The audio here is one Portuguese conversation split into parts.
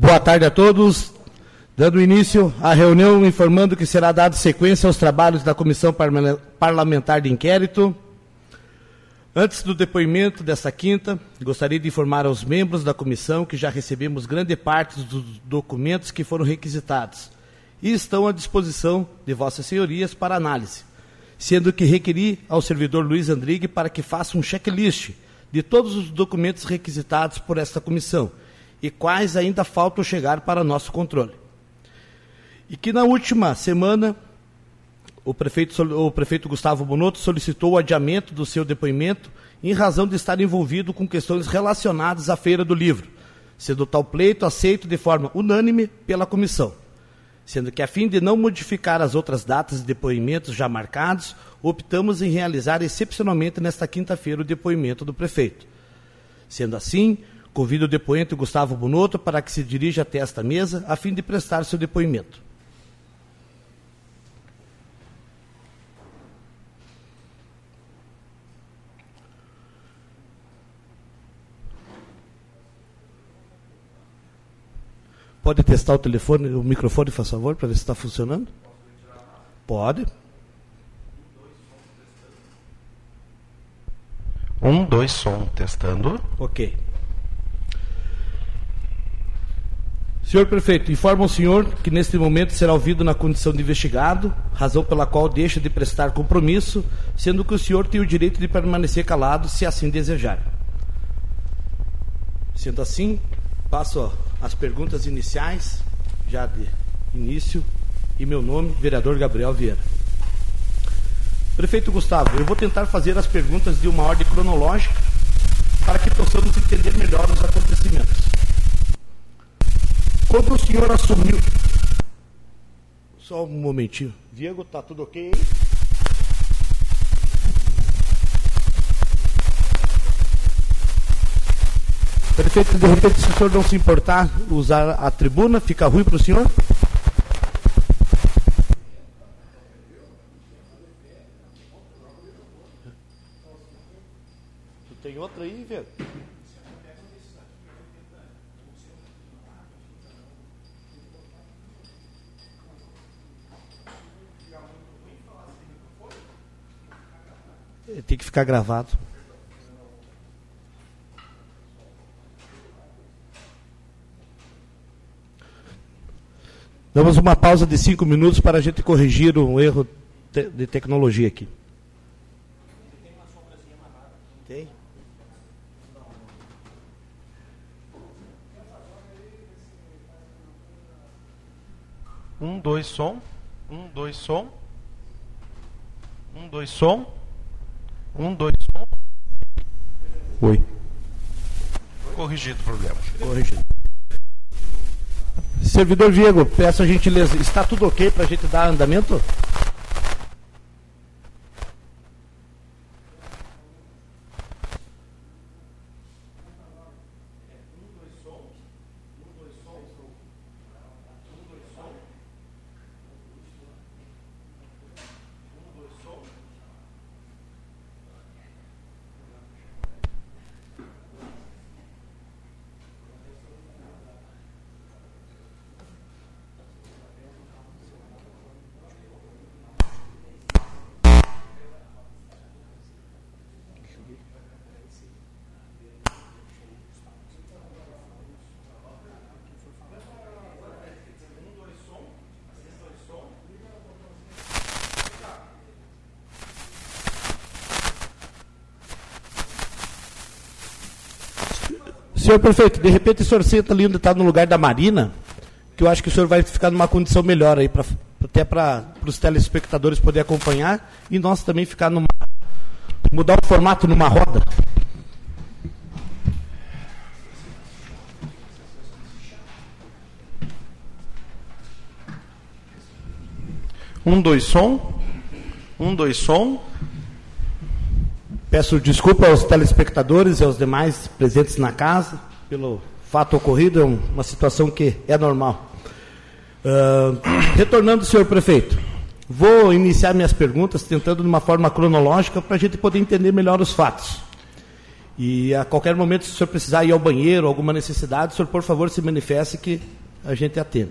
Boa tarde a todos. Dando início à reunião, informando que será dada sequência aos trabalhos da Comissão Parlamentar de Inquérito. Antes do depoimento desta quinta, gostaria de informar aos membros da comissão que já recebemos grande parte dos documentos que foram requisitados e estão à disposição de Vossas Senhorias para análise, sendo que requeri ao servidor Luiz Andrigue para que faça um checklist de todos os documentos requisitados por esta comissão e quais ainda faltam chegar para nosso controle. E que na última semana o prefeito, o prefeito Gustavo Bonotto solicitou o adiamento do seu depoimento em razão de estar envolvido com questões relacionadas à Feira do Livro, sendo tal pleito aceito de forma unânime pela comissão. Sendo que, a fim de não modificar as outras datas de depoimentos já marcados, optamos em realizar excepcionalmente nesta quinta-feira o depoimento do prefeito. Sendo assim, convido o depoente Gustavo Bonotto para que se dirija até esta mesa a fim de prestar seu depoimento. Pode testar o telefone, o microfone, faz favor, para ver se está funcionando? Pode. Um, dois, som, testando. Ok. Senhor prefeito, informa o senhor que neste momento será ouvido na condição de investigado, razão pela qual deixa de prestar compromisso, sendo que o senhor tem o direito de permanecer calado se assim desejar. Sendo assim, passo as perguntas iniciais, já de início, e meu nome, vereador Gabriel Vieira. Prefeito Gustavo, eu vou tentar fazer as perguntas de uma ordem cronológica para que possamos entender melhor os acontecimentos. Quando o senhor assumiu. Só um momentinho. Diego, tá tudo ok? Prefeito, de repente, se o senhor não se importar usar a tribuna, fica ruim para o senhor? Tu tem outra aí, velho? Tem que ficar gravado. Damos uma pausa de cinco minutos para a gente corrigir um erro de tecnologia aqui. Tem? Um, dois, som. Um, dois, som. Um, dois, som. Um, dois, som. Oi. Corrigido o problema. Corrigido. Servidor Diego, peço a gentileza, está tudo ok para a gente dar andamento? Senhor prefeito, de repente o senhor senta ali onde está no lugar da Marina, que eu acho que o senhor vai ficar numa condição melhor aí, pra, até para os telespectadores poderem acompanhar e nós também ficar numa. mudar o formato numa roda. Um, dois, som. Um, dois, som. Peço desculpa aos telespectadores e aos demais presentes na casa pelo fato ocorrido, é uma situação que é normal. Uh, retornando, senhor prefeito, vou iniciar minhas perguntas tentando de uma forma cronológica para a gente poder entender melhor os fatos. E a qualquer momento, se o senhor precisar ir ao banheiro, alguma necessidade, o senhor, por favor, se manifeste que a gente atende.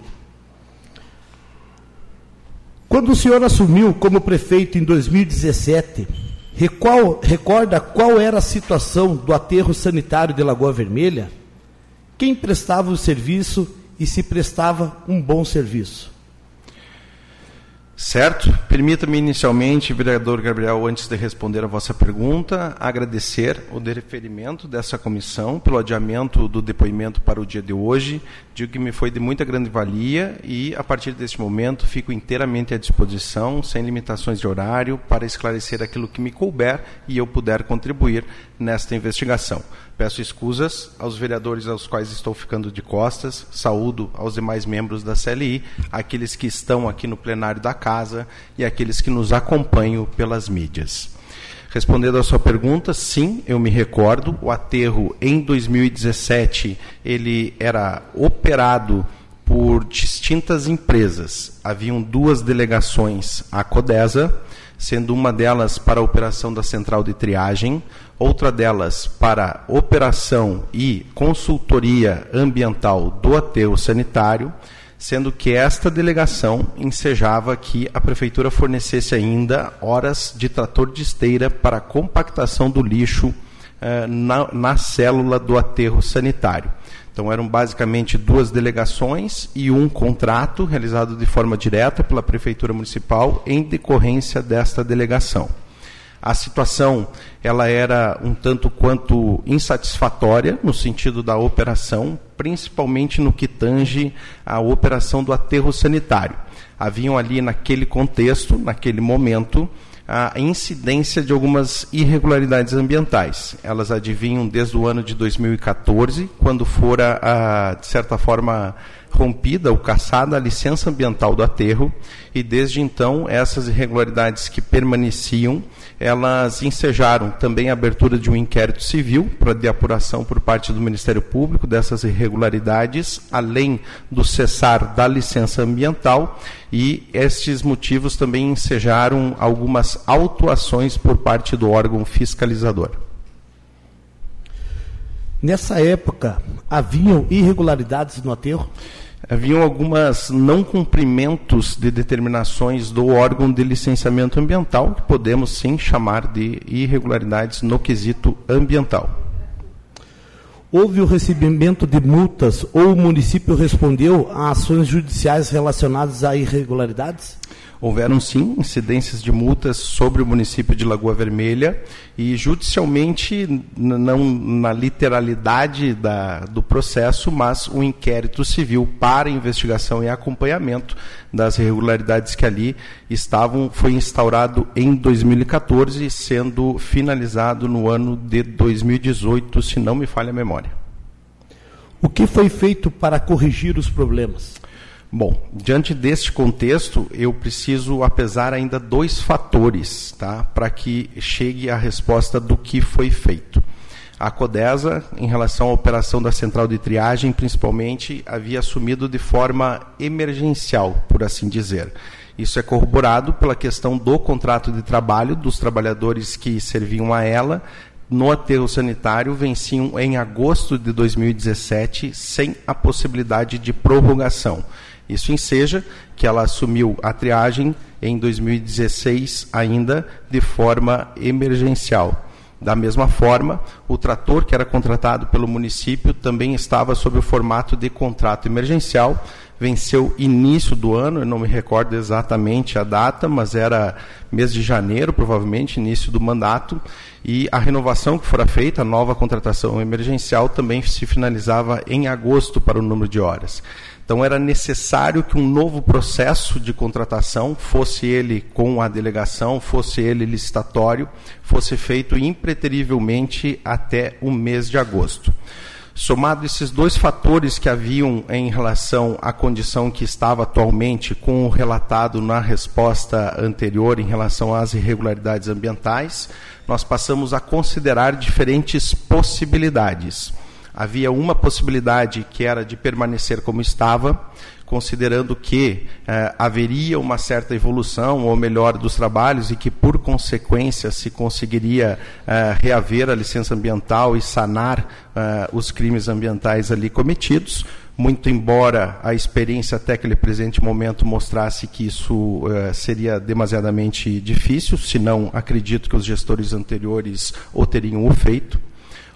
Quando o senhor assumiu como prefeito em 2017, recorda qual era a situação do aterro sanitário de Lagoa Vermelha? Quem prestava o serviço e se prestava um bom serviço? Certo. Permita-me inicialmente, vereador Gabriel, antes de responder a vossa pergunta, agradecer o deferimento dessa comissão pelo adiamento do depoimento para o dia de hoje. Digo que me foi de muita grande valia e, a partir deste momento, fico inteiramente à disposição, sem limitações de horário, para esclarecer aquilo que me couber e eu puder contribuir nesta investigação. Peço escusas aos vereadores aos quais estou ficando de costas, saúdo aos demais membros da CLI, aqueles que estão aqui no plenário da casa e aqueles que nos acompanham pelas mídias. Respondendo à sua pergunta, sim, eu me recordo, o aterro em 2017, ele era operado por distintas empresas. Haviam duas delegações, a Codesa, sendo uma delas para a operação da central de triagem, outra delas para operação e consultoria ambiental do aterro sanitário, sendo que esta delegação ensejava que a prefeitura fornecesse ainda horas de trator de esteira para compactação do lixo eh, na, na célula do aterro sanitário. Então eram basicamente duas delegações e um contrato realizado de forma direta pela prefeitura municipal em decorrência desta delegação. A situação ela era um tanto quanto insatisfatória no sentido da operação, principalmente no que tange a operação do aterro sanitário. Haviam ali naquele contexto, naquele momento, a incidência de algumas irregularidades ambientais. Elas adivinham desde o ano de 2014, quando fora, de certa forma, rompida ou caçada a licença ambiental do aterro, e desde então essas irregularidades que permaneciam elas ensejaram também a abertura de um inquérito civil para de apuração por parte do Ministério Público dessas irregularidades, além do cessar da licença ambiental, e estes motivos também ensejaram algumas autuações por parte do órgão fiscalizador. Nessa época, haviam irregularidades no aterro? Haviam algumas não cumprimentos de determinações do órgão de licenciamento ambiental, que podemos sim chamar de irregularidades no quesito ambiental. Houve o recebimento de multas ou o município respondeu a ações judiciais relacionadas a irregularidades? Houveram sim incidências de multas sobre o município de Lagoa Vermelha e judicialmente, não na literalidade da, do processo, mas um inquérito civil para investigação e acompanhamento das irregularidades que ali estavam foi instaurado em 2014, sendo finalizado no ano de 2018, se não me falha a memória. O que foi feito para corrigir os problemas? Bom, diante deste contexto, eu preciso apesar ainda dois fatores tá, para que chegue a resposta do que foi feito. A Codesa, em relação à operação da central de triagem, principalmente, havia assumido de forma emergencial, por assim dizer. Isso é corroborado pela questão do contrato de trabalho dos trabalhadores que serviam a ela, no aterro sanitário venciam em agosto de 2017 sem a possibilidade de prorrogação. Isso enseja que ela assumiu a triagem em 2016 ainda de forma emergencial. Da mesma forma, o trator que era contratado pelo município também estava sob o formato de contrato emergencial, venceu início do ano, eu não me recordo exatamente a data, mas era mês de janeiro, provavelmente, início do mandato, e a renovação que fora feita, a nova contratação emergencial, também se finalizava em agosto para o número de horas. Então era necessário que um novo processo de contratação, fosse ele com a delegação, fosse ele licitatório, fosse feito impreterivelmente até o mês de agosto. Somado esses dois fatores que haviam em relação à condição que estava atualmente com o relatado na resposta anterior em relação às irregularidades ambientais, nós passamos a considerar diferentes possibilidades. Havia uma possibilidade que era de permanecer como estava, considerando que eh, haveria uma certa evolução ou melhora dos trabalhos e que, por consequência, se conseguiria eh, reaver a licença ambiental e sanar eh, os crimes ambientais ali cometidos. Muito embora a experiência até aquele presente momento mostrasse que isso seria demasiadamente difícil, se não acredito que os gestores anteriores o teriam feito.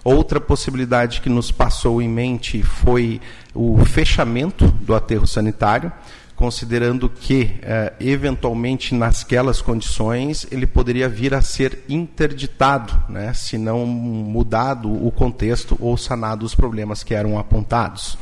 Outra possibilidade que nos passou em mente foi o fechamento do aterro sanitário, considerando que, eh, eventualmente, nasquelas condições, ele poderia vir a ser interditado, né, se não mudado o contexto ou sanado os problemas que eram apontados.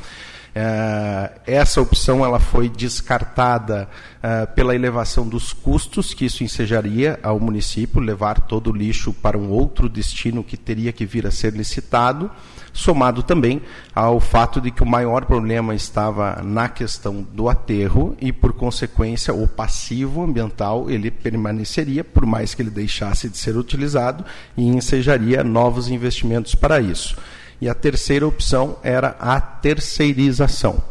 É, essa opção ela foi descartada é, pela elevação dos custos que isso ensejaria ao município, levar todo o lixo para um outro destino que teria que vir a ser licitado, somado também ao fato de que o maior problema estava na questão do aterro e, por consequência, o passivo ambiental ele permaneceria, por mais que ele deixasse de ser utilizado, e ensejaria novos investimentos para isso. E a terceira opção era a terceirização.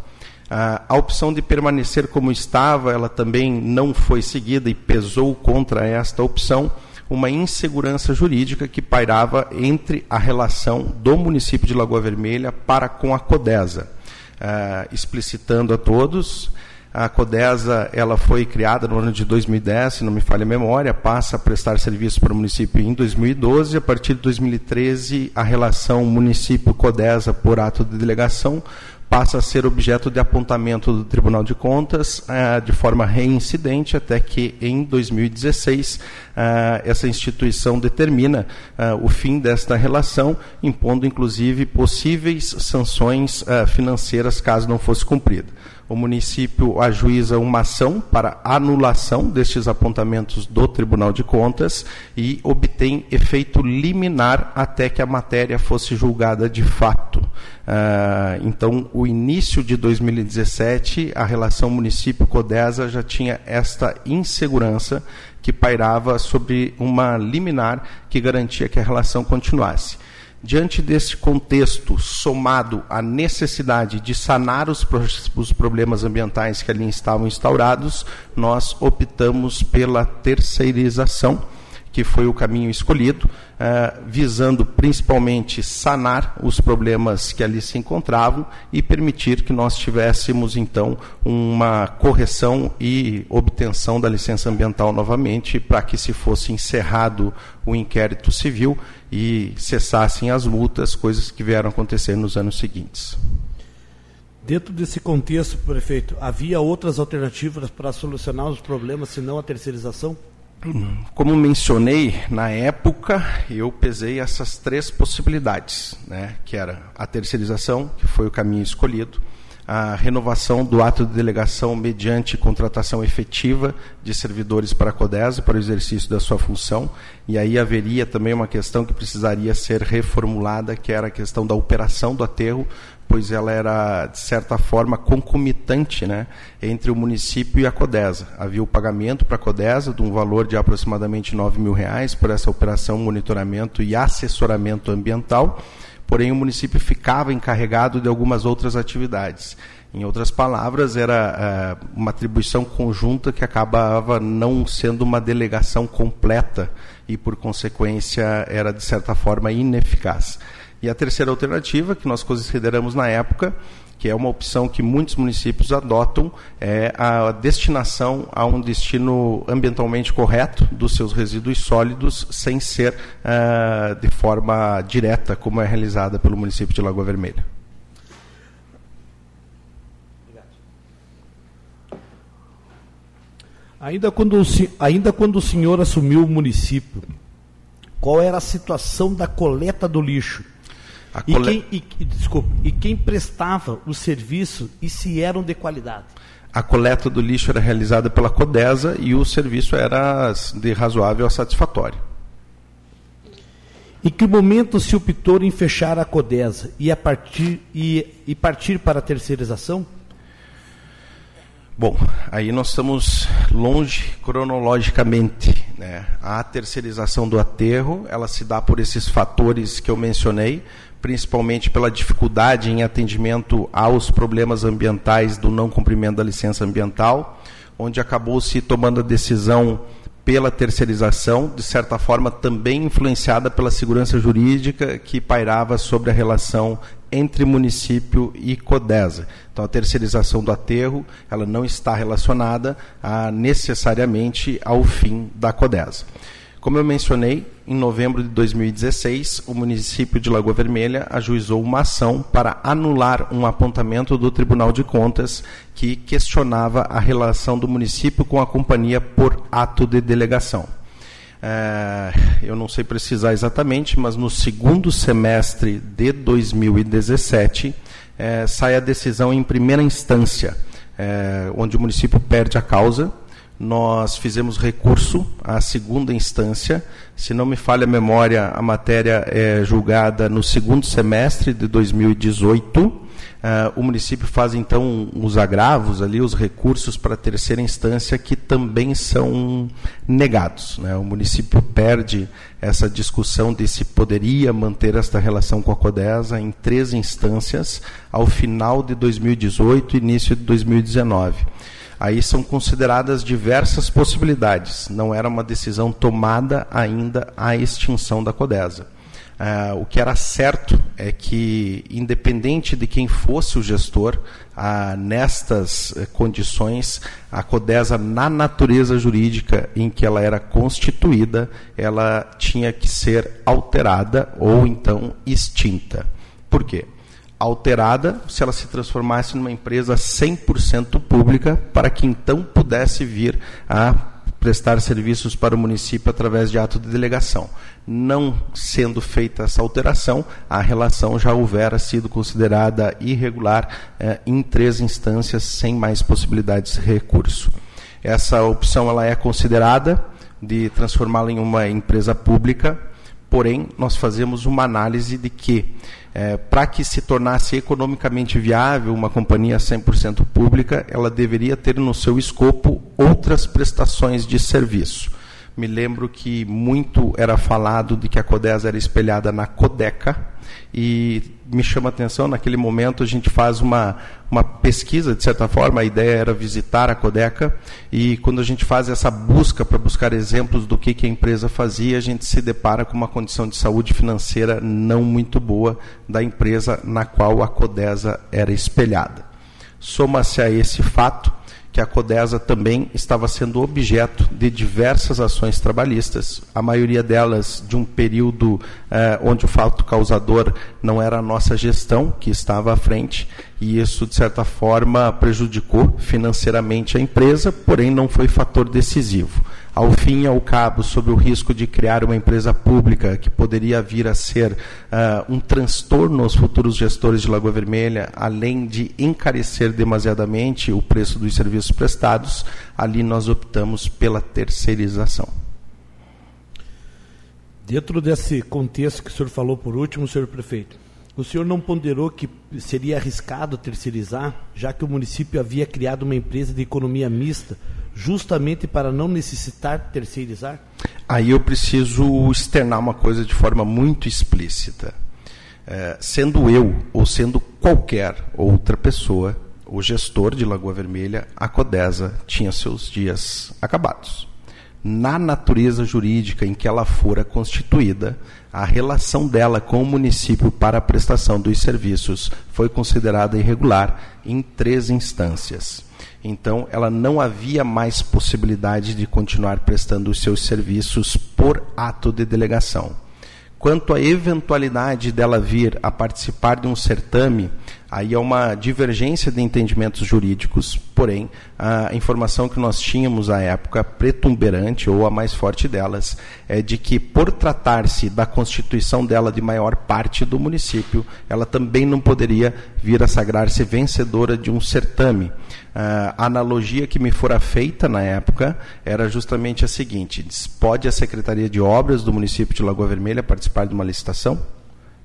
A opção de permanecer como estava, ela também não foi seguida e pesou contra esta opção uma insegurança jurídica que pairava entre a relação do município de Lagoa Vermelha para com a Codesa, uh, explicitando a todos a Codesa ela foi criada no ano de 2010, se não me falha a memória, passa a prestar serviço para o município em 2012. A partir de 2013, a relação município-Codesa por ato de delegação passa a ser objeto de apontamento do Tribunal de Contas eh, de forma reincidente, até que em 2016 eh, essa instituição determina eh, o fim desta relação, impondo inclusive possíveis sanções financeiras caso não fosse cumprida o município ajuiza uma ação para anulação destes apontamentos do Tribunal de Contas e obtém efeito liminar até que a matéria fosse julgada de fato. Uh, então, o início de 2017, a relação município-Codesa já tinha esta insegurança que pairava sobre uma liminar que garantia que a relação continuasse. Diante desse contexto, somado à necessidade de sanar os, os, problemas ambientais que ali estavam instaurados, nós optamos pela terceirização, que foi o caminho escolhido, eh, visando principalmente sanar os problemas que ali se encontravam e permitir que nós tivéssemos, então, uma correção e obtenção da licença ambiental novamente, para que se fosse encerrado o inquérito civil e cessassem as multas, coisas que vieram acontecer nos anos seguintes. Dentro desse contexto, prefeito, havia outras alternativas para solucionar os problemas, senão a terceirização? Como mencionei, na época eu pesei essas três possibilidades, né, que era a terceirização, que foi o caminho escolhido, a renovação do ato de delegação mediante contratação efetiva de servidores para a CODESA para o exercício da sua função. E aí haveria também uma questão que precisaria ser reformulada, que era a questão da operação do aterro, pois ela era, de certa forma, concomitante né, entre o município e a CODESA. Havia o pagamento para a CODESA de um valor de aproximadamente 9 mil reais por essa operação, monitoramento e assessoramento ambiental porém o município ficava encarregado de algumas outras atividades. Em outras palavras, era uh, uma atribuição conjunta que acabava não sendo uma delegação completa e, por consequência, era, de certa forma, ineficaz. E a terceira alternativa, que nós consideramos na época, que é uma opção que muitos municípios adotam, é a destinação a um destino ambientalmente correto dos seus resíduos sólidos, sem ser uh, de forma direta, como é realizada pelo município de Lagoa Vermelha. Ainda quando, ainda quando o senhor assumiu o município, qual era a situação da coleta do lixo? E, quem, e, desculpa, e quem prestava o serviço e se eram de qualidade? A coleta do lixo era realizada pela Codesa e o serviço era de razoável a satisfatório. Em que momento se optou em fechar a Codesa e, a partir, e, e partir para a terceirização? Bom, aí nós estamos longe cronologicamente. Né? A terceirização do aterro, ela se dá por esses fatores que eu mencionei, principalmente pela dificuldade em atendimento aos problemas ambientais do não cumprimento da licença ambiental, onde acabou se tomando a decisão pela terceirização, de certa forma também influenciada pela segurança jurídica que pairava sobre a relação entre município e CODESA. Então, a terceirização do aterro ela não está relacionada a, necessariamente ao fim da CODESA. Como eu mencionei, em novembro de 2016, o município de Lagoa Vermelha ajuizou uma ação para anular um apontamento do Tribunal de Contas que questionava a relação do município com a companhia por ato de delegação. É, eu não sei precisar exatamente, mas no segundo semestre de 2017 é, sai a decisão em primeira instância, é, onde o município perde a causa nós fizemos recurso à segunda instância. Se não me falha a memória, a matéria é julgada no segundo semestre de 2018. Uh, ah, o município faz então os agravos ali, os recursos para a terceira instância que também são negados. Né? O município perde essa discussão de se poderia manter esta relação com a Codesa em três instâncias ao final de 2018 e início de 2019. Aí são consideradas diversas possibilidades. Não era uma decisão tomada ainda a extinção da Codesa. Uh, o que era certo é que, independente de quem fosse o gestor, uh, nestas uh, condições, a CODESA, na natureza jurídica em que ela era constituída, ela tinha que ser alterada ou então extinta. Por quê? Alterada se ela se transformasse numa empresa 100% pública, para que então pudesse vir a prestar serviços para o município através de ato de delegação. Não sendo feita essa alteração, a relação já houvera sido considerada irregular eh, em três instâncias, sem mais possibilidades de recurso. Essa opção ela é considerada de transformá-la em uma empresa pública, porém, nós fazemos uma análise de que é, para que se tornasse economicamente viável uma companhia 100% pública, ela deveria ter no seu escopo outras prestações de serviço. Me lembro que muito era falado de que a Codesa era espelhada na Codeca, e me chama a atenção, naquele momento a gente faz uma, uma pesquisa, de certa forma, a ideia era visitar a Codeca, e quando a gente faz essa busca para buscar exemplos do que, que a empresa fazia, a gente se depara com uma condição de saúde financeira não muito boa da empresa na qual a Codesa era espelhada. Soma-se a esse fato que a Codesa também estava sendo objeto de diversas ações trabalhistas, a maioria delas de um período eh, onde o fato causador não era a nossa gestão que estava à frente, e isso, de certa forma, prejudicou financeiramente a empresa, porém não foi fator decisivo ao fim e ao cabo, sob o risco de criar uma empresa pública que poderia vir a ser uh, um transtorno aos futuros gestores de Lagoa Vermelha, além de encarecer demasiadamente o preço dos serviços prestados, ali nós optamos pela terceirização. Dentro desse contexto que o senhor falou por último, senhor prefeito, o senhor não ponderou que seria arriscado terceirizar, já que o município havia criado uma empresa de economia mista justamente para não necessitar terceirizar? Aí eu preciso externar uma coisa de forma muito explícita. É, sendo eu ou sendo qualquer outra pessoa, o gestor de Lagoa Vermelha, a Codesa, tinha seus dias acabados. Na natureza jurídica em que ela fora constituída, a relação dela com o município para a prestação dos serviços foi considerada irregular em três instâncias. Então, ela não havia mais possibilidade de continuar prestando os seus serviços por ato de delegação. Quanto à eventualidade dela vir a participar de um certame, aí é uma divergência de entendimentos jurídicos, porém, a informação que nós tínhamos à época, pretumberante, ou a mais forte delas, é de que, por tratar-se da constituição dela de maior parte do município, ela também não poderia vir a sagrar-se vencedora de um certame. A analogia que me fora feita na época era justamente a seguinte: pode a Secretaria de Obras do município de Lagoa Vermelha participar de uma licitação?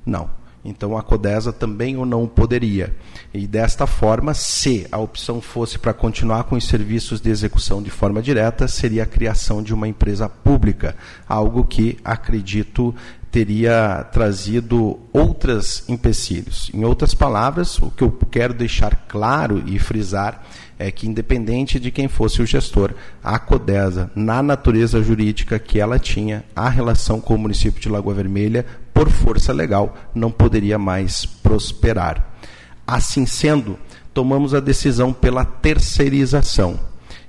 Não. Então a Codesa também ou não poderia. E desta forma, se a opção fosse para continuar com os serviços de execução de forma direta, seria a criação de uma empresa pública, algo que acredito teria trazido outras empecilhos. Em outras palavras, o que eu quero deixar claro e frisar é que, independente de quem fosse o gestor, a CODESA, na natureza jurídica que ela tinha, a relação com o município de Lagoa Vermelha, por força legal, não poderia mais prosperar. Assim sendo, tomamos a decisão pela terceirização.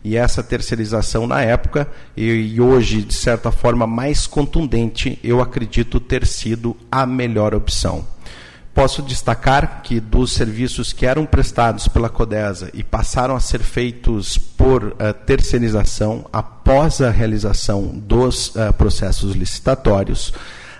E essa terceirização, na época, e hoje, de certa forma mais contundente, eu acredito ter sido a melhor opção. Posso destacar que dos serviços que eram prestados pela Codesa e passaram a ser feitos por uh, terceirização após a realização dos uh, processos licitatórios,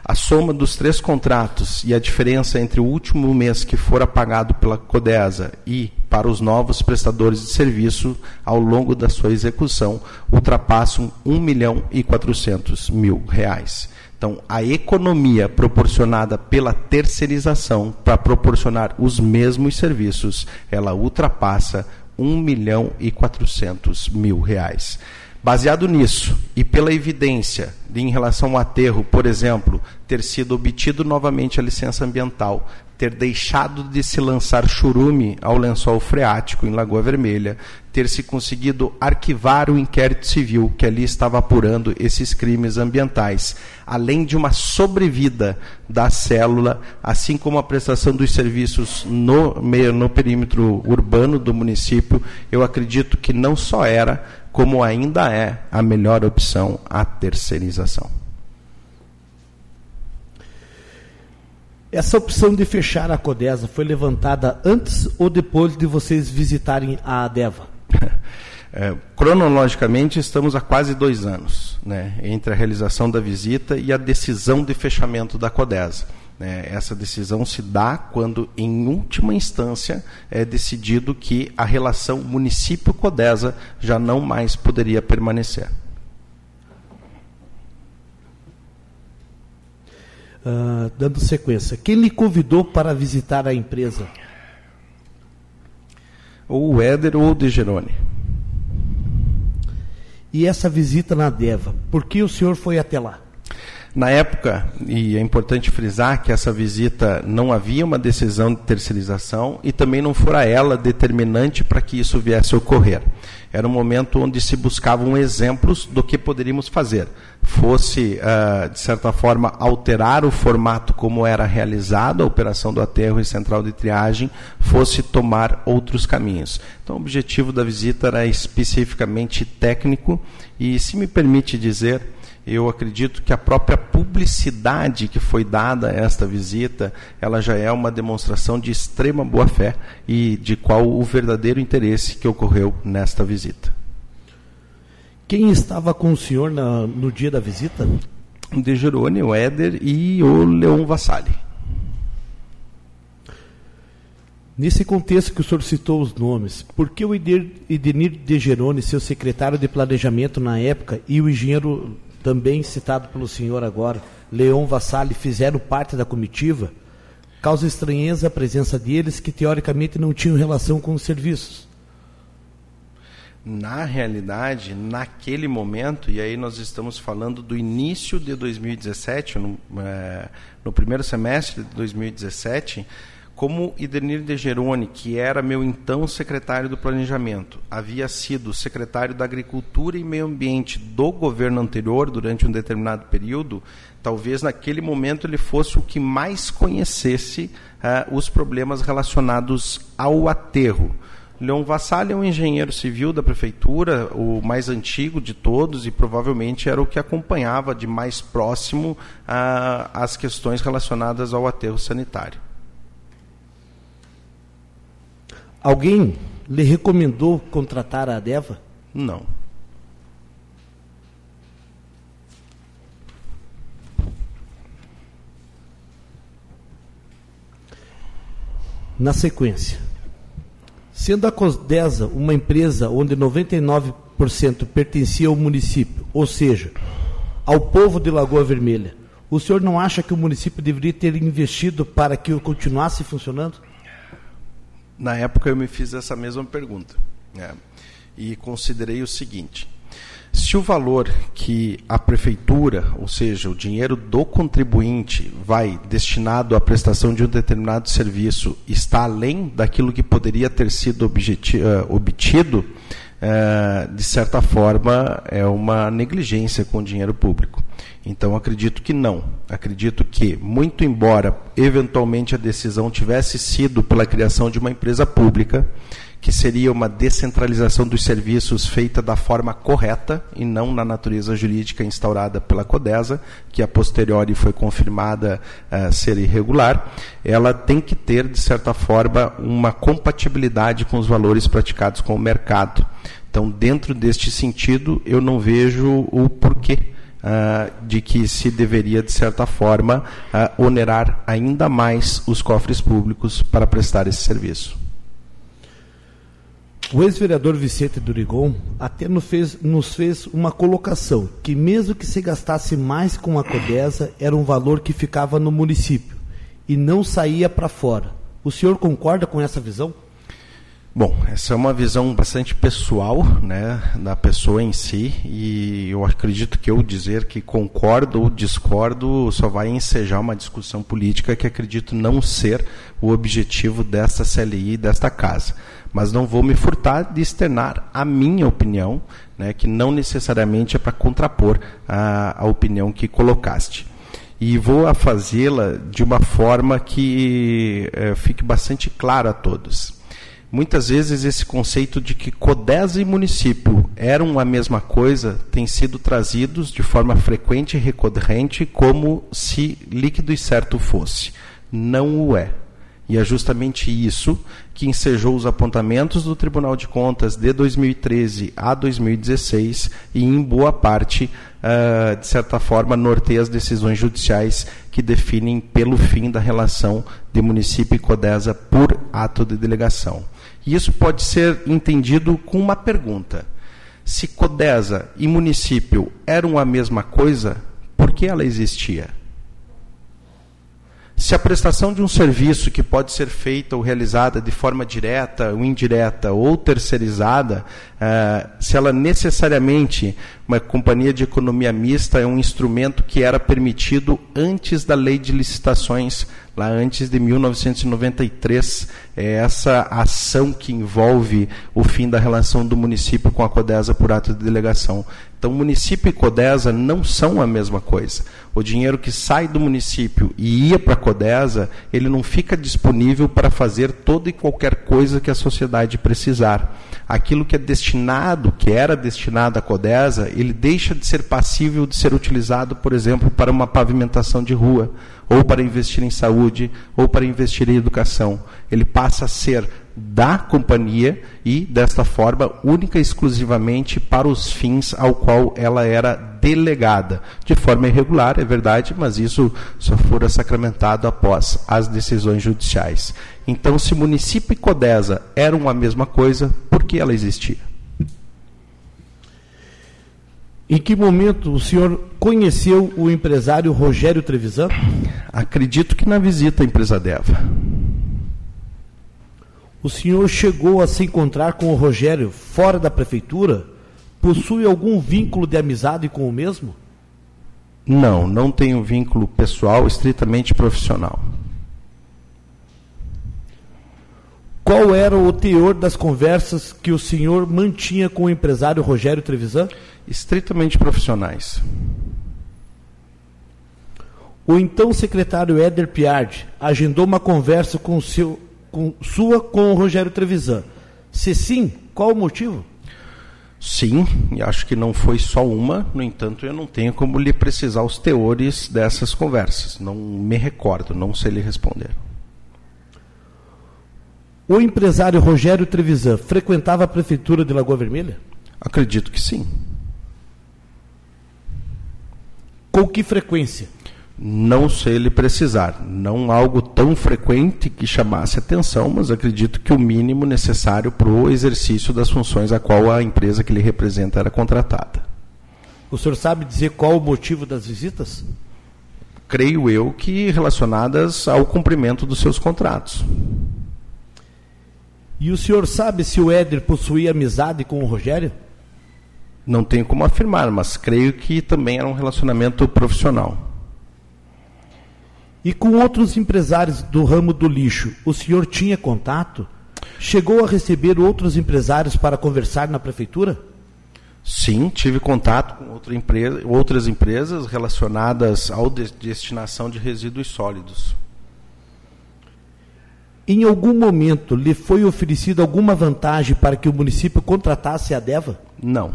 a soma dos três contratos e a diferença entre o último mês que fora pagado pela Codesa e para os novos prestadores de serviço ao longo da sua execução ultrapassam 1 milhão e 400 mil reais. Então, a economia proporcionada pela terceirização para proporcionar os mesmos serviços, ela ultrapassa 1 milhão e 400 mil reais. Baseado nisso e pela evidência de, em relação ao aterro, por exemplo, ter sido obtido novamente a licença ambiental, ter deixado de se lançar churume ao lençol freático em Lagoa Vermelha, ter se conseguido arquivar o inquérito civil que ali estava apurando esses crimes ambientais, além de uma sobrevida da célula, assim como a prestação dos serviços no, no perímetro urbano do município, eu acredito que não só era, como ainda é a melhor opção a terceirização. Essa opção de fechar a Codesa foi levantada antes ou depois de vocês visitarem a Adeva? É, cronologicamente, estamos há quase dois anos né, entre a realização da visita e a decisão de fechamento da Codesa. É, essa decisão se dá quando, em última instância, é decidido que a relação município-Codesa já não mais poderia permanecer. Uh, dando sequência, quem lhe convidou para visitar a empresa? Ou o Éder ou o Degerone. E essa visita na Deva, por que o senhor foi até lá? Na época, e é importante frisar que essa visita não havia uma decisão de terceirização e também não fora ela determinante para que isso viesse a ocorrer. Era um momento onde se buscavam exemplos do que poderíamos fazer. Fosse, uh, de certa forma, alterar o formato como era realizado a operação do aterro e central de triagem, fosse tomar outros caminhos. Então, o objetivo da visita era especificamente técnico e, se me permite dizer, eu acredito que a própria publicidade que foi dada a esta visita, ela já é uma demonstração de extrema boa-fé e de qual o verdadeiro interesse que ocorreu nesta visita. Quem estava com o senhor na, no dia da visita? O De Gerone, o Éder e o Leon Vassalli. Nesse contexto que o senhor citou os nomes, por que o Edenir De Gerone, seu secretário de planejamento na época, e o engenheiro também citado pelo senhor agora, Leon Vassalli, fizeram parte da comitiva, causa estranheza a presença deles que teoricamente não tinham relação com os serviços. Na realidade, naquele momento, e aí nós estamos falando do início de 2017, no, é, no primeiro semestre de 2017, como Idenir de Geroni, que era meu então secretário do Planejamento, havia sido secretário da Agricultura e Meio Ambiente do governo anterior durante um determinado período, talvez naquele momento ele fosse o que mais conhecesse uh, os problemas relacionados ao aterro. Leon Vassalli é um engenheiro civil da prefeitura, o mais antigo de todos e provavelmente era o que acompanhava de mais próximo uh, as questões relacionadas ao aterro sanitário. Alguém lhe recomendou contratar a Adeva? Não. Na sequência, sendo a Cosdesa uma empresa onde 99% pertencia ao município, ou seja, ao povo de Lagoa Vermelha, o senhor não acha que o município deveria ter investido para que continuasse funcionando? Na época eu me fiz essa mesma pergunta né? e considerei o seguinte: Se o valor que a prefeitura, ou seja, o dinheiro do contribuinte, vai destinado à prestação de um determinado serviço, está além daquilo que poderia ter sido eh, obtido, eh, de certa forma, é uma negligência com o dinheiro público. Então, acredito que não. Acredito que, muito embora eventualmente a decisão tivesse sido pela criação de uma empresa pública, que seria uma descentralização dos serviços feita da forma correta e não na natureza jurídica instaurada pela CODESA, que a posteriori foi confirmada uh, ser irregular, ela tem que ter, de certa forma, uma compatibilidade com os valores praticados com o mercado. Então, dentro deste sentido, eu não vejo o porquê Uh, de que se deveria, de certa forma, uh, onerar ainda mais os cofres públicos para prestar esse serviço. O ex-vereador Vicente Durigon até nos fez, nos fez, uma colocação que mesmo que se gastasse mais com a Codesa, era um valor que ficava no município e não saía para fora. O senhor concorda com essa visão? Bom, essa é uma visão bastante pessoal, né, da pessoa em si, e eu acredito que eu dizer que concordo ou discordo só vai ensejar uma discussão política que acredito não ser o objetivo desta CLI, desta casa. Mas não vou me furtar de externar a minha opinião, né, que não necessariamente é para contrapor a, a opinião que colocaste e vou fazê-la de uma forma que é, fique bastante clara a todos. Muitas vezes esse conceito de que Codesa e município eram a mesma coisa tem sido trazidos de forma frequente e recorrente como se líquido e certo fosse. Não o é. E é justamente isso que ensejou os apontamentos do Tribunal de Contas de 2013 a 2016 e, em boa parte, uh, de certa forma, norteia as decisões judiciais que definem pelo fim da relação de município e CODESA por ato de delegação. E isso pode ser entendido com uma pergunta. Se Codesa e município eram a mesma coisa, por que ela existia? Se a prestação de um serviço que pode ser feita ou realizada de forma direta ou indireta ou terceirizada, uh, se ela necessariamente, uma companhia de economia mista é um instrumento que era permitido antes da lei de licitações, lá antes de 1993, é essa ação que envolve o fim da relação do município com a CODESA por ato de delegação. Então, município e CODESA não são a mesma coisa. O dinheiro que sai do município e ia para a CODESA, ele não fica disponível para fazer toda e qualquer coisa que a sociedade precisar. Aquilo que é destinado, que era destinado à CODESA, ele deixa de ser passível de ser utilizado, por exemplo, para uma pavimentação de rua, ou para investir em saúde, ou para investir em educação. Ele passa a ser da companhia e, desta forma, única e exclusivamente para os fins ao qual ela era delegada. De forma irregular, é verdade, mas isso só fora sacramentado após as decisões judiciais. Então, se município e CODESA eram a mesma coisa, por que ela existia? Em que momento o senhor conheceu o empresário Rogério Trevisan? Acredito que na visita à empresa Deva. O senhor chegou a se encontrar com o Rogério fora da prefeitura? Possui algum vínculo de amizade com o mesmo? Não, não tenho vínculo pessoal, estritamente profissional. Qual era o teor das conversas que o senhor mantinha com o empresário Rogério Trevisan? Estritamente profissionais. O então secretário Éder Piardi agendou uma conversa com, seu, com sua com o Rogério Trevisan. Se sim, qual o motivo? Sim, e acho que não foi só uma, no entanto, eu não tenho como lhe precisar os teores dessas conversas. Não me recordo, não sei lhe responder. O empresário Rogério Trevisan frequentava a prefeitura de Lagoa Vermelha? Acredito que sim. Com que frequência? Não sei lhe precisar. Não algo tão frequente que chamasse atenção, mas acredito que o mínimo necessário para o exercício das funções a qual a empresa que lhe representa era contratada. O senhor sabe dizer qual o motivo das visitas? Creio eu que relacionadas ao cumprimento dos seus contratos. E o senhor sabe se o Éder possuía amizade com o Rogério? Não tenho como afirmar, mas creio que também era um relacionamento profissional. E com outros empresários do ramo do lixo, o senhor tinha contato? Chegou a receber outros empresários para conversar na prefeitura? Sim, tive contato com outra empresa, outras empresas relacionadas à de destinação de resíduos sólidos. Em algum momento lhe foi oferecida alguma vantagem para que o município contratasse a DEVA? Não.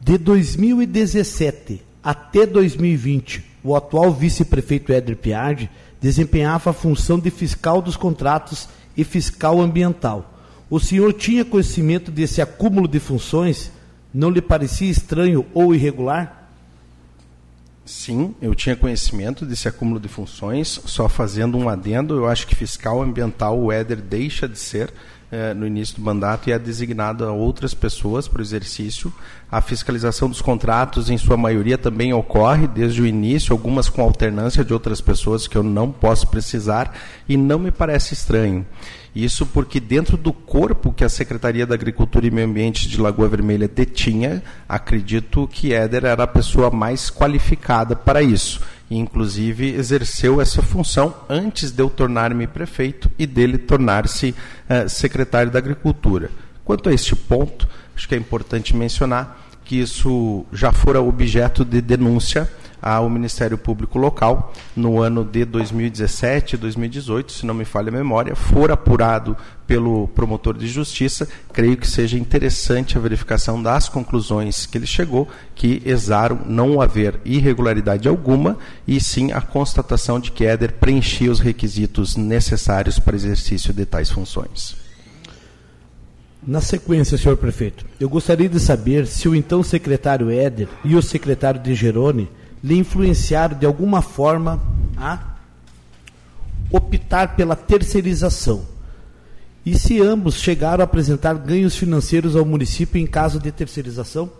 De 2017 até 2020, o atual vice-prefeito Éder Piardi desempenhava a função de fiscal dos contratos e fiscal ambiental. O senhor tinha conhecimento desse acúmulo de funções? Não lhe parecia estranho ou irregular? Sim, eu tinha conhecimento desse acúmulo de funções, só fazendo um adendo, eu acho que fiscal ambiental o Éder deixa de ser eh, no início do mandato e é designado a outras pessoas para o exercício. A fiscalização dos contratos, em sua maioria, também ocorre desde o início, algumas com alternância de outras pessoas que eu não posso precisar e não me parece estranho. Isso porque dentro do corpo que a Secretaria da Agricultura e Meio Ambiente de Lagoa Vermelha detinha, acredito que Éder era a pessoa mais qualificada para isso. E, inclusive, exerceu essa função antes de eu tornar-me prefeito e dele tornar-se uh, secretário da Agricultura. Quanto a este ponto, acho que é importante mencionar que isso já fora objeto de denúncia ao Ministério Público Local no ano de 2017 e 2018, se não me falha a memória, for apurado pelo promotor de justiça, creio que seja interessante a verificação das conclusões que ele chegou, que exaram não haver irregularidade alguma e sim a constatação de que Éder preenchia os requisitos necessários para exercício de tais funções. Na sequência, senhor prefeito, eu gostaria de saber se o então secretário Éder e o secretário de Gerone lhe influenciaram de alguma forma a optar pela terceirização. E se ambos chegaram a apresentar ganhos financeiros ao município em caso de terceirização?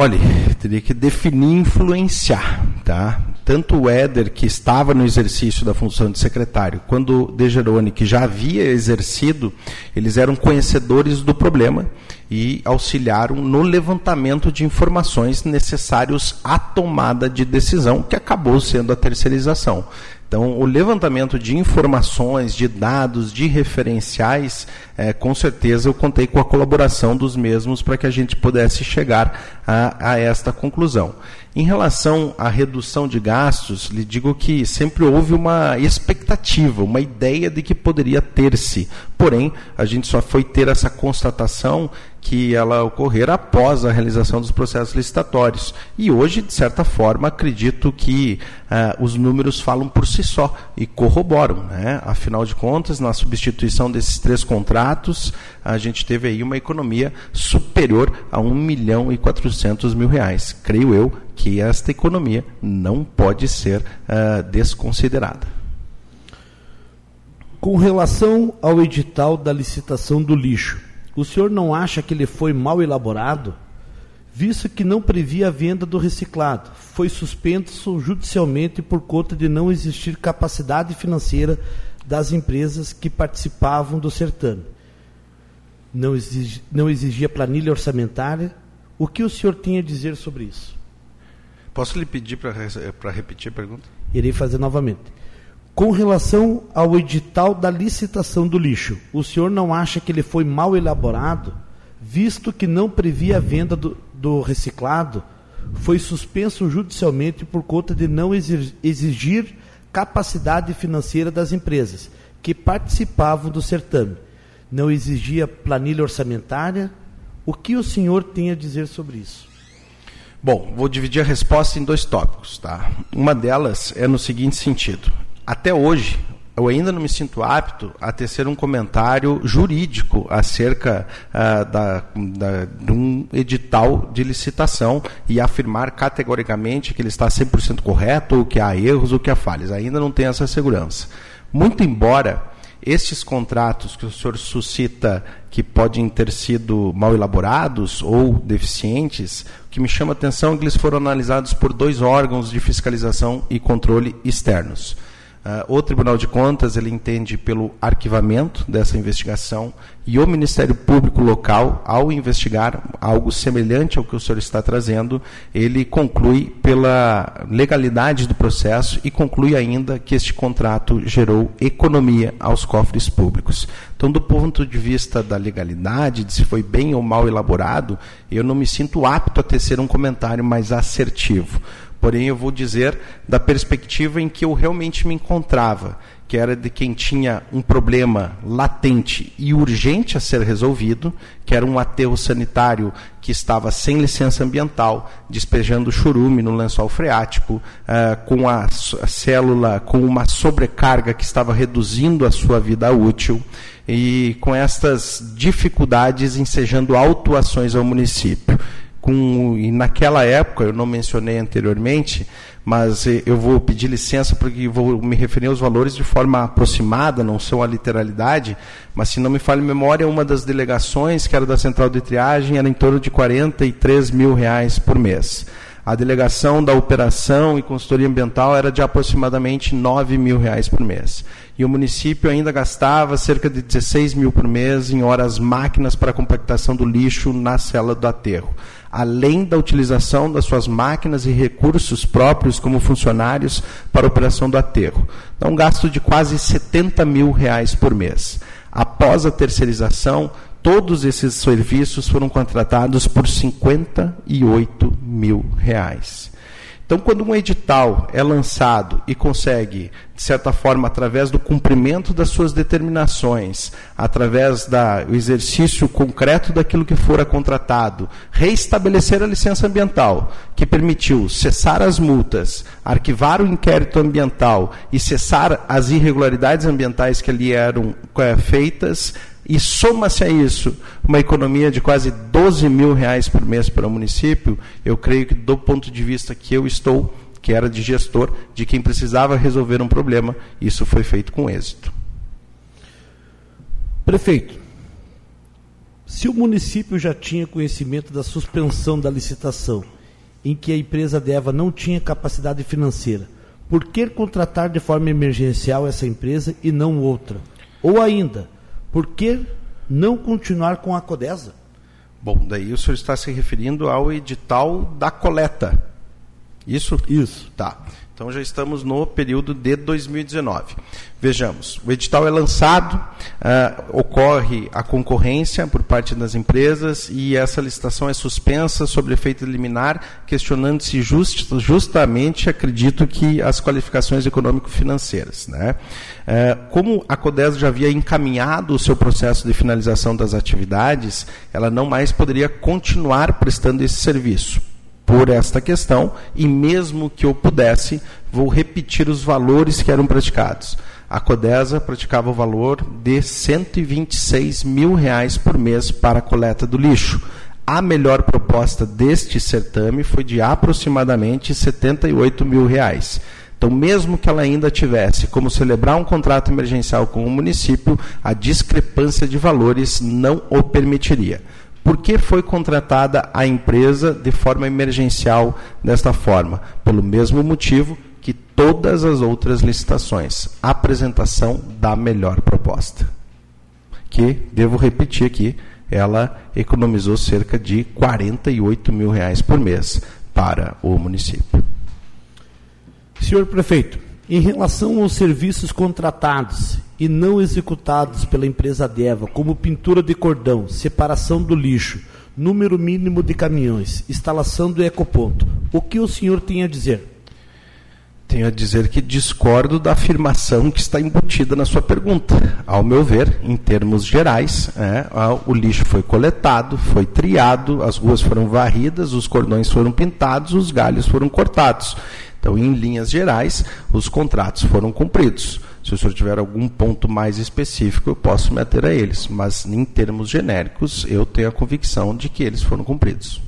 Olha, teria que definir influenciar, tá? Tanto o Éder, que estava no exercício da função de secretário, quanto o Degeroni, que já havia exercido, eles eram conhecedores do problema e auxiliaram no levantamento de informações necessários à tomada de decisão, que acabou sendo a terceirização. Então, o levantamento de informações, de dados, de referenciais, é, com certeza eu contei com a colaboração dos mesmos para que a gente pudesse chegar a, a esta conclusão. Em relação à redução de gastos, lhe digo que sempre houve uma expectativa, uma ideia de que poderia ter-se. Porém, a gente só foi ter essa constatação que ela ocorrer após a realização dos processos licitatórios. E hoje, de certa forma, acredito que uh, os números falam por si só e corroboram. Né? Afinal de contas, na substituição desses três contratos, a gente teve aí uma economia superior a 1 milhão e 400 mil reais. Creio eu que esta economia não pode ser uh, desconsiderada. Com relação ao edital da licitação do lixo, o senhor não acha que ele foi mal elaborado? Visto que não previa a venda do reciclado, foi suspenso judicialmente por conta de não existir capacidade financeira das empresas que participavam do certame. Não, exig, não exigia planilha orçamentária. O que o senhor tem a dizer sobre isso? Posso lhe pedir para repetir a pergunta? Irei fazer novamente. Com relação ao edital da licitação do lixo, o senhor não acha que ele foi mal elaborado, visto que não previa a venda do, do reciclado, foi suspenso judicialmente por conta de não exigir capacidade financeira das empresas que participavam do certame. Não exigia planilha orçamentária. O que o senhor tem a dizer sobre isso? Bom, vou dividir a resposta em dois tópicos, tá? Uma delas é no seguinte sentido: até hoje, eu ainda não me sinto apto a tecer um comentário jurídico acerca uh, da, da, de um edital de licitação e afirmar categoricamente que ele está 100% correto, ou que há erros, ou que há falhas. Ainda não tenho essa segurança. Muito embora estes contratos que o senhor suscita que podem ter sido mal elaborados ou deficientes, o que me chama a atenção é que eles foram analisados por dois órgãos de fiscalização e controle externos o Tribunal de Contas ele entende pelo arquivamento dessa investigação e o Ministério Público local, ao investigar algo semelhante ao que o senhor está trazendo, ele conclui pela legalidade do processo e conclui ainda que este contrato gerou economia aos cofres públicos. Então, do ponto de vista da legalidade, de se foi bem ou mal elaborado, eu não me sinto apto a tecer um comentário mais assertivo. Porém, eu vou dizer da perspectiva em que eu realmente me encontrava, que era de quem tinha um problema latente e urgente a ser resolvido, que era um aterro sanitário que estava sem licença ambiental, despejando churume no lençol freático, uh, com a, a célula com uma sobrecarga que estava reduzindo a sua vida útil e com estas dificuldades ensejando autuações ao município com, e naquela época, eu não mencionei anteriormente, mas eh, eu vou pedir licença porque vou me referir aos valores de forma aproximada, não são a literalidade, mas se não me falha memória, uma das delegações, que era da central de triagem, era em torno de 43 mil reais por mês. A delegação da operação e consultoria ambiental era de aproximadamente 9 mil reais por mês. E o município ainda gastava cerca de 16 mil por mês em horas máquinas para compactação do lixo na cela do aterro além da utilização das suas máquinas e recursos próprios como funcionários para a operação do aterro. Então, um gasto de quase 70 mil reais por mês. Após a terceirização, todos esses serviços foram contratados por 58 mil reais. Então, quando um edital é lançado e consegue, de certa forma, através do cumprimento das suas determinações, através do exercício concreto daquilo que fora contratado, reestabelecer a licença ambiental, que permitiu cessar as multas, arquivar o inquérito ambiental e cessar as irregularidades ambientais que ali eram é, feitas, e soma-se a isso uma economia de quase 12 mil reais por mês para o município, eu creio que do ponto de vista que eu estou, que era de gestor, de quem precisava resolver um problema, isso foi feito com êxito. Prefeito, se o município já tinha conhecimento da suspensão da licitação, em que a empresa Deva não tinha capacidade financeira, por que contratar de forma emergencial essa empresa e não outra? Ou ainda, por que não continuar com a Codesa? Bom, daí o senhor está se referindo ao edital da coleta. Isso? Isso. Tá. Então já estamos no período de 2019. Vejamos, o edital é lançado, uh, ocorre a concorrência por parte das empresas e essa licitação é suspensa sobre efeito liminar, questionando-se just, justamente, acredito que as qualificações econômico-financeiras. Né? Uh, como a CODES já havia encaminhado o seu processo de finalização das atividades, ela não mais poderia continuar prestando esse serviço por esta questão e mesmo que eu pudesse, vou repetir os valores que eram praticados. A Codesa praticava o valor de 126 mil reais por mês para a coleta do lixo. A melhor proposta deste certame foi de aproximadamente 78 mil reais. Então, mesmo que ela ainda tivesse como celebrar um contrato emergencial com o município, a discrepância de valores não o permitiria. Por que foi contratada a empresa de forma emergencial desta forma? Pelo mesmo motivo que todas as outras licitações, apresentação da melhor proposta. Que, devo repetir aqui, ela economizou cerca de 48 mil reais por mês para o município. Senhor prefeito, em relação aos serviços contratados e não executados pela empresa Deva, como pintura de cordão, separação do lixo, número mínimo de caminhões, instalação do ecoponto, o que o senhor tem a dizer? Tenho a dizer que discordo da afirmação que está embutida na sua pergunta. Ao meu ver, em termos gerais, é, o lixo foi coletado, foi triado, as ruas foram varridas, os cordões foram pintados, os galhos foram cortados. Então, em linhas gerais, os contratos foram cumpridos. Se o senhor tiver algum ponto mais específico, eu posso me ater a eles, mas em termos genéricos, eu tenho a convicção de que eles foram cumpridos.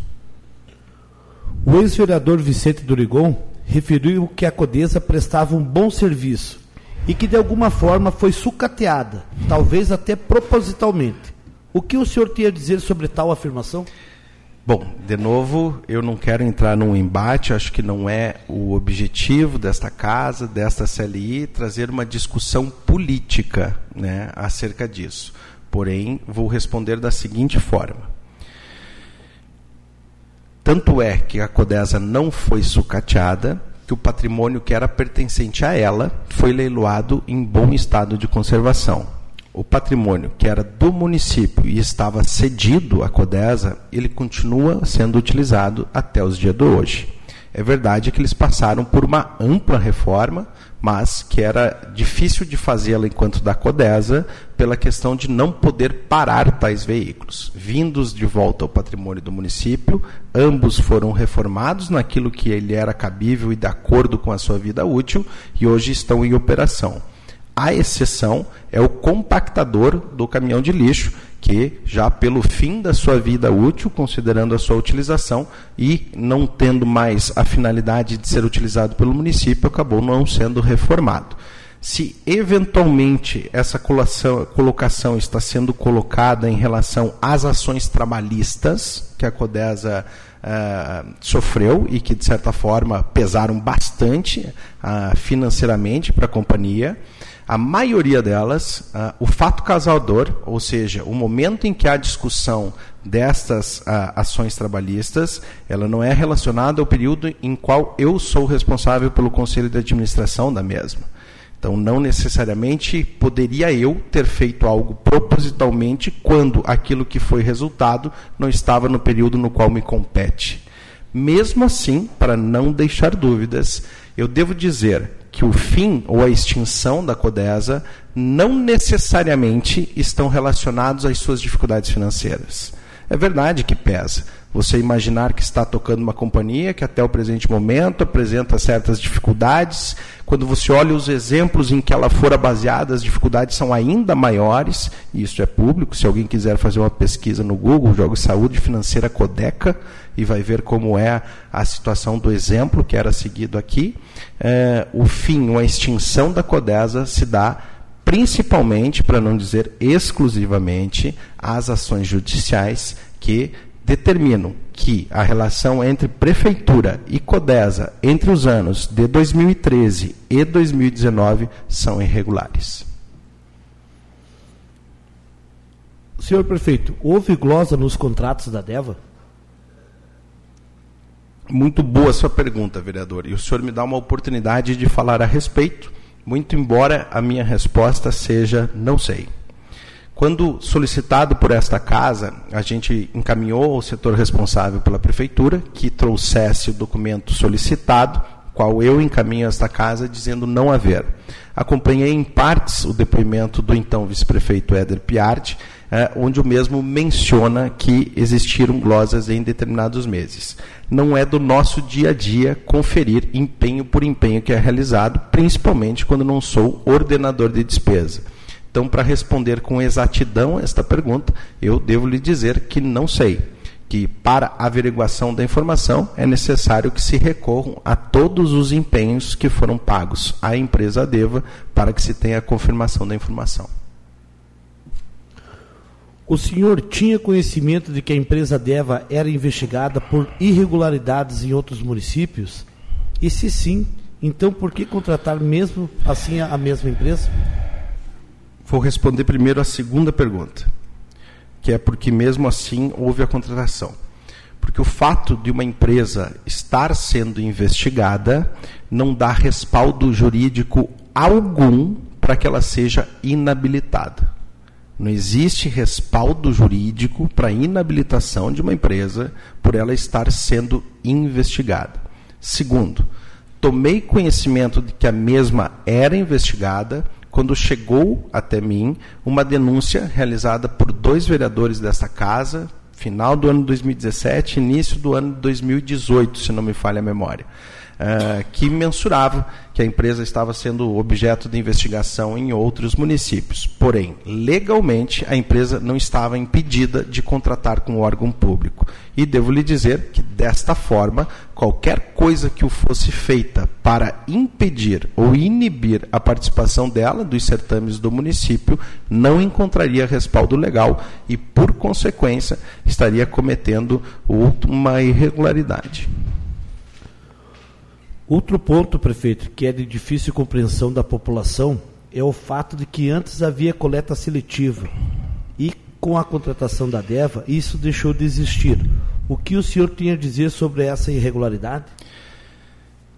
O ex-vereador Vicente Durigon referiu que a Codesa prestava um bom serviço e que de alguma forma foi sucateada, talvez até propositalmente. O que o senhor tem a dizer sobre tal afirmação? Bom, de novo, eu não quero entrar num embate, acho que não é o objetivo desta casa, desta CLI, trazer uma discussão política né, acerca disso. Porém, vou responder da seguinte forma. Tanto é que a Codesa não foi sucateada, que o patrimônio que era pertencente a ela foi leiloado em bom estado de conservação o patrimônio que era do município e estava cedido à Codesa, ele continua sendo utilizado até os dias de hoje. É verdade que eles passaram por uma ampla reforma, mas que era difícil de fazê-la enquanto da Codesa, pela questão de não poder parar tais veículos. Vindos de volta ao patrimônio do município, ambos foram reformados naquilo que ele era cabível e de acordo com a sua vida útil, e hoje estão em operação. A exceção é o compactador do caminhão de lixo, que já pelo fim da sua vida útil, considerando a sua utilização e não tendo mais a finalidade de ser utilizado pelo município, acabou não sendo reformado. Se eventualmente essa colocação, está sendo colocada em relação às ações trabalhistas que a Codesa uh, sofreu e que, de certa forma, pesaram bastante uh, financeiramente para a companhia, a maioria delas, uh, o fato causador, ou seja, o momento em que há discussão destas uh, ações trabalhistas, ela não é relacionada ao período em qual eu sou responsável pelo conselho de administração da mesma. Então, não necessariamente poderia eu ter feito algo propositalmente quando aquilo que foi resultado não estava no período no qual me compete. Mesmo assim, para não deixar dúvidas, eu devo dizer que o fim ou a extinção da Codesa não necessariamente estão relacionados às suas dificuldades financeiras. É verdade que pesa. Você imaginar que está tocando uma companhia que até o presente momento apresenta certas dificuldades, quando você olha os exemplos em que ela fora baseada, as dificuldades são ainda maiores, e isso é público. Se alguém quiser fazer uma pesquisa no Google, joga Saúde Financeira Codeca e vai ver como é a situação do exemplo que era seguido aqui. É, o fim, a extinção da Codesa se dá principalmente, para não dizer exclusivamente, às ações judiciais que determinam que a relação entre prefeitura e Codesa entre os anos de 2013 e 2019 são irregulares. Senhor prefeito, houve glosa nos contratos da DEVA? Muito boa sua pergunta, vereador. E o senhor me dá uma oportunidade de falar a respeito, muito embora a minha resposta seja não sei. Quando solicitado por esta casa, a gente encaminhou ao setor responsável pela prefeitura que trouxesse o documento solicitado, qual eu encaminho a esta casa dizendo não haver. Acompanhei em partes o depoimento do então vice-prefeito Éder Piardi, é, onde o mesmo menciona que existiram glosas em determinados meses. Não é do nosso dia a dia conferir empenho por empenho que é realizado, principalmente quando não sou ordenador de despesa. Então, para responder com exatidão esta pergunta, eu devo lhe dizer que não sei. Que para averiguação da informação é necessário que se recorram a todos os empenhos que foram pagos à empresa Deva para que se tenha a confirmação da informação. O senhor tinha conhecimento de que a empresa Deva era investigada por irregularidades em outros municípios? E se sim, então por que contratar mesmo assim a mesma empresa? Vou responder primeiro a segunda pergunta, que é porque mesmo assim houve a contratação. Porque o fato de uma empresa estar sendo investigada não dá respaldo jurídico algum para que ela seja inabilitada. Não existe respaldo jurídico para inabilitação de uma empresa por ela estar sendo investigada. Segundo, tomei conhecimento de que a mesma era investigada quando chegou até mim uma denúncia realizada por dois vereadores desta casa, final do ano 2017, início do ano 2018, se não me falha a memória. Uh, que mensurava que a empresa estava sendo objeto de investigação em outros municípios. Porém, legalmente, a empresa não estava impedida de contratar com o órgão público. E devo lhe dizer que, desta forma, qualquer coisa que o fosse feita para impedir ou inibir a participação dela dos certames do município não encontraria respaldo legal e, por consequência, estaria cometendo uma irregularidade. Outro ponto, prefeito, que é de difícil compreensão da população é o fato de que antes havia coleta seletiva e com a contratação da DEVA isso deixou de existir. O que o senhor tinha a dizer sobre essa irregularidade?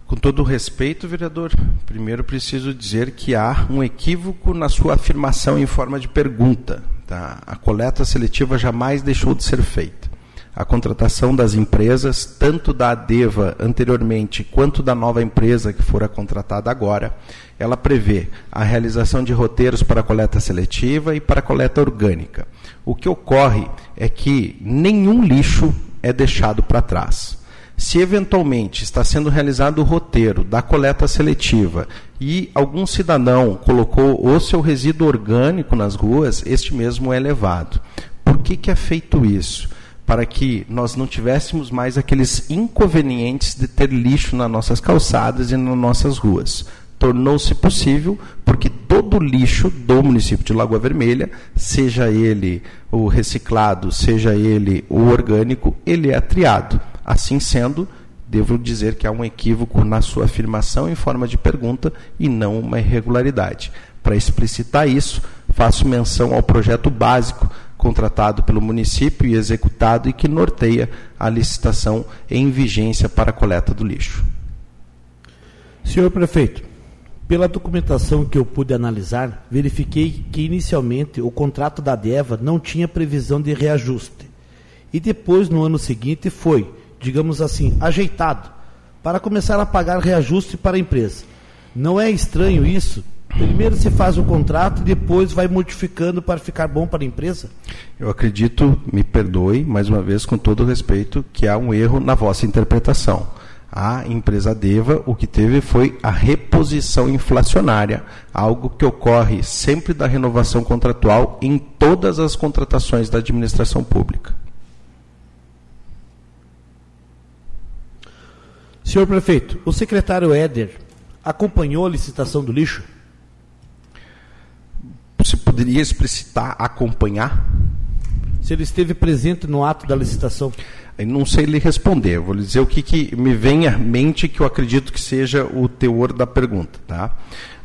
Com todo respeito, vereador, primeiro preciso dizer que há um equívoco na sua afirmação em forma de pergunta. Tá? A coleta seletiva jamais deixou de ser feita a contratação das empresas, tanto da Adeva anteriormente quanto da nova empresa que fora contratada agora, ela prevê a realização de roteiros para coleta seletiva e para coleta orgânica. O que ocorre é que nenhum lixo é deixado para trás. Se eventualmente está sendo realizado o roteiro da coleta seletiva e algum cidadão colocou o seu resíduo orgânico nas ruas, este mesmo é levado. Por que, que é feito isso? Para que nós não tivéssemos mais aqueles inconvenientes de ter lixo nas nossas calçadas e nas nossas ruas. Tornou-se possível porque todo o lixo do município de Lagoa Vermelha, seja ele o reciclado, seja ele o orgânico, ele é triado. Assim sendo, devo dizer que há um equívoco na sua afirmação em forma de pergunta e não uma irregularidade. Para explicitar isso, faço menção ao projeto básico contratado pelo município e executado e que norteia a licitação em vigência para a coleta do lixo. Senhor prefeito, pela documentação que eu pude analisar, verifiquei que inicialmente o contrato da DEVA não tinha previsão de reajuste. E depois, no ano seguinte, foi, digamos assim, ajeitado para começar a pagar reajuste para a empresa. Não é estranho isso, Primeiro se faz o contrato e depois vai modificando para ficar bom para a empresa? Eu acredito, me perdoe, mais uma vez, com todo respeito, que há um erro na vossa interpretação. A empresa Deva, o que teve foi a reposição inflacionária, algo que ocorre sempre da renovação contratual em todas as contratações da administração pública. Senhor prefeito, o secretário Éder acompanhou a licitação do lixo? Poderia explicitar acompanhar? Se ele esteve presente no ato da licitação. Eu não sei lhe responder, vou lhe dizer o que, que me vem à mente que eu acredito que seja o teor da pergunta. Tá?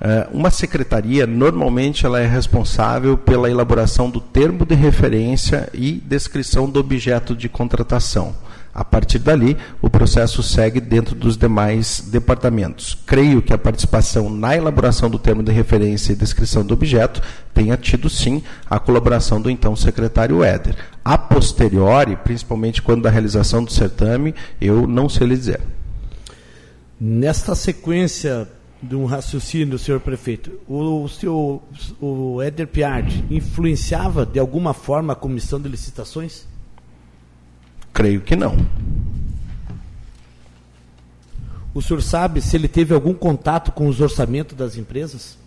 Uh, uma secretaria, normalmente, ela é responsável pela elaboração do termo de referência e descrição do objeto de contratação. A partir dali, o processo segue dentro dos demais departamentos. Creio que a participação na elaboração do termo de referência e descrição do objeto tenha tido sim a colaboração do então secretário Éder. A posteriori, principalmente quando da realização do certame, eu não sei lhe dizer. Nesta sequência de um raciocínio, senhor prefeito, o, senhor, o Éder Piard influenciava de alguma forma a comissão de licitações? Creio que não. O senhor sabe se ele teve algum contato com os orçamentos das empresas?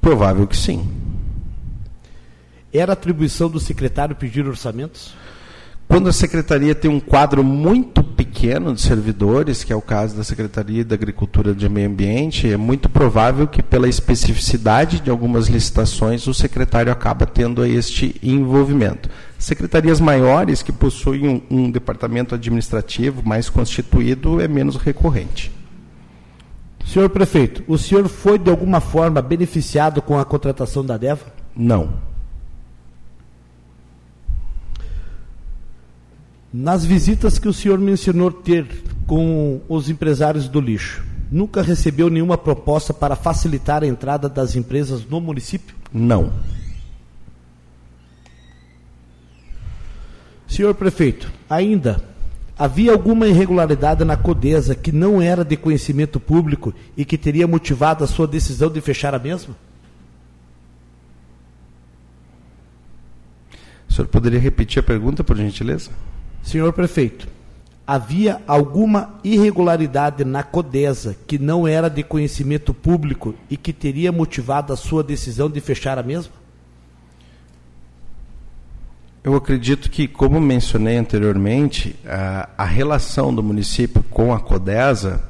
Provável que sim. Era atribuição do secretário pedir orçamentos? Quando a secretaria tem um quadro muito pequeno de servidores, que é o caso da Secretaria da Agricultura e Meio Ambiente, é muito provável que, pela especificidade de algumas licitações, o secretário acaba tendo este envolvimento. Secretarias maiores, que possuem um, um departamento administrativo mais constituído, é menos recorrente. Senhor prefeito, o senhor foi de alguma forma beneficiado com a contratação da DEVA? Não. Nas visitas que o senhor mencionou ter com os empresários do lixo, nunca recebeu nenhuma proposta para facilitar a entrada das empresas no município? Não. Senhor prefeito, ainda havia alguma irregularidade na Codesa que não era de conhecimento público e que teria motivado a sua decisão de fechar a mesma? O senhor poderia repetir a pergunta, por gentileza? Senhor prefeito, havia alguma irregularidade na Codesa que não era de conhecimento público e que teria motivado a sua decisão de fechar a mesma? Eu acredito que, como mencionei anteriormente, a, a relação do município com a Codesa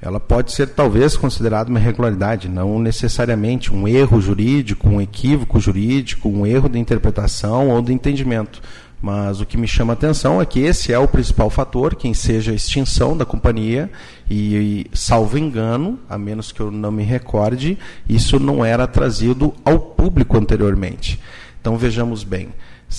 ela pode ser talvez considerada uma irregularidade, não necessariamente um erro jurídico, um equívoco jurídico, um erro de interpretação ou de entendimento. Mas o que me chama a atenção é que esse é o principal fator, quem seja a extinção da companhia, e, salvo engano, a menos que eu não me recorde, isso não era trazido ao público anteriormente. Então vejamos bem.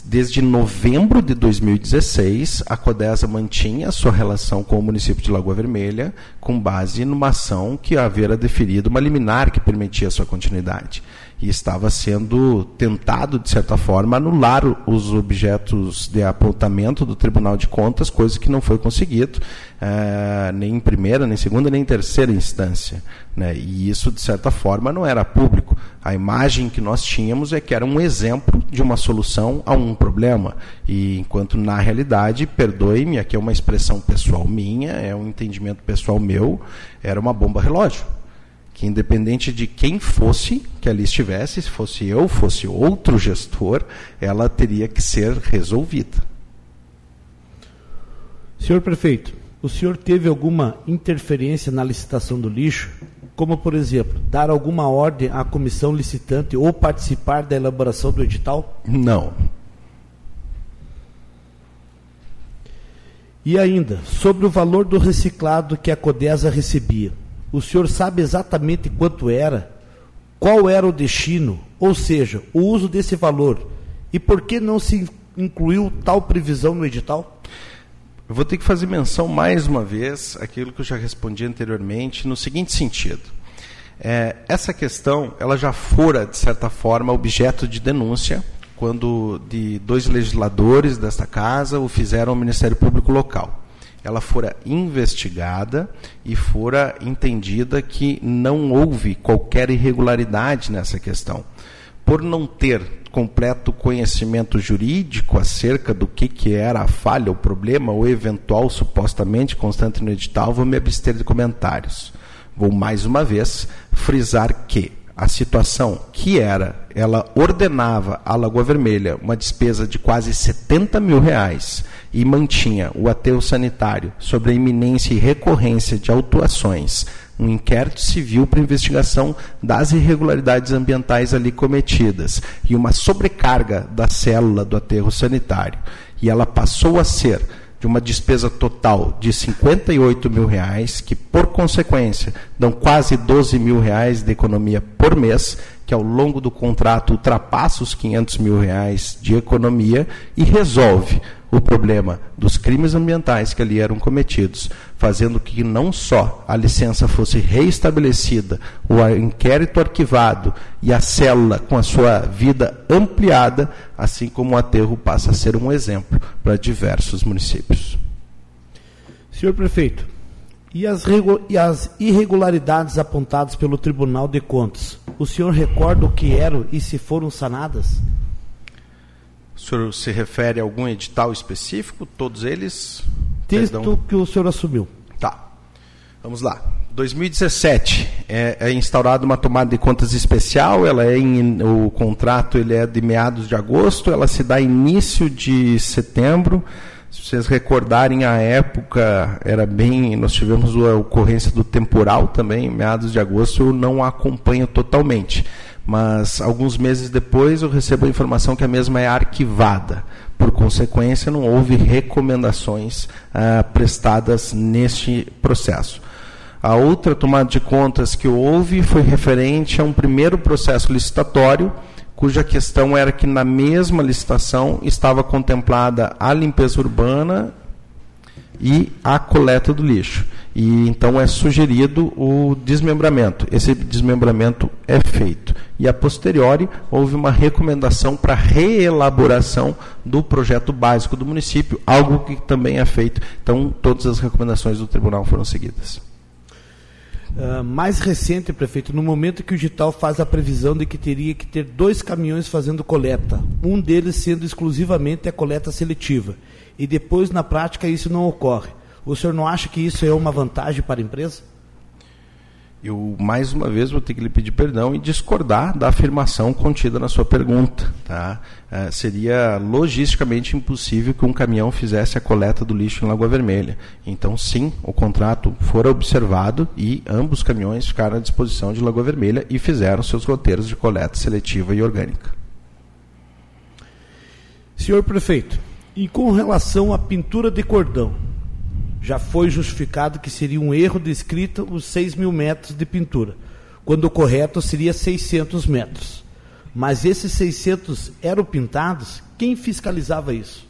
Desde novembro de 2016, a Codesa mantinha sua relação com o município de Lagoa Vermelha, com base numa ação que havia deferido uma liminar que permitia sua continuidade. E estava sendo tentado, de certa forma, anular os objetos de apontamento do Tribunal de Contas, coisa que não foi conseguido, é, nem em primeira, nem em segunda, nem em terceira instância. Né? E isso, de certa forma, não era público. A imagem que nós tínhamos é que era um exemplo de uma solução a um problema. E enquanto, na realidade, perdoe-me, aqui é uma expressão pessoal minha, é um entendimento pessoal meu, era uma bomba relógio que independente de quem fosse que ali estivesse, se fosse eu, fosse outro gestor, ela teria que ser resolvida. Senhor prefeito, o senhor teve alguma interferência na licitação do lixo? Como, por exemplo, dar alguma ordem à comissão licitante ou participar da elaboração do edital? Não. E ainda, sobre o valor do reciclado que a Codesa recebia o senhor sabe exatamente quanto era, qual era o destino, ou seja, o uso desse valor, e por que não se incluiu tal previsão no edital? Eu vou ter que fazer menção mais uma vez aquilo que eu já respondi anteriormente, no seguinte sentido. É, essa questão ela já fora, de certa forma, objeto de denúncia quando de dois legisladores desta casa o fizeram ao Ministério Público Local ela fora investigada e fora entendida que não houve qualquer irregularidade nessa questão. Por não ter completo conhecimento jurídico acerca do que, que era a falha, o problema, ou eventual supostamente constante no edital, vou me abster de comentários. Vou mais uma vez frisar que a situação que era, ela ordenava à Lagoa Vermelha uma despesa de quase 70 mil reais e mantinha o aterro sanitário sobre a iminência e recorrência de autuações, um inquérito civil para investigação das irregularidades ambientais ali cometidas e uma sobrecarga da célula do aterro sanitário. E ela passou a ser de uma despesa total de 58 mil reais, que por consequência dão quase 12 mil reais de economia por mês, que ao longo do contrato ultrapassa os 500 mil reais de economia e resolve o problema dos crimes ambientais que ali eram cometidos, fazendo que não só a licença fosse reestabelecida, o inquérito arquivado e a célula com a sua vida ampliada, assim como o aterro passa a ser um exemplo para diversos municípios. Senhor prefeito, e as, e as irregularidades apontadas pelo Tribunal de Contas, o senhor recorda o que eram e se foram sanadas? O senhor se refere a algum edital específico? Todos eles? Texto Perdão. que o senhor assumiu. Tá. Vamos lá. 2017 é, é instaurada uma tomada de contas especial. Ela é em, o contrato ele é de meados de agosto. Ela se dá início de setembro. Se vocês recordarem a época, era bem. Nós tivemos a ocorrência do temporal também, meados de agosto. Eu não a acompanho totalmente mas alguns meses depois eu recebo a informação que a mesma é arquivada. Por consequência, não houve recomendações ah, prestadas neste processo. A outra tomada de contas que houve foi referente a um primeiro processo licitatório, cuja questão era que na mesma licitação estava contemplada a limpeza urbana e a coleta do lixo. E então é sugerido o desmembramento. Esse desmembramento é feito. E a posteriori houve uma recomendação para reelaboração do projeto básico do município, algo que também é feito. Então todas as recomendações do tribunal foram seguidas. Uh, mais recente, prefeito, no momento que o digital faz a previsão de que teria que ter dois caminhões fazendo coleta, um deles sendo exclusivamente a coleta seletiva e depois na prática isso não ocorre. O senhor não acha que isso é uma vantagem para a empresa? Eu, mais uma vez, vou ter que lhe pedir perdão e discordar da afirmação contida na sua pergunta. Tá? É, seria logisticamente impossível que um caminhão fizesse a coleta do lixo em Lagoa Vermelha. Então, sim, o contrato fora observado e ambos os caminhões ficaram à disposição de Lagoa Vermelha e fizeram seus roteiros de coleta seletiva e orgânica. Senhor prefeito, e com relação à pintura de cordão, já foi justificado que seria um erro de escrita os 6 mil metros de pintura, quando o correto seria 600 metros. Mas esses 600 eram pintados? Quem fiscalizava isso?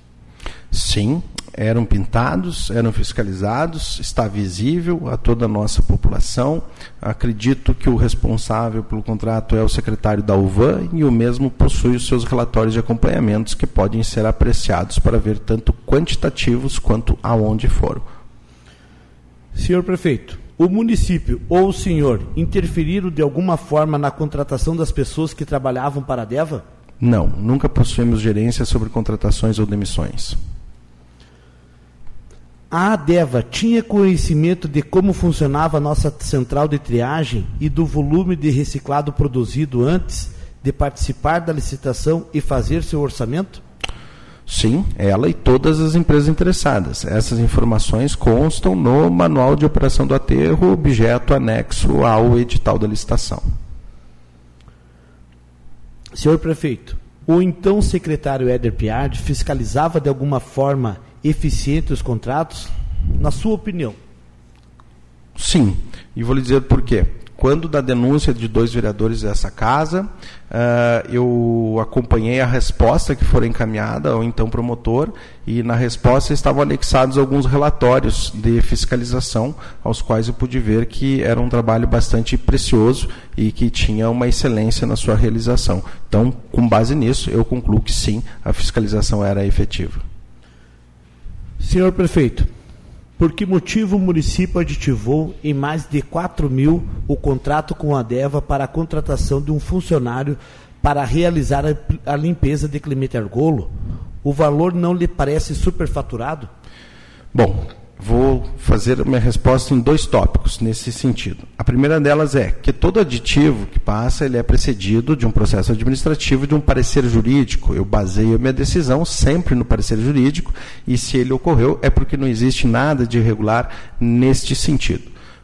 Sim, eram pintados, eram fiscalizados, está visível a toda a nossa população. Acredito que o responsável pelo contrato é o secretário da UVAN e o mesmo possui os seus relatórios de acompanhamentos que podem ser apreciados para ver tanto quantitativos quanto aonde foram. Senhor prefeito, o município ou o senhor interferiram de alguma forma na contratação das pessoas que trabalhavam para a DEVA? Não, nunca possuímos gerência sobre contratações ou demissões. A ADEVA tinha conhecimento de como funcionava a nossa central de triagem e do volume de reciclado produzido antes de participar da licitação e fazer seu orçamento? Sim, ela e todas as empresas interessadas. Essas informações constam no Manual de Operação do Aterro, objeto anexo ao edital da licitação. Senhor prefeito, o então secretário Éder Piard fiscalizava de alguma forma eficiente os contratos? Na sua opinião? Sim, e vou lhe dizer por quê quando da denúncia de dois vereadores dessa casa, uh, eu acompanhei a resposta que foi encaminhada ao então promotor e na resposta estavam anexados alguns relatórios de fiscalização, aos quais eu pude ver que era um trabalho bastante precioso e que tinha uma excelência na sua realização. Então, com base nisso, eu concluo que sim, a fiscalização era efetiva. Senhor prefeito, por que motivo o município aditivou em mais de 4 mil o contrato com a DEVA para a contratação de um funcionário para realizar a, limpeza de Clemente Argolo? O valor não lhe parece superfaturado? Bom, Vou fazer a minha resposta em dois tópicos nesse sentido. A primeira delas é que todo aditivo que passa ele é precedido de um processo administrativo de um parecer jurídico. Eu baseio a minha decisão sempre no parecer jurídico e se ele ocorreu é porque não existe nada de irregular neste sentido.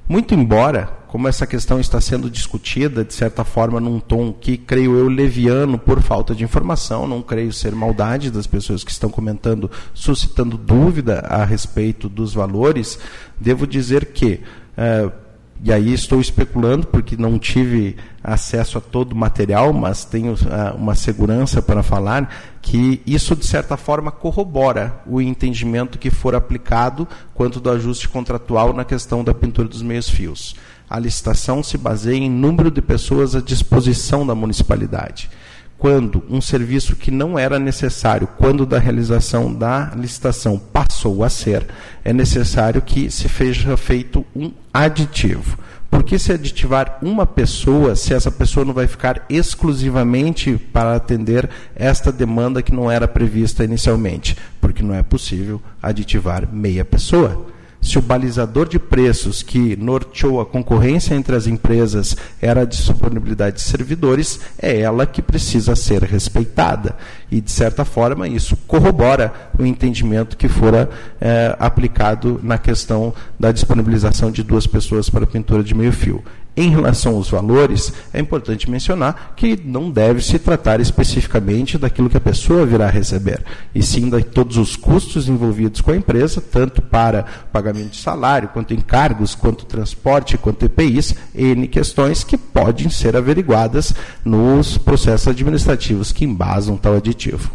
Muito embora como essa questão está sendo discutida, de certa forma, num tom que, creio eu, leviano por falta de informação, não creio ser maldade das pessoas que estão comentando, suscitando dúvida a respeito dos valores, devo dizer que. Uh, e aí estou especulando porque não tive acesso a todo o material, mas tenho uh, uma segurança para falar que isso de certa forma corrobora o entendimento que for aplicado quanto do ajuste contratual na questão da pintura dos meios fios. A licitação se baseia em número de pessoas à disposição da municipalidade. Quando um serviço que não era necessário, quando da realização da licitação passou a ser, é necessário que se seja feito um aditivo. Por que se aditivar uma pessoa se essa pessoa não vai ficar exclusivamente para atender esta demanda que não era prevista inicialmente? Porque não é possível aditivar meia pessoa se o balizador de preços que norteou a concorrência entre as empresas era a disponibilidade de servidores, é ela que precisa ser respeitada. E, de certa forma, isso corrobora o entendimento que fora é, aplicado na questão da disponibilização de duas pessoas para pintura de meio fio. Em relação aos valores, é importante mencionar que não deve se tratar especificamente daquilo que a pessoa virá receber, e sim de todos os custos envolvidos com a empresa, tanto para pagamento de salário, quanto encargos, quanto transporte, quanto EPIs, N questões que podem ser averiguadas nos processos administrativos que embasam tal aditivo.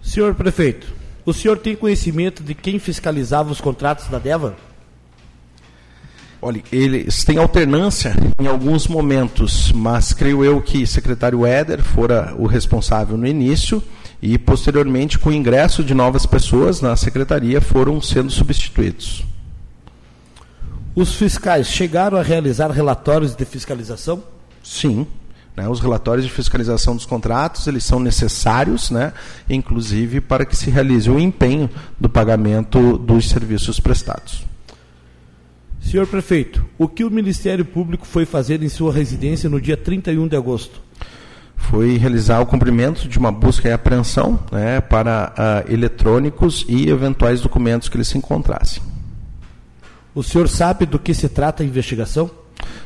Senhor prefeito, o senhor tem conhecimento de quem fiscalizava os contratos da DEVA? Olha, eles têm alternância em alguns momentos, mas creio eu que o secretário Éder fora o responsável no início e posteriormente, com o ingresso de novas pessoas na secretaria, foram sendo substituídos. Os fiscais chegaram a realizar relatórios de fiscalização? Sim. Né? Os relatórios de fiscalização dos contratos eles são necessários, né? inclusive para que se realize o empenho do pagamento dos serviços prestados. Senhor prefeito, o que o Ministério Público foi fazer em sua residência no dia 31 de agosto? Foi realizar o cumprimento de uma busca e apreensão né, para uh, eletrônicos e eventuais documentos que eles se encontrassem. O senhor sabe do que se trata a investigação?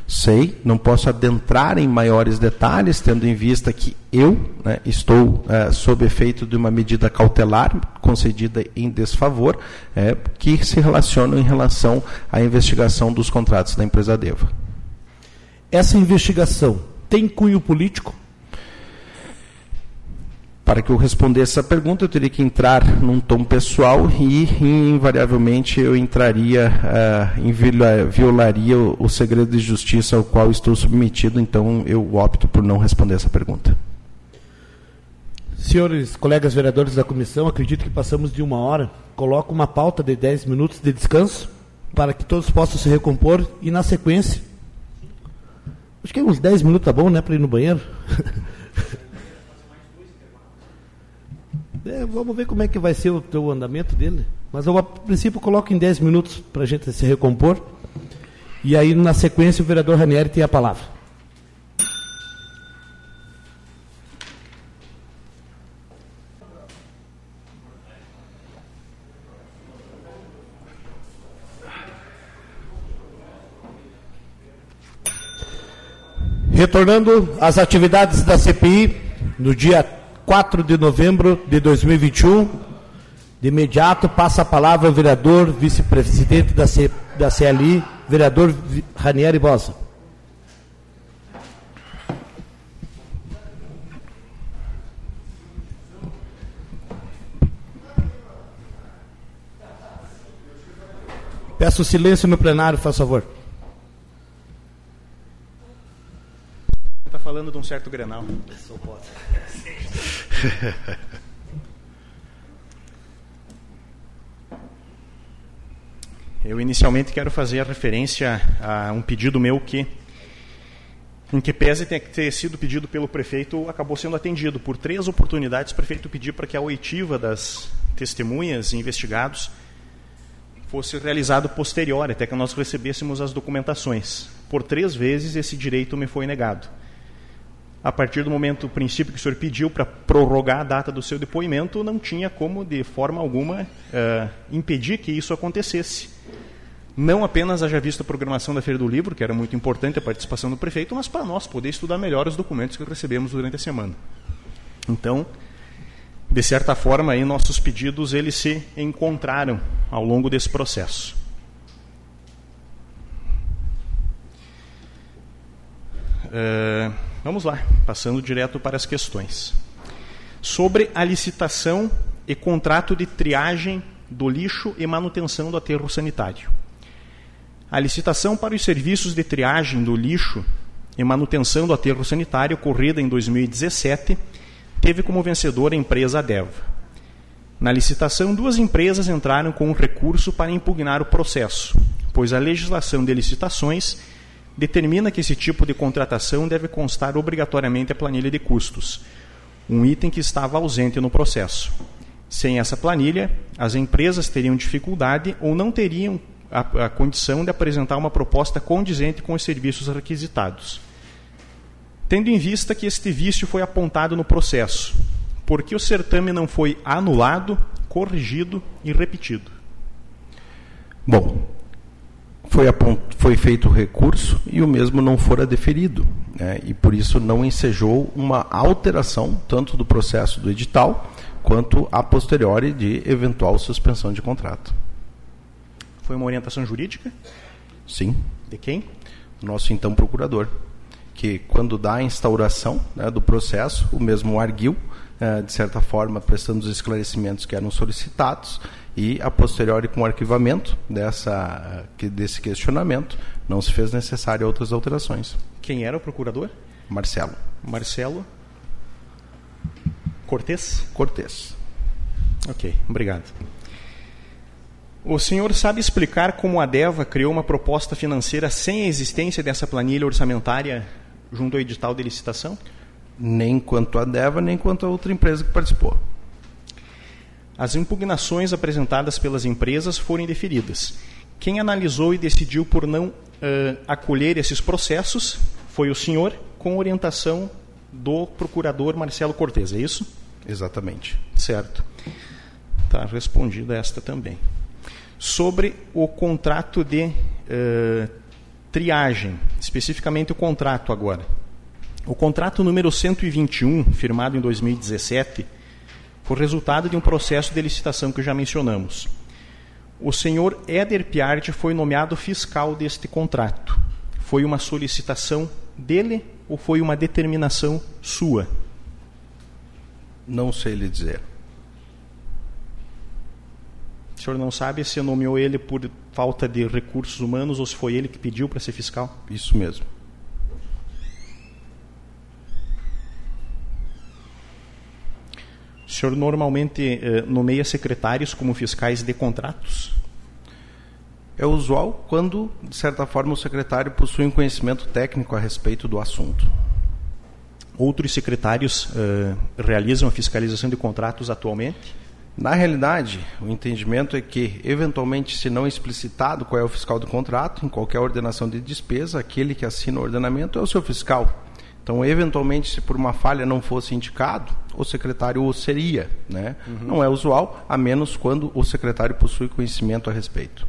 Sei, não posso adentrar em maiores detalhes, tendo em vista que eu né, estou é, sob efeito de uma medida cautelar concedida em desfavor, é, que se relaciona em relação à investigação dos contratos da empresa Deva. Essa investigação tem cunho político? Para que eu respondesse essa pergunta, eu teria que entrar num tom pessoal e, invariavelmente, eu entraria, uh, violaria o, o segredo de justiça ao qual estou submetido, então eu opto por não responder essa pergunta. Senhores colegas vereadores da comissão, acredito que passamos de uma hora. Coloco uma pauta de 10 minutos de descanso para que todos possam se recompor e, na sequência, acho que uns 10 minutos tá bom, né, para ir no banheiro? É, vamos ver como é que vai ser o teu andamento dele. Mas eu, a princípio, coloco em 10 minutos para a gente se recompor. E aí, na sequência, o vereador Ranieri tem a palavra. Retornando às atividades da CPI, no dia 4 de novembro de 2021. De imediato passa a palavra ao vereador, vice-presidente da, C, da CLI, vereador Ranieri Bosa. Peço silêncio no plenário, faz favor. Está falando de um certo Grenal. Sou Eu inicialmente quero fazer a referência a um pedido meu que, em que pese ter sido pedido pelo prefeito, acabou sendo atendido. Por três oportunidades, o prefeito pediu para que a oitiva das testemunhas e investigados fosse realizado posterior, até que nós recebêssemos as documentações. Por três vezes esse direito me foi negado a partir do momento, o princípio que o senhor pediu para prorrogar a data do seu depoimento, não tinha como, de forma alguma, uh, impedir que isso acontecesse. Não apenas haja visto a programação da Feira do Livro, que era muito importante a participação do prefeito, mas para nós poder estudar melhor os documentos que recebemos durante a semana. Então, de certa forma, aí, nossos pedidos eles se encontraram ao longo desse processo. Uh, Vamos lá, passando direto para as questões. Sobre a licitação e contrato de triagem do lixo e manutenção do aterro sanitário. A licitação para os serviços de triagem do lixo e manutenção do aterro sanitário, ocorrida em 2017, teve como vencedora a empresa Adeva. Na licitação, duas empresas entraram com um recurso para impugnar o processo, pois a legislação de licitações determina que esse tipo de contratação deve constar obrigatoriamente a planilha de custos, um item que estava ausente no processo. Sem essa planilha, as empresas teriam dificuldade ou não teriam a, a condição de apresentar uma proposta condizente com os serviços requisitados. Tendo em vista que este vício foi apontado no processo, por que o certame não foi anulado, corrigido e repetido? Bom, foi, foi feito o recurso e o mesmo não fora deferido. Né? E por isso não ensejou uma alteração tanto do processo do edital quanto a posteriori de eventual suspensão de contrato. Foi uma orientação jurídica? Sim. De quem? Nosso então procurador. Que quando dá a instauração né, do processo, o mesmo arguiu, eh, de certa forma, prestando os esclarecimentos que eram solicitados, e a posteriori com o arquivamento dessa, desse questionamento não se fez necessário outras alterações. Quem era o procurador? Marcelo. Marcelo Cortês? Cortês. Ok, obrigado. O senhor sabe explicar como a DEVA criou uma proposta financeira sem a existência dessa planilha orçamentária junto ao edital de licitação? Nem quanto a Deva, nem quanto a outra empresa que participou. As impugnações apresentadas pelas empresas foram indeferidas. Quem analisou e decidiu por não uh, acolher esses processos foi o senhor, com orientação do procurador Marcelo Cortes, é isso? Exatamente. Certo. Está respondida esta também. Sobre o contrato de uh, triagem, especificamente o contrato agora. O contrato número 121, firmado em 2017, foi resultado de um processo de licitação que já mencionamos. O senhor Éder Piardi foi nomeado fiscal deste contrato. Foi uma solicitação dele ou foi uma determinação sua? Não sei lhe dizer. O senhor não sabe se nomeou ele por falta de recursos humanos ou se foi ele que pediu para ser fiscal? Isso mesmo. O senhor normalmente eh, nomeia secretários como fiscais de contratos? É usual quando, de certa forma, o secretário possui um conhecimento técnico a respeito do assunto. Outros secretários eh, realizam a fiscalização de contratos atualmente? Na realidade, o entendimento é que, eventualmente, se não explicitado qual é o fiscal do contrato, em qualquer ordenação de despesa, aquele que assina o ordenamento é o seu fiscal. Então, eventualmente, se por uma falha não fosse indicado, o secretário o seria. Né? Uhum. Não é usual, a menos quando o secretário possui conhecimento a respeito.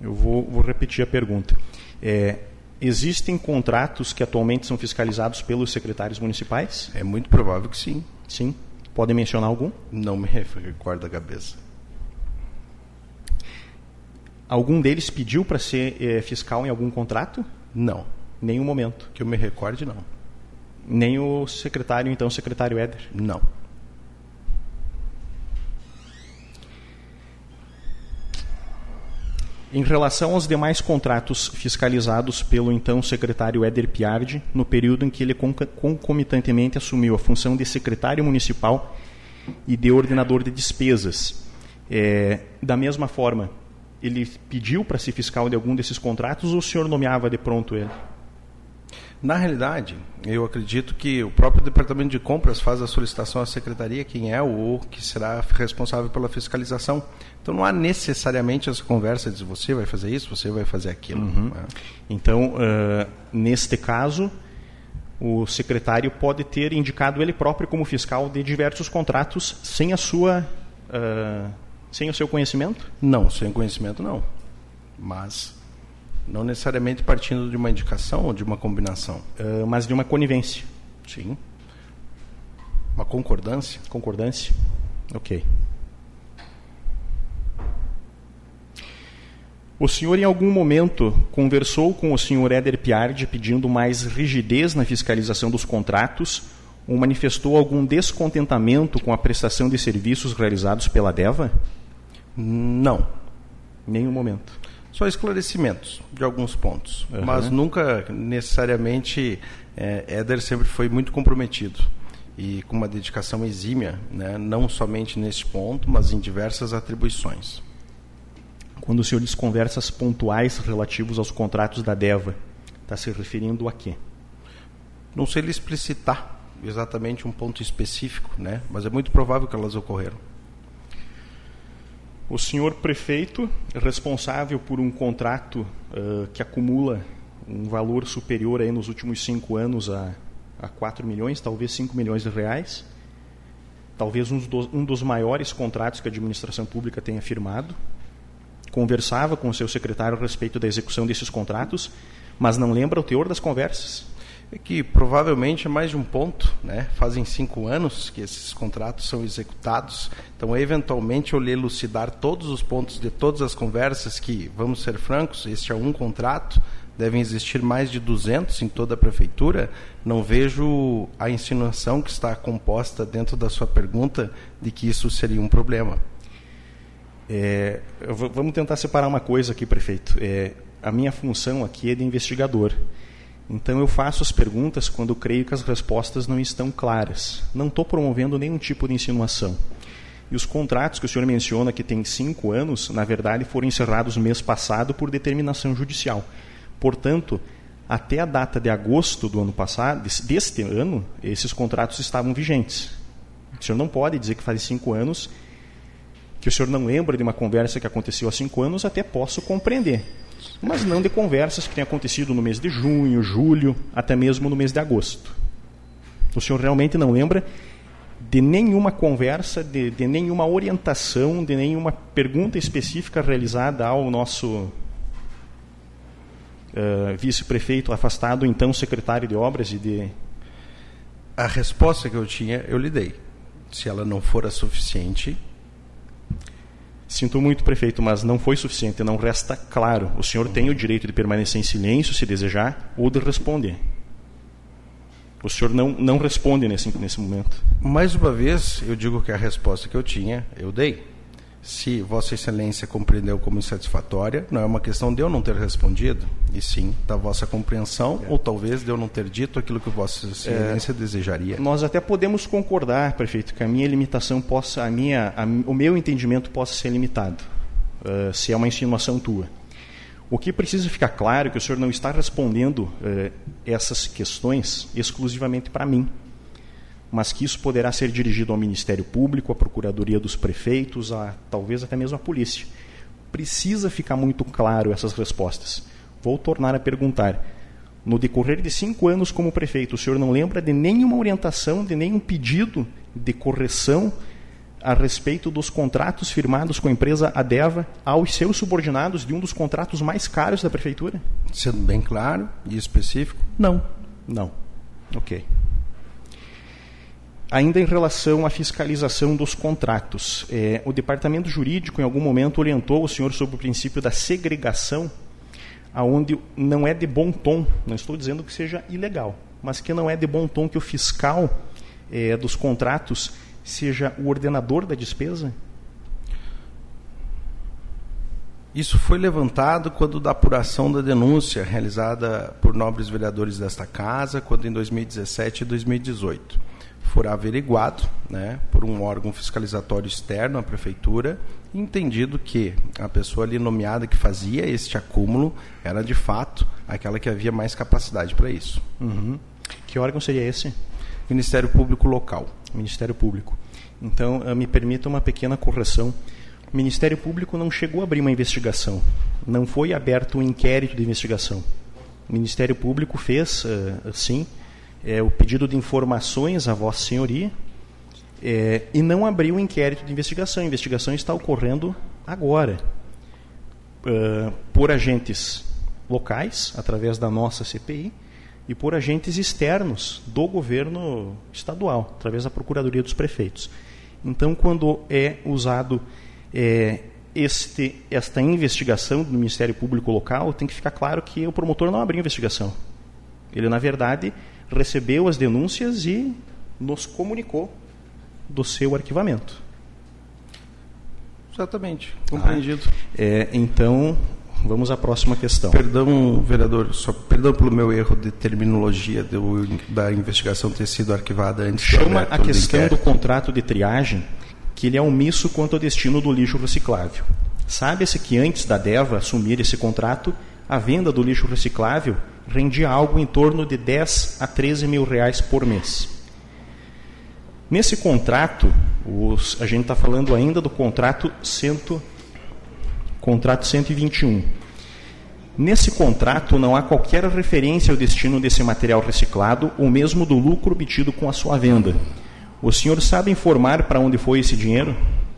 Eu vou, vou repetir a pergunta. É, existem contratos que atualmente são fiscalizados pelos secretários municipais? É muito provável que sim. Sim. Podem mencionar algum? Não me recordo a cabeça. Algum deles pediu para ser é, fiscal em algum contrato? Não. Nenhum momento. Que eu me recorde, não. Nem o secretário, então, o secretário Éder? Não. Em relação aos demais contratos fiscalizados pelo então secretário Éder Piardi, no período em que ele concomitantemente assumiu a função de secretário municipal e de ordenador de despesas, é, da mesma forma, ele pediu para ser fiscal de algum desses contratos ou o senhor nomeava de pronto ele? Na realidade, eu acredito que o próprio Departamento de Compras faz a solicitação à Secretaria, quem é ou que será responsável pela fiscalização. Então não há necessariamente essa conversa de você vai fazer isso, você vai fazer aquilo. Uhum. Né? Então, uh, neste caso, o secretário pode ter indicado ele próprio como fiscal de diversos contratos sem a sua, uh, sem o seu conhecimento? Não, sem conhecimento não. Mas não necessariamente partindo de uma indicação ou de uma combinação. Uh, mas de uma conivência. Sim. Uma concordância. Concordância. Ok. O senhor, em algum momento, conversou com o senhor Éder Piardi pedindo mais rigidez na fiscalização dos contratos ou manifestou algum descontentamento com a prestação de serviços realizados pela DEVA? Não. Nenhum momento só esclarecimentos de alguns pontos, uhum. mas nunca necessariamente é, Éder sempre foi muito comprometido e com uma dedicação exímia, né, não somente neste ponto, mas em diversas atribuições. Quando o senhor diz conversas pontuais relativos aos contratos da DEVA, está se referindo a quê? Não sei lhe explicitar exatamente um ponto específico, né, mas é muito provável que elas ocorreram. O senhor prefeito, responsável por um contrato uh, que acumula um valor superior aí nos últimos cinco anos a, a 4 milhões, talvez 5 milhões de reais, talvez um dos, um dos maiores contratos que a administração pública tenha firmado, conversava com o seu secretário a respeito da execução desses contratos, mas não lembra o teor das conversas é que provavelmente é mais de um ponto, né? Fazem cinco anos que esses contratos são executados, então eventualmente eu lhe elucidar todos os pontos de todas as conversas que, vamos ser francos, este é um contrato, devem existir mais de 200 em toda a prefeitura, não vejo a insinuação que está composta dentro da sua pergunta de que isso seria um problema. É, vamos tentar separar uma coisa aqui, prefeito. É, a minha função aqui é de investigador. Então eu faço as perguntas quando creio que as respostas não estão claras. Não estou promovendo nenhum tipo de insinuação. E os contratos que o senhor menciona que tem cinco anos, na verdade, foram encerrados mês passado por determinação judicial. Portanto, até a data de agosto do ano passado, deste ano, esses contratos estavam vigentes. O senhor não pode dizer que faz cinco anos que o senhor não lembra de uma conversa que aconteceu há cinco anos, até posso compreender. Mas não de conversas que tenham acontecido no mês de junho, julho, até mesmo no mês de agosto. O senhor realmente não lembra de nenhuma conversa, de, de nenhuma orientação, de nenhuma pergunta específica realizada ao nosso uh, vice-prefeito afastado, então secretário de obras e de. A resposta que eu tinha, eu lhe dei. Se ela não for a suficiente. Sinto muito, prefeito, mas não foi suficiente, não resta claro. O senhor tem o direito de permanecer em silêncio, se desejar, ou de responder. O senhor não, não responde nesse, nesse momento. Mais uma vez, eu digo que a resposta que eu tinha, eu dei se Vossa Excelência compreendeu como insatisfatória, não é uma questão de eu não ter respondido, e sim da vossa compreensão, é. ou talvez de eu não ter dito aquilo que Vossa Excelência é. desejaria. Nós até podemos concordar, prefeito, que a minha limitação possa, a minha, a, o meu entendimento possa ser limitado, uh, se é uma insinuação tua. O que precisa ficar claro é que o senhor não está respondendo uh, essas questões exclusivamente para mim mas que isso poderá ser dirigido ao Ministério Público, à Procuradoria dos Prefeitos, a talvez até mesmo à polícia. Precisa ficar muito claro essas respostas. Vou tornar a perguntar. No decorrer de cinco anos como prefeito, o senhor não lembra de nenhuma orientação, de nenhum pedido de correção a respeito dos contratos firmados com a empresa Adeva aos seus subordinados de um dos contratos mais caros da prefeitura? Sendo bem claro e específico, não. Não. Ok. Ainda em relação à fiscalização dos contratos, é, o departamento jurídico em algum momento orientou o senhor sobre o princípio da segregação, aonde não é de bom tom, não estou dizendo que seja ilegal, mas que não é de bom tom que o fiscal é, dos contratos seja o ordenador da despesa? Isso foi levantado quando da apuração da denúncia realizada por nobres vereadores desta casa, quando em 2017 e 2018 for averiguado né, por um órgão fiscalizatório externo à prefeitura, entendido que a pessoa ali nomeada que fazia este acúmulo era de fato aquela que havia mais capacidade para isso. Uhum. Que órgão seria esse? Ministério Público Local. Ministério Público. Então, eh, me permita uma pequena correção. O Ministério Público não chegou a abrir uma investigação. Não foi aberto um inquérito de investigação. O Ministério Público fez, uh, sim, é, o pedido de informações a Vossa Senhoria é, e não abriu o inquérito de investigação. A investigação está ocorrendo agora uh, por agentes locais, através da nossa CPI, e por agentes externos do governo estadual, através da Procuradoria dos Prefeitos. Então, quando é usado é, este, esta investigação do Ministério Público Local, tem que ficar claro que o promotor não abriu investigação. Ele, na verdade, recebeu as denúncias e nos comunicou do seu arquivamento. Exatamente, compreendido. Ah, é, então, vamos à próxima questão. Perdão, vereador, só perdão pelo meu erro de terminologia do, da investigação ter sido arquivada antes. Chama a questão do contrato de triagem que ele é omisso quanto ao destino do lixo reciclável. Sabe-se que antes da DEVA assumir esse contrato, a venda do lixo reciclável rendia algo em torno de 10 a 13 mil reais por mês. Nesse contrato, os, a gente está falando ainda do contrato, cento, contrato 121. Nesse contrato não há qualquer referência ao destino desse material reciclado ou mesmo do lucro obtido com a sua venda. O senhor sabe informar para onde foi esse dinheiro?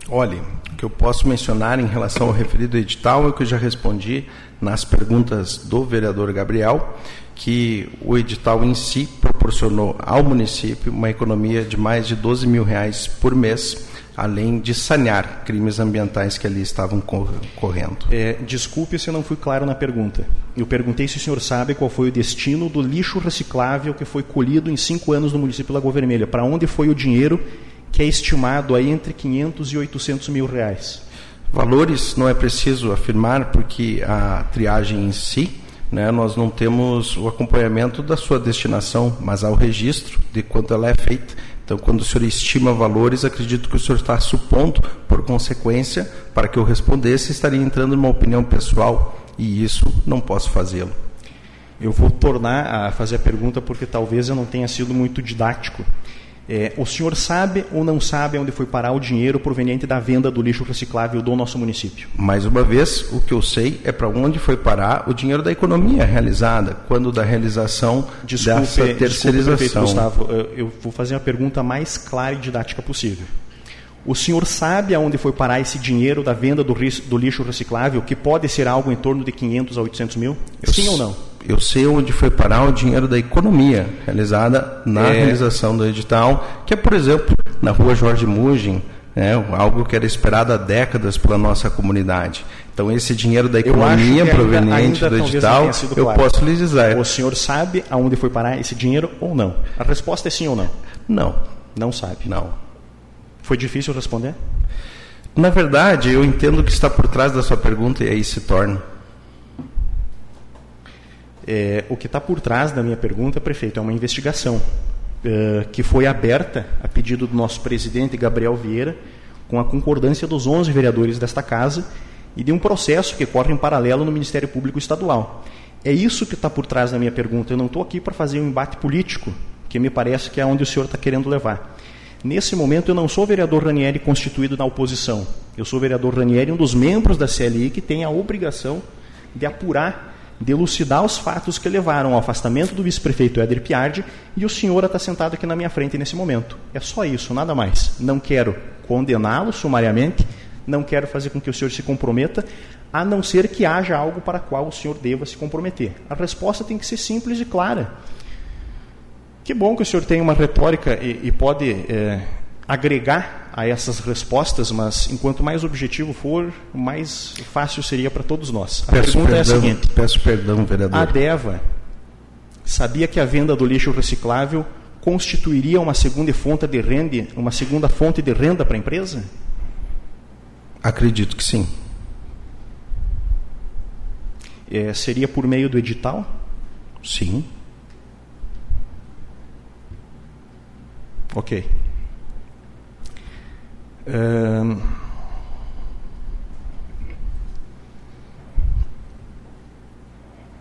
Olhe, o que eu posso mencionar em relação ao referido edital é o que eu já respondi nas perguntas do vereador Gabriel, que o edital em si proporcionou ao município uma economia de mais de 12 mil reais por mês, além de sanear crimes ambientais que ali estavam correndo. É, desculpe se eu não fui claro na pergunta. Eu perguntei se o senhor sabe qual foi o destino do lixo reciclável que foi colhido em cinco anos no município de Lagoa Vermelha. Para onde foi o dinheiro que é estimado aí entre 500 e 800 mil reais. Valores não é preciso afirmar, porque a triagem em si, né, nós não temos o acompanhamento da sua destinação, mas há o registro de quanto ela é feita. Então, quando o senhor estima valores, acredito que o senhor está supondo, por consequência, para que eu respondesse, estaria entrando numa opinião pessoal, e isso não posso fazê-lo. Eu vou tornar a fazer a pergunta porque talvez eu não tenha sido muito didático. É, o senhor sabe ou não sabe onde foi parar o dinheiro proveniente da venda do lixo reciclável do nosso município? Mais uma vez, o que eu sei é para onde foi parar o dinheiro da economia realizada, quando da realização desculpe, dessa terceirização. Desculpe, Gustavo, eu vou fazer a pergunta mais clara e didática possível. O senhor sabe aonde foi parar esse dinheiro da venda do, do lixo reciclável, que pode ser algo em torno de 500 a 800 mil? Eu Sim ou não? Eu sei onde foi parar o dinheiro da economia realizada na é... realização do edital, que é, por exemplo, na rua Jorge Mugin, né, algo que era esperado há décadas pela nossa comunidade. Então, esse dinheiro da economia ainda, proveniente ainda, do edital, eu claro. posso lhe dizer. O senhor sabe aonde foi parar esse dinheiro ou não? A resposta é sim ou não? Não. Não sabe? Não. Foi difícil responder? Na verdade, eu entendo o que está por trás da sua pergunta e aí se torna. É, o que está por trás da minha pergunta, prefeito, é uma investigação é, que foi aberta a pedido do nosso presidente Gabriel Vieira, com a concordância dos 11 vereadores desta casa e de um processo que corre em paralelo no Ministério Público Estadual. É isso que está por trás da minha pergunta. Eu não estou aqui para fazer um embate político, que me parece que é onde o senhor está querendo levar. Nesse momento, eu não sou vereador Ranieri constituído na oposição. Eu sou vereador Ranieri, um dos membros da CLI que tem a obrigação de apurar, de elucidar os fatos que levaram ao afastamento do vice-prefeito Éder Piardi e o senhor está sentado aqui na minha frente nesse momento. É só isso, nada mais. Não quero condená-lo sumariamente, não quero fazer com que o senhor se comprometa, a não ser que haja algo para qual o senhor deva se comprometer. A resposta tem que ser simples e clara. Que bom que o senhor tem uma retórica e, e pode é, agregar a essas respostas, mas enquanto mais objetivo for, mais fácil seria para todos nós. A peço pergunta perdão, é a seguinte: Peço perdão, vereador. A DEVA sabia que a venda do lixo reciclável constituiria uma segunda fonte de renda, uma segunda fonte de renda para a empresa? Acredito que sim. É, seria por meio do edital? Sim. Ok.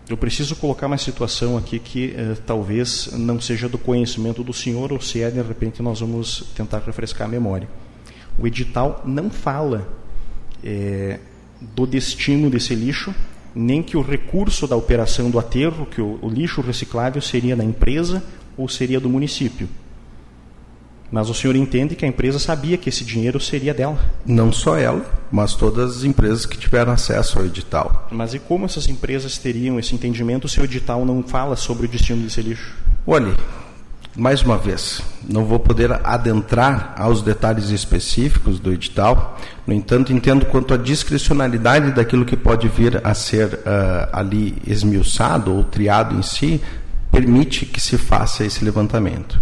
Eu preciso colocar uma situação aqui que uh, talvez não seja do conhecimento do senhor, ou se é, de repente nós vamos tentar refrescar a memória. O edital não fala é, do destino desse lixo, nem que o recurso da operação do aterro, que o, o lixo reciclável seria da empresa ou seria do município. Mas o senhor entende que a empresa sabia que esse dinheiro seria dela? Não só ela, mas todas as empresas que tiveram acesso ao edital. Mas e como essas empresas teriam esse entendimento se o edital não fala sobre o destino desse lixo? Olhe, mais uma vez, não vou poder adentrar aos detalhes específicos do edital, no entanto, entendo quanto à discricionalidade daquilo que pode vir a ser uh, ali esmiuçado ou triado em si, permite que se faça esse levantamento.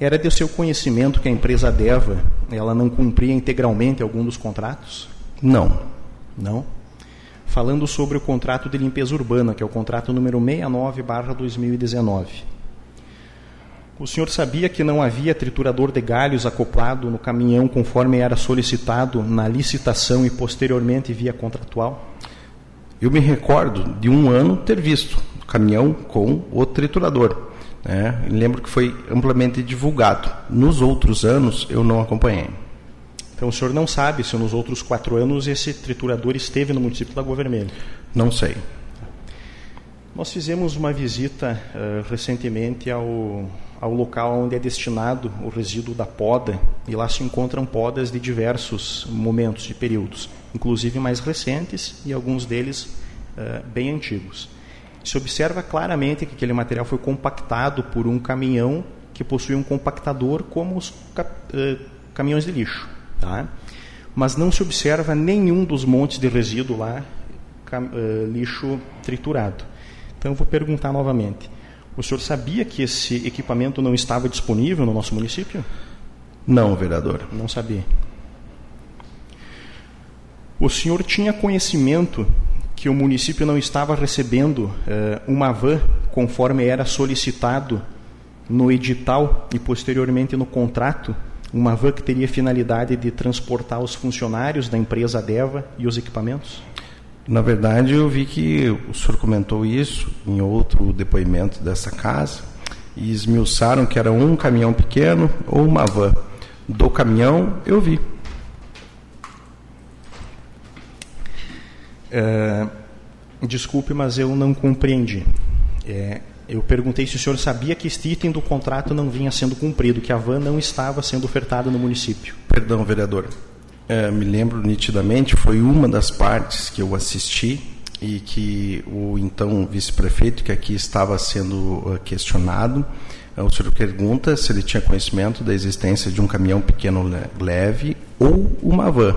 Era de seu conhecimento que a empresa Deva ela não cumpria integralmente algum dos contratos? Não. Não? Falando sobre o contrato de limpeza urbana, que é o contrato número 69/2019. O senhor sabia que não havia triturador de galhos acoplado no caminhão conforme era solicitado na licitação e posteriormente via contratual? Eu me recordo de um ano ter visto o caminhão com o triturador. Né? Lembro que foi amplamente divulgado. Nos outros anos, eu não acompanhei. Então o senhor não sabe se nos outros quatro anos esse triturador esteve no município da Lagoa Vermelha? Não sei. Nós fizemos uma visita uh, recentemente ao, ao local onde é destinado o resíduo da poda e lá se encontram podas de diversos momentos e períodos, inclusive mais recentes e alguns deles uh, bem antigos se observa claramente que aquele material foi compactado por um caminhão que possui um compactador como os uh, caminhões de lixo. Tá? Mas não se observa nenhum dos montes de resíduo lá, uh, lixo triturado. Então eu vou perguntar novamente. O senhor sabia que esse equipamento não estava disponível no nosso município? Não, vereador. Não sabia. O senhor tinha conhecimento que o município não estava recebendo eh, uma van conforme era solicitado no edital e posteriormente no contrato uma van que teria finalidade de transportar os funcionários da empresa Deva e os equipamentos? Na verdade, eu vi que o senhor comentou isso em outro depoimento dessa casa e esmiuçaram que era um caminhão pequeno ou uma van. Do caminhão, eu vi. É, desculpe, mas eu não compreendi. É, eu perguntei se o senhor sabia que este item do contrato não vinha sendo cumprido, que a van não estava sendo ofertada no município. Perdão, vereador. É, me lembro nitidamente, foi uma das partes que eu assisti e que o então vice-prefeito, que aqui estava sendo questionado, o senhor pergunta se ele tinha conhecimento da existência de um caminhão pequeno leve ou uma van.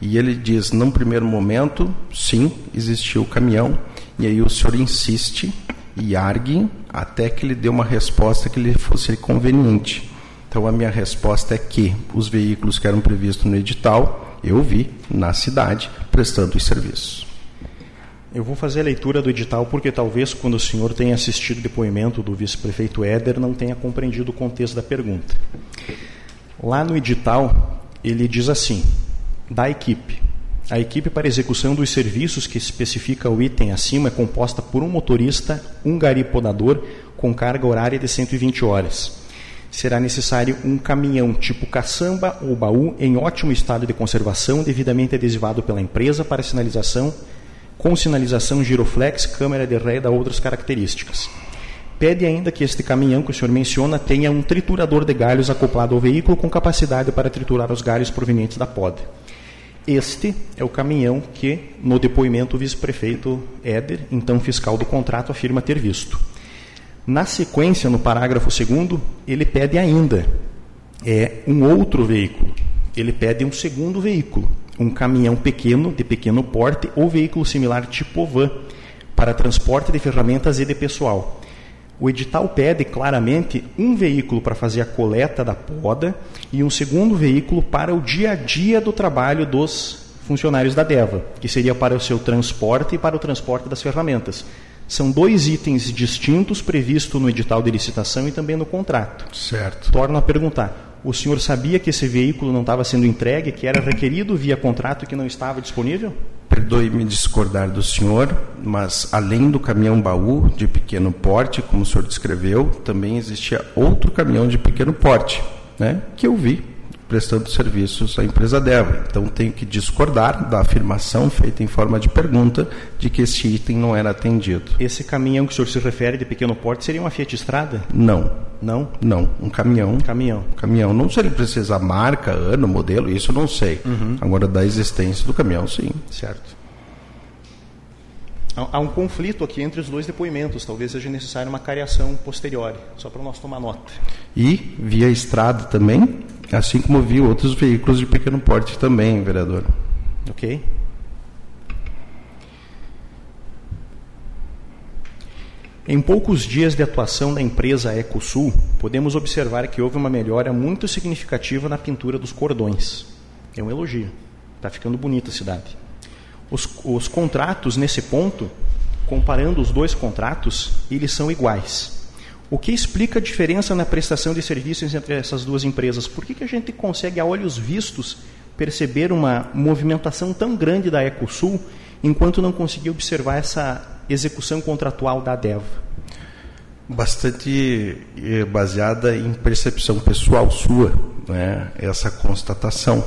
E ele diz, num primeiro momento, sim, existiu o caminhão, e aí o senhor insiste e argue até que ele dê uma resposta que lhe fosse conveniente. Então a minha resposta é que os veículos que eram previstos no edital, eu vi na cidade prestando os serviços. Eu vou fazer a leitura do edital porque talvez quando o senhor tenha assistido o depoimento do vice-prefeito Éder não tenha compreendido o contexto da pergunta. Lá no edital, ele diz assim: da equipe. A equipe para execução dos serviços que especifica o item acima é composta por um motorista, um garipodador com carga horária de 120 horas. Será necessário um caminhão tipo caçamba ou baú em ótimo estado de conservação, devidamente adesivado pela empresa para sinalização, com sinalização giroflex, câmera de ré e outras características. Pede ainda que este caminhão que o senhor menciona tenha um triturador de galhos acoplado ao veículo com capacidade para triturar os galhos provenientes da poda. Este é o caminhão que, no depoimento, o vice-prefeito Éder, então fiscal do contrato, afirma ter visto. Na sequência, no parágrafo 2, ele pede ainda é um outro veículo. Ele pede um segundo veículo, um caminhão pequeno, de pequeno porte, ou veículo similar tipo van, para transporte de ferramentas e de pessoal. O edital pede claramente um veículo para fazer a coleta da poda e um segundo veículo para o dia a dia do trabalho dos funcionários da DEVA, que seria para o seu transporte e para o transporte das ferramentas. São dois itens distintos previstos no edital de licitação e também no contrato. Certo. Torno a perguntar: o senhor sabia que esse veículo não estava sendo entregue, que era requerido via contrato e que não estava disponível? Perdoe-me discordar do senhor, mas além do caminhão baú de pequeno porte, como o senhor descreveu, também existia outro caminhão de pequeno porte, né, que eu vi prestando serviços à empresa Deva. Então tenho que discordar da afirmação feita em forma de pergunta de que esse item não era atendido. Esse caminhão que o senhor se refere de pequeno porte seria uma Fiat Estrada? Não. Não? Não, um caminhão. Caminhão. Caminhão. Não sei se ele precisa marca, ano, modelo, isso eu não sei. Uhum. Agora da existência do caminhão, sim. Certo. Há um conflito aqui entre os dois depoimentos. Talvez seja necessária uma cariação posterior, só para nós tomar nota. E via estrada também, assim como vi outros veículos de pequeno porte também, vereador. Ok. Em poucos dias de atuação da empresa Ecosul, podemos observar que houve uma melhora muito significativa na pintura dos cordões. É um elogio. Está ficando bonita a cidade. Os, os contratos, nesse ponto, comparando os dois contratos, eles são iguais. O que explica a diferença na prestação de serviços entre essas duas empresas? Por que, que a gente consegue, a olhos vistos, perceber uma movimentação tão grande da Ecosul, enquanto não conseguir observar essa execução contratual da DEVA? Bastante eh, baseada em percepção pessoal sua, né? essa constatação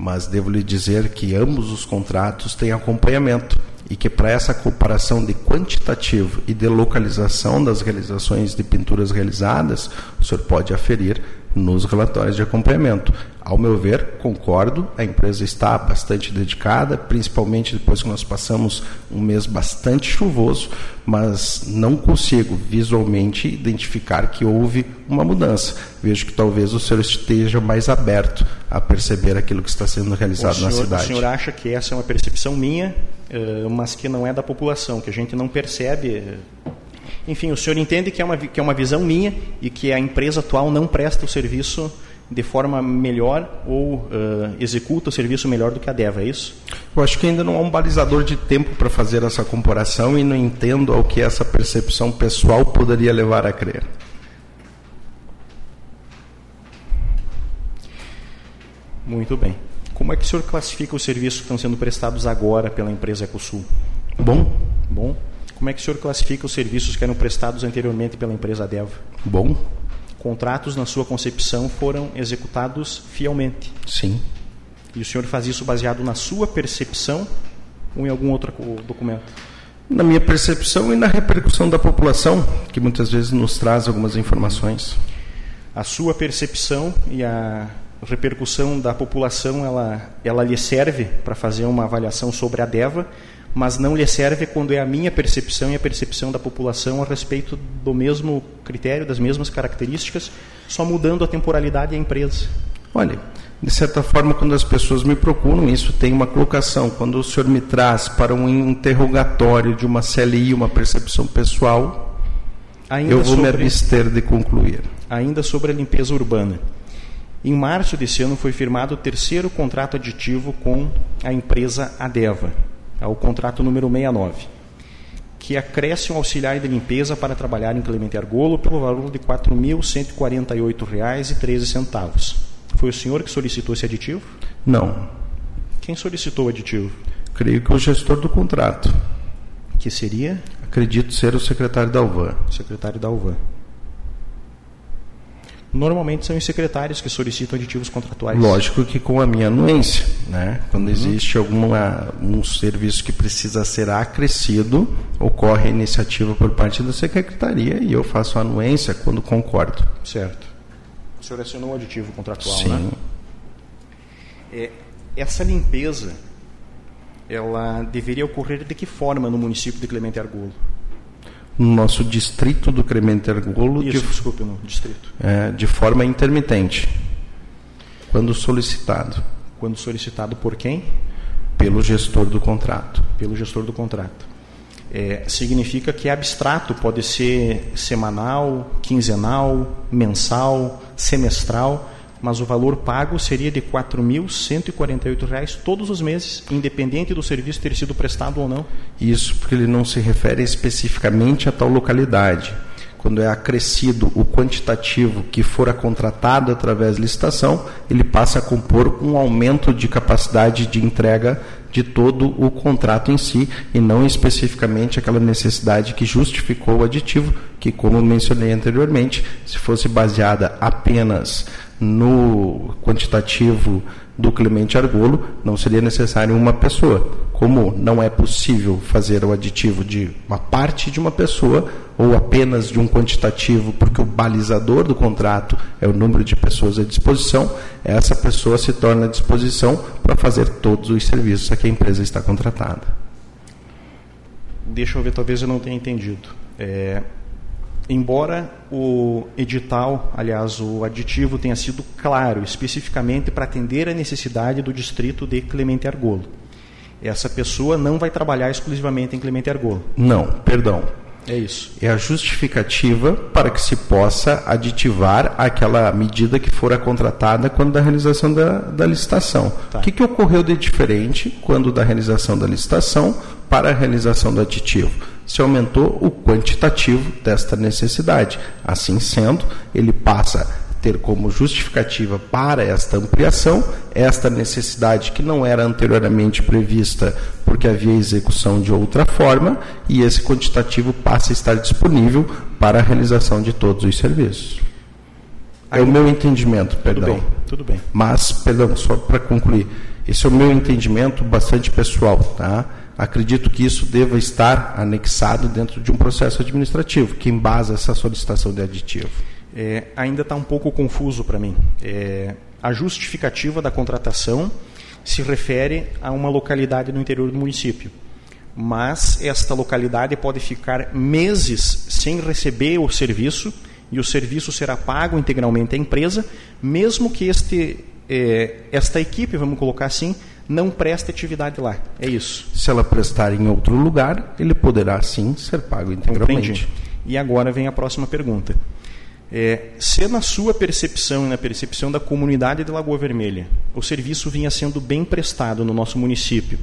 mas devo lhe dizer que ambos os contratos têm acompanhamento e que para essa comparação de quantitativo e de localização das realizações de pinturas realizadas, o senhor pode aferir nos relatórios de acompanhamento. Ao meu ver, concordo, a empresa está bastante dedicada, principalmente depois que nós passamos um mês bastante chuvoso, mas não consigo visualmente identificar que houve uma mudança. Vejo que talvez o senhor esteja mais aberto a perceber aquilo que está sendo realizado senhor, na cidade. O senhor acha que essa é uma percepção minha, eh, mas que não é da população, que a gente não percebe eh, enfim, o senhor entende que é uma, que é uma visão minha e que a empresa atual não presta o serviço de forma melhor ou uh, executa o serviço melhor do que a DEVA, é isso? Eu acho que ainda não há um balizador de tempo para fazer essa comparação e não entendo ao que essa percepção pessoal poderia levar a crer. Muito bem. Como é que o senhor classifica os serviços que estão sendo prestados agora pela empresa Ecosul? Bom. Bom. Como é que o senhor classifica os serviços que eram prestados anteriormente pela empresa Deva? Bom. Contratos, na sua concepção, foram executados fielmente. Sim. E o senhor faz isso baseado na sua percepção ou em algum outro documento? Na minha percepção e na repercussão da população, que muitas vezes nos traz algumas informações. A sua percepção e a repercussão da população, ela, ela lhe serve para fazer uma avaliação sobre a DEVA, mas não lhe serve quando é a minha percepção e a percepção da população a respeito do mesmo critério, das mesmas características, só mudando a temporalidade e a empresa. Olha, de certa forma, quando as pessoas me procuram, isso tem uma colocação. Quando o senhor me traz para um interrogatório de uma CLI, uma percepção pessoal, ainda eu vou sobre, me abster de concluir. Ainda sobre a limpeza urbana. Em março desse ano foi firmado o terceiro contrato aditivo com a empresa Adeva, o contrato número 69, que acresce um auxiliar de limpeza para trabalhar em Clemente Argolo pelo valor de R$ 4.148,13. Foi o senhor que solicitou esse aditivo? Não. Quem solicitou o aditivo? Creio que o gestor do contrato. Que seria? Acredito ser o secretário da UVAN. Secretário da UVAN. Normalmente são os secretários que solicitam aditivos contratuais. Lógico que com a minha anuência, né? Quando uhum. existe alguma um serviço que precisa ser acrescido, ocorre a iniciativa por parte da secretaria e eu faço a anuência quando concordo. Certo. O senhor assinou um aditivo contratual, Sim. né? É, essa limpeza, ela deveria ocorrer de que forma no município de Clemente Argolo? No nosso distrito do Cremente Argolo Isso, de, desculpe, no distrito. É, de forma intermitente, quando solicitado. Quando solicitado por quem? Pelo gestor do contrato. Pelo gestor do contrato. É, significa que é abstrato, pode ser semanal, quinzenal, mensal, semestral mas o valor pago seria de R$ 4.148 todos os meses, independente do serviço ter sido prestado ou não. Isso, porque ele não se refere especificamente a tal localidade. Quando é acrescido o quantitativo que fora contratado através de licitação, ele passa a compor um aumento de capacidade de entrega de todo o contrato em si e não especificamente aquela necessidade que justificou o aditivo, que, como mencionei anteriormente, se fosse baseada apenas no quantitativo do Clemente Argolo, não seria necessário uma pessoa. Como não é possível fazer o aditivo de uma parte de uma pessoa ou apenas de um quantitativo, porque o balizador do contrato é o número de pessoas à disposição, essa pessoa se torna à disposição para fazer todos os serviços a que a empresa está contratada. Deixa eu ver, talvez eu não tenha entendido. É, embora o edital, aliás, o aditivo tenha sido claro, especificamente para atender a necessidade do distrito de Clemente Argolo. Essa pessoa não vai trabalhar exclusivamente em Clemente Argolo. Não, perdão. É isso. É a justificativa para que se possa aditivar aquela medida que fora contratada quando da realização da, da licitação. Tá. O que, que ocorreu de diferente quando da realização da licitação para a realização do aditivo? Se aumentou o quantitativo desta necessidade. Assim sendo, ele passa a ter como justificativa para esta ampliação esta necessidade que não era anteriormente prevista porque havia execução de outra forma e esse quantitativo passa a estar disponível para a realização de todos os serviços. É o meu entendimento, perdão. Tudo bem, tudo bem. Mas, perdão, só para concluir, esse é o meu entendimento bastante pessoal, tá? Acredito que isso deva estar anexado dentro de um processo administrativo que embasa essa solicitação de aditivo. É, ainda está um pouco confuso para mim. É, a justificativa da contratação se refere a uma localidade no interior do município. Mas esta localidade pode ficar meses sem receber o serviço e o serviço será pago integralmente à empresa, mesmo que este, é, esta equipe, vamos colocar assim, não presta atividade lá. É isso. Se ela prestar em outro lugar, ele poderá sim ser pago integralmente. Compreendi. E agora vem a próxima pergunta. É, se na sua percepção e na percepção da comunidade de Lagoa Vermelha o serviço vinha sendo bem prestado no nosso município,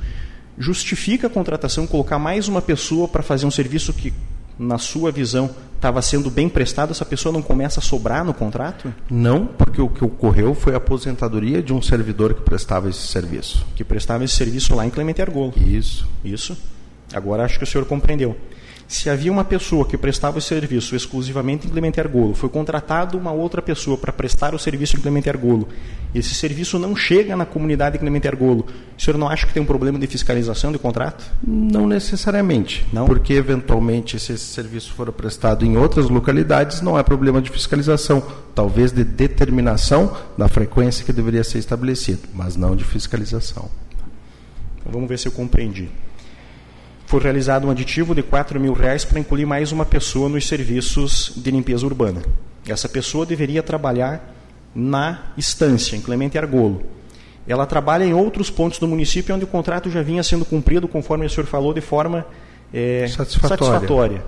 justifica a contratação colocar mais uma pessoa para fazer um serviço que na sua visão, estava sendo bem prestado, essa pessoa não começa a sobrar no contrato? Não, porque o que ocorreu foi a aposentadoria de um servidor que prestava esse serviço. Que prestava esse serviço lá em Clemente Argolo. Isso. Isso. Agora acho que o senhor compreendeu. Se havia uma pessoa que prestava o serviço exclusivamente em Clemente Argolo, foi contratado uma outra pessoa para prestar o serviço em Clemente Argolo, e esse serviço não chega na comunidade de Clemente Argolo, o senhor não acha que tem um problema de fiscalização de contrato? Não necessariamente. Não? Porque, eventualmente, se esse serviço for prestado em outras localidades, não é problema de fiscalização. Talvez de determinação da frequência que deveria ser estabelecido, mas não de fiscalização. Então, vamos ver se eu compreendi foi realizado um aditivo de 4 mil reais para incluir mais uma pessoa nos serviços de limpeza urbana. Essa pessoa deveria trabalhar na estância, em Clemente Argolo. Ela trabalha em outros pontos do município onde o contrato já vinha sendo cumprido, conforme o senhor falou, de forma é, satisfatória. satisfatória.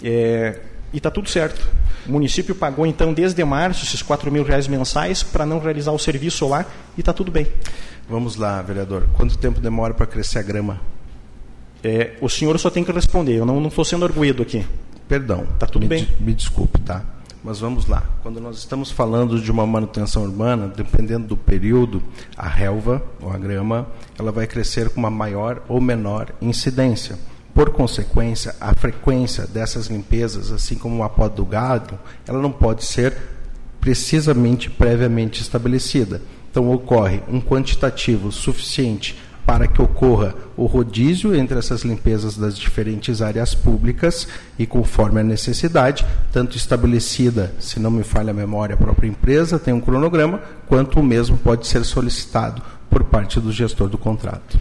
É, e está tudo certo. O município pagou, então, desde março, esses 4 mil reais mensais para não realizar o serviço lá e está tudo bem. Vamos lá, vereador. Quanto tempo demora para crescer a grama? É, o senhor só tem que responder, eu não estou sendo arguído aqui. Perdão. Está tudo me bem? me desculpe, tá? Mas vamos lá. Quando nós estamos falando de uma manutenção urbana, dependendo do período, a relva ou a grama, ela vai crescer com uma maior ou menor incidência. Por consequência, a frequência dessas limpezas, assim como a poda do gado, ela não pode ser precisamente previamente estabelecida. Então ocorre um quantitativo suficiente para que ocorra o rodízio entre essas limpezas das diferentes áreas públicas e conforme a necessidade, tanto estabelecida, se não me falha a memória, a própria empresa tem um cronograma, quanto o mesmo pode ser solicitado por parte do gestor do contrato.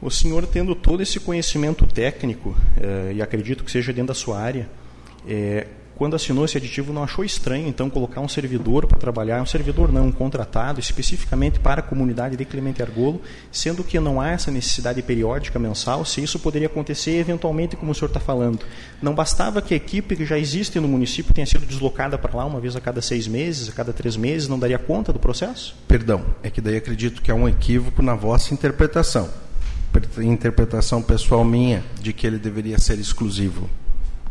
O senhor, tendo todo esse conhecimento técnico, eh, e acredito que seja dentro da sua área, eh, quando assinou esse aditivo, não achou estranho, então, colocar um servidor para trabalhar, um servidor não, um contratado, especificamente para a comunidade de Clemente Argolo, sendo que não há essa necessidade periódica mensal, se isso poderia acontecer eventualmente, como o senhor está falando. Não bastava que a equipe que já existe no município tenha sido deslocada para lá uma vez a cada seis meses, a cada três meses, não daria conta do processo? Perdão, é que daí acredito que há um equívoco na vossa interpretação. Interpretação pessoal minha de que ele deveria ser exclusivo.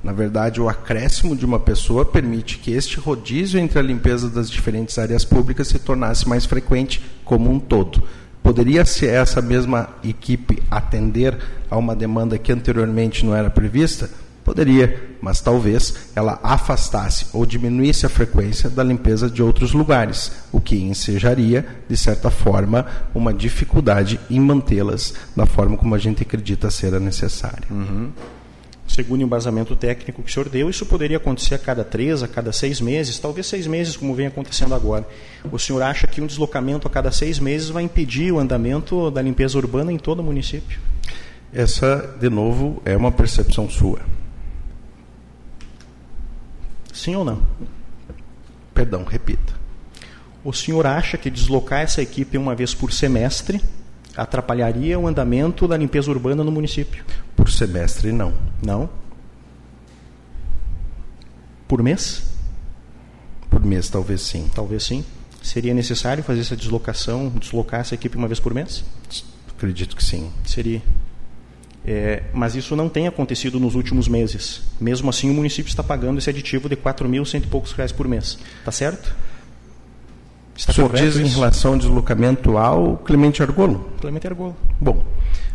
Na verdade, o acréscimo de uma pessoa permite que este rodízio entre a limpeza das diferentes áreas públicas se tornasse mais frequente como um todo. Poderia ser essa mesma equipe atender a uma demanda que anteriormente não era prevista? Poderia, mas talvez ela afastasse ou diminuísse a frequência da limpeza de outros lugares, o que ensejaria, de certa forma, uma dificuldade em mantê-las da forma como a gente acredita ser a necessária. Uhum segundo o embasamento técnico que o senhor deu, isso poderia acontecer a cada três, a cada seis meses, talvez seis meses, como vem acontecendo agora. O senhor acha que um deslocamento a cada seis meses vai impedir o andamento da limpeza urbana em todo o município? Essa, de novo, é uma percepção sua. Sim ou não? Perdão, repita. O senhor acha que deslocar essa equipe uma vez por semestre atrapalharia o andamento da limpeza urbana no município? Por semestre, não. Não? Por mês? Por mês, talvez sim. Talvez sim. Seria necessário fazer essa deslocação, deslocar essa equipe uma vez por mês? Acredito que sim. Seria. É, mas isso não tem acontecido nos últimos meses. Mesmo assim, o município está pagando esse aditivo de 4.100 e poucos reais por mês. Está certo? Está o senhor diz isso? em relação ao deslocamento ao Clemente Argolo? Clemente Argolo. Bom,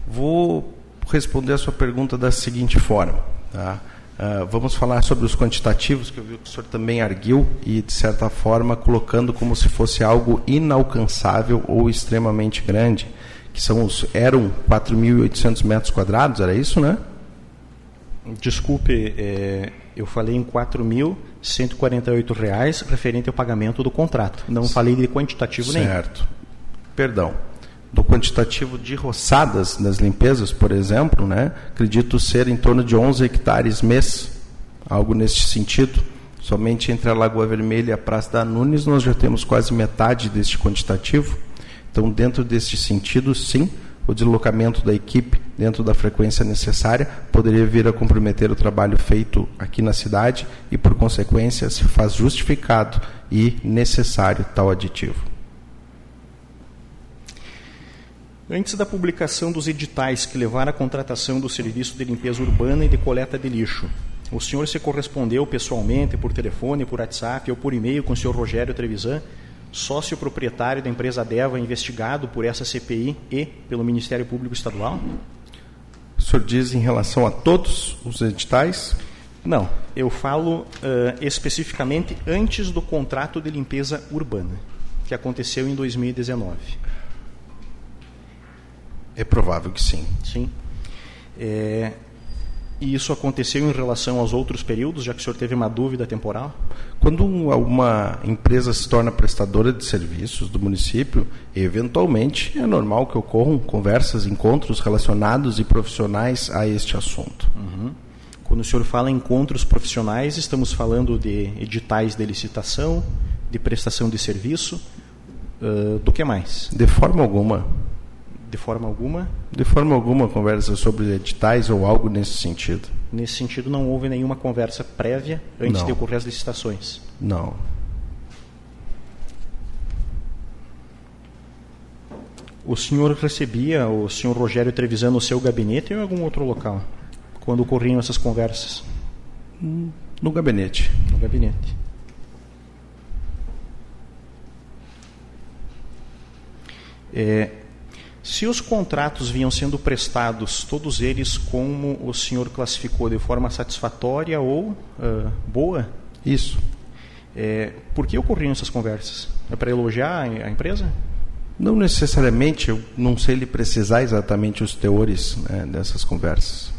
vou responder a sua pergunta da seguinte forma. Tá? Uh, vamos falar sobre os quantitativos, que eu vi que o senhor também arguiu, e, de certa forma, colocando como se fosse algo inalcançável ou extremamente grande, que são os, eram 4.800 metros quadrados, era isso, né? Desculpe, é, eu falei em 4.148 reais referente ao pagamento do contrato. Não falei de quantitativo nenhum. Certo. Perdão. Do quantitativo de roçadas nas limpezas, por exemplo, né, acredito ser em torno de 11 hectares mês, algo nesse sentido. Somente entre a Lagoa Vermelha e a Praça da Nunes nós já temos quase metade deste quantitativo. Então, dentro deste sentido, sim, o deslocamento da equipe dentro da frequência necessária poderia vir a comprometer o trabalho feito aqui na cidade e, por consequência, se faz justificado e necessário tal aditivo. Antes da publicação dos editais que levaram à contratação do serviço de limpeza urbana e de coleta de lixo, o senhor se correspondeu pessoalmente, por telefone, por WhatsApp ou por e-mail com o senhor Rogério Trevisan, sócio proprietário da empresa Deva, investigado por essa CPI e pelo Ministério Público Estadual? O senhor diz em relação a todos os editais? Não, eu falo uh, especificamente antes do contrato de limpeza urbana, que aconteceu em 2019. É provável que sim. Sim. É, e isso aconteceu em relação aos outros períodos, já que o senhor teve uma dúvida temporal? Quando uma empresa se torna prestadora de serviços do município, eventualmente é normal que ocorram conversas, encontros relacionados e profissionais a este assunto. Uhum. Quando o senhor fala em encontros profissionais, estamos falando de editais de licitação, de prestação de serviço, uh, do que mais? De forma alguma. De forma alguma? De forma alguma conversa sobre editais ou algo nesse sentido. Nesse sentido, não houve nenhuma conversa prévia antes não. de ocorrer as licitações? Não. O senhor recebia o senhor Rogério Trevisan no seu gabinete ou em algum outro local? Quando ocorriam essas conversas? No gabinete. No gabinete. É, se os contratos vinham sendo prestados, todos eles como o senhor classificou, de forma satisfatória ou uh, boa? Isso. É, por que ocorriam essas conversas? É para elogiar a empresa? Não necessariamente, eu não sei lhe precisar exatamente os teores né, dessas conversas.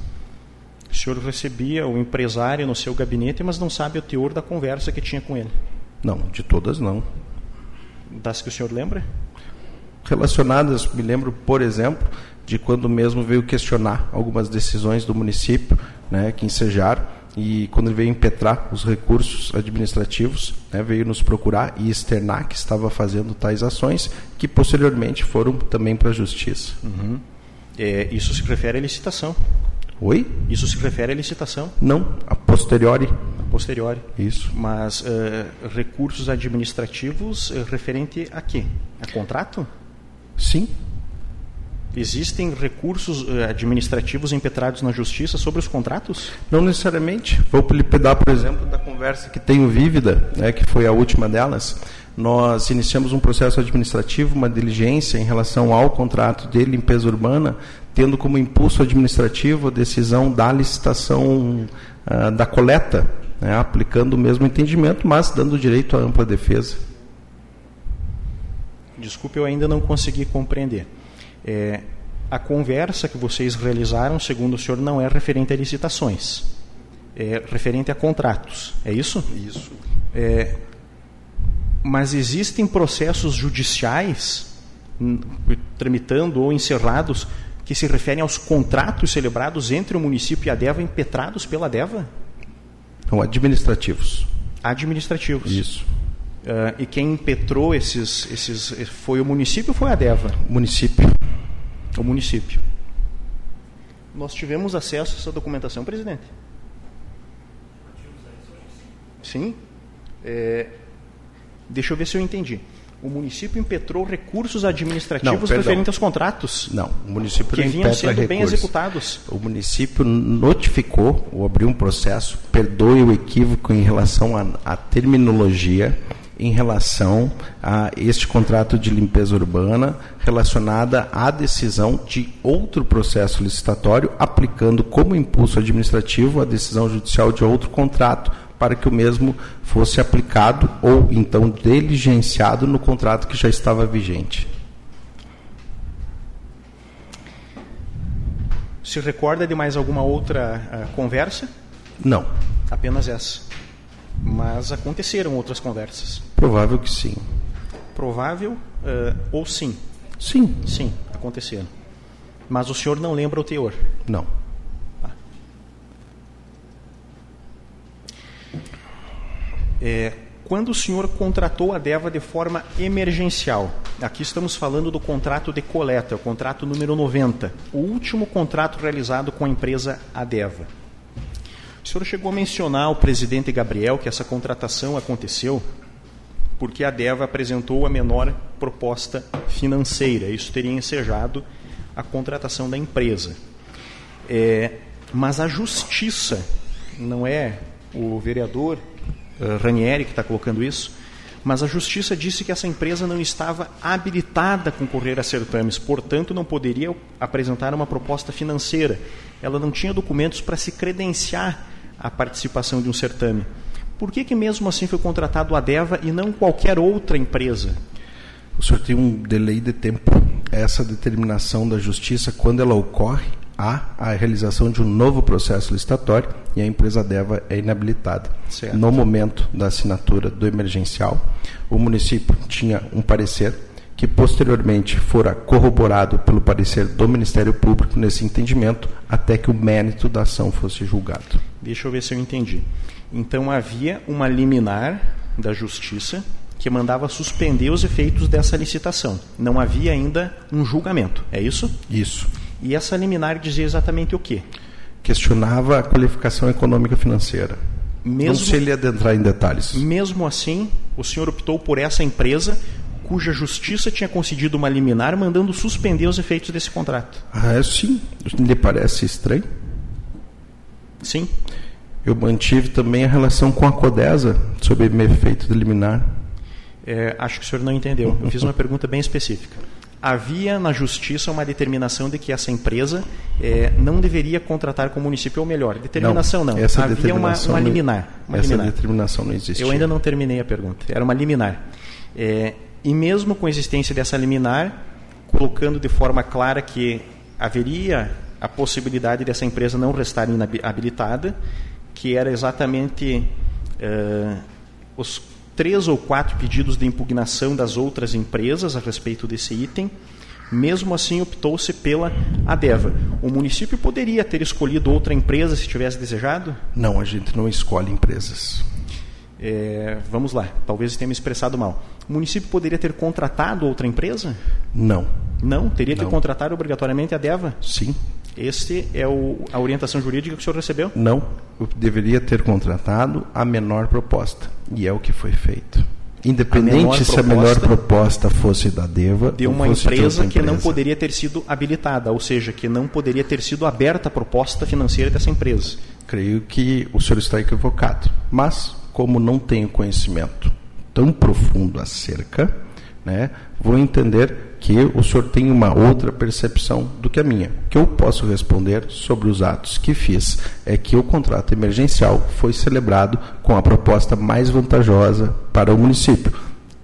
O senhor recebia o empresário no seu gabinete, mas não sabe o teor da conversa que tinha com ele? Não, de todas não. Das que o senhor lembra? Relacionadas, me lembro, por exemplo, de quando mesmo veio questionar algumas decisões do município, né, que ensejaram, e quando ele veio impetrar os recursos administrativos, né, veio nos procurar e externar que estava fazendo tais ações, que posteriormente foram também para a justiça. Uhum. É, isso se refere à licitação. Oi? Isso se refere à licitação? Não, a posteriori. A posteriori. Isso. Mas uh, recursos administrativos uh, referente a quê? A contrato? Sim. Existem recursos eh, administrativos impetrados na justiça sobre os contratos? Não necessariamente. Vou lhe pegar, por exemplo, da conversa que tenho vívida, né, que foi a última delas. Nós iniciamos um processo administrativo, uma diligência em relação ao contrato de limpeza urbana, tendo como impulso administrativo a decisão da licitação uh, da coleta, né, aplicando o mesmo entendimento, mas dando direito à ampla defesa. Desculpe, eu ainda não consegui compreender. É, a conversa que vocês realizaram, segundo o senhor, não é referente a licitações, é referente a contratos. É isso? Isso. É, mas existem processos judiciais tramitando ou encerrados que se referem aos contratos celebrados entre o município e a DEVA impetrados pela DEVA? São administrativos. Administrativos. Isso. Uh, e quem impetrou esses, esses. Foi o município ou foi a DEVA? Município. O município. Nós tivemos acesso a essa documentação, presidente? Sim. É, deixa eu ver se eu entendi. O município impetrou recursos administrativos não, referentes aos contratos? Não, o município que não vinham sendo recursos. bem executados. O município notificou ou abriu um processo, perdoe o equívoco em relação à terminologia, em relação a este contrato de limpeza urbana relacionada à decisão de outro processo licitatório, aplicando como impulso administrativo a decisão judicial de outro contrato para que o mesmo fosse aplicado ou então diligenciado no contrato que já estava vigente. Se recorda de mais alguma outra uh, conversa? Não. Apenas essa. Mas aconteceram outras conversas. Provável que sim. Provável uh, ou sim? Sim. Sim, aconteceram. Mas o senhor não lembra o teor? Não. Tá. É, quando o senhor contratou a DEVA de forma emergencial, aqui estamos falando do contrato de coleta, o contrato número 90, o último contrato realizado com a empresa Adeva. O senhor chegou a mencionar ao presidente Gabriel que essa contratação aconteceu porque a DEVA apresentou a menor proposta financeira. Isso teria ensejado a contratação da empresa. É, mas a justiça não é o vereador uh, Ranieri que está colocando isso, mas a justiça disse que essa empresa não estava habilitada a concorrer a certames, portanto não poderia apresentar uma proposta financeira. Ela não tinha documentos para se credenciar a participação de um certame. Por que, que mesmo assim foi contratado a Deva e não qualquer outra empresa? O senhor tem um delay de tempo. Essa determinação da justiça, quando ela ocorre, há a realização de um novo processo licitatório e a empresa Deva é inabilitada. Certo. No momento da assinatura do emergencial, o município tinha um parecer que posteriormente fora corroborado pelo parecer do Ministério Público nesse entendimento, até que o mérito da ação fosse julgado. Deixa eu ver se eu entendi. Então havia uma liminar da Justiça que mandava suspender os efeitos dessa licitação. Não havia ainda um julgamento, é isso? Isso. E essa liminar dizia exatamente o quê? Questionava a qualificação econômica financeira. Mesmo, Não sei lhe adentrar em detalhes. Mesmo assim, o senhor optou por essa empresa cuja justiça tinha concedido uma liminar mandando suspender os efeitos desse contrato. Ah, é, sim. Lhe parece estranho? Sim. Eu mantive também a relação com a Codesa sobre o efeito de liminar. É, acho que o senhor não entendeu. Eu fiz uma pergunta bem específica. Havia na justiça uma determinação de que essa empresa é, não deveria contratar com o município, ou melhor, determinação não. não. Essa Havia determinação uma, uma liminar. Uma essa liminar. determinação não existia. Eu ainda não terminei a pergunta. Era uma liminar. É, e mesmo com a existência dessa liminar, colocando de forma clara que haveria a possibilidade dessa empresa não restar inabilitada, que era exatamente uh, os três ou quatro pedidos de impugnação das outras empresas a respeito desse item. Mesmo assim, optou-se pela Adeva. O município poderia ter escolhido outra empresa se tivesse desejado? Não, a gente não escolhe empresas. É, vamos lá, talvez tenha me expressado mal. O município poderia ter contratado outra empresa? Não. Não? Teria não. que contratar obrigatoriamente a DEVA? Sim. Este é o, a orientação jurídica que o senhor recebeu? Não. Eu deveria ter contratado a menor proposta. E é o que foi feito. Independente se a menor proposta fosse da DEVA. De uma empresa de que empresa. não poderia ter sido habilitada, ou seja, que não poderia ter sido aberta a proposta financeira dessa empresa. Creio que o senhor está equivocado. Mas, como não tenho conhecimento tão profundo acerca, né, vou entender que o senhor tem uma outra percepção do que a minha. O que eu posso responder sobre os atos que fiz é que o contrato emergencial foi celebrado com a proposta mais vantajosa para o município.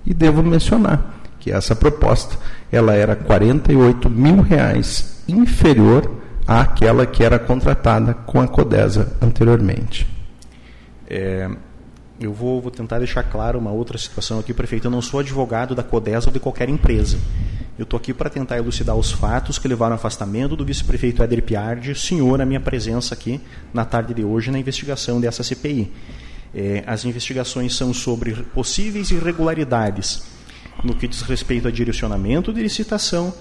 E devo mencionar que essa proposta ela era 48 mil reais inferior àquela que era contratada com a Codesa anteriormente. É, eu vou, vou, tentar deixar claro uma outra situação aqui, prefeito. Eu não sou advogado da CODES ou de qualquer empresa. Eu estou aqui para tentar elucidar os fatos que levaram ao afastamento do vice-prefeito Éder Piardi, senhor, a minha presença aqui na tarde de hoje na investigação dessa CPI. É, as investigações são sobre possíveis irregularidades no que diz respeito a direcionamento de licitação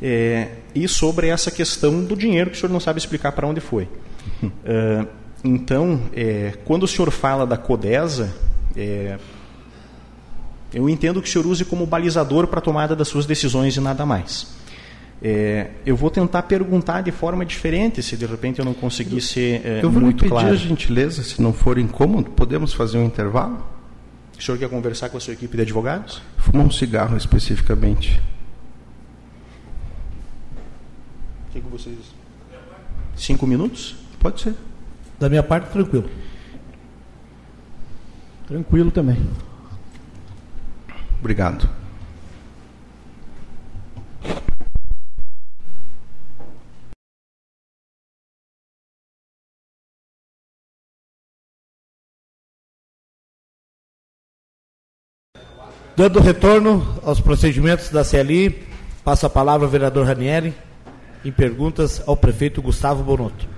é, e sobre essa questão do dinheiro que o senhor não sabe explicar para onde foi. Uh, Então, é, quando o senhor fala da CODESA, é, eu entendo que o senhor use como balizador para a tomada das suas decisões e nada mais. É, eu vou tentar perguntar de forma diferente, se de repente eu não conseguir ser é, eu vou muito pedir claro. a gentileza, se não for incômodo, podemos fazer um intervalo? O senhor quer conversar com a sua equipe de advogados? Fumar um cigarro especificamente. O que, que vocês... Cinco minutos? Pode ser. Da minha parte, tranquilo. Tranquilo também. Obrigado. Dando retorno aos procedimentos da CLI, passo a palavra ao vereador Ranieri em perguntas ao prefeito Gustavo Bonotto.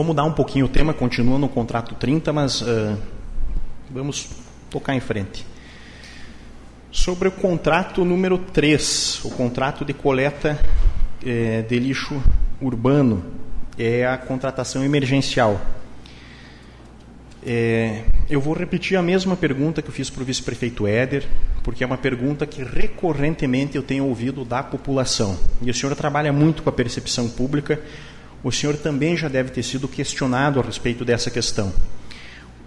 Vou mudar um pouquinho o tema, continua no contrato 30, mas uh, vamos tocar em frente. Sobre o contrato número 3, o contrato de coleta eh, de lixo urbano é a contratação emergencial. É, eu vou repetir a mesma pergunta que eu fiz para o vice-prefeito Éder, porque é uma pergunta que recorrentemente eu tenho ouvido da população. E o senhor trabalha muito com a percepção pública, o senhor também já deve ter sido questionado a respeito dessa questão.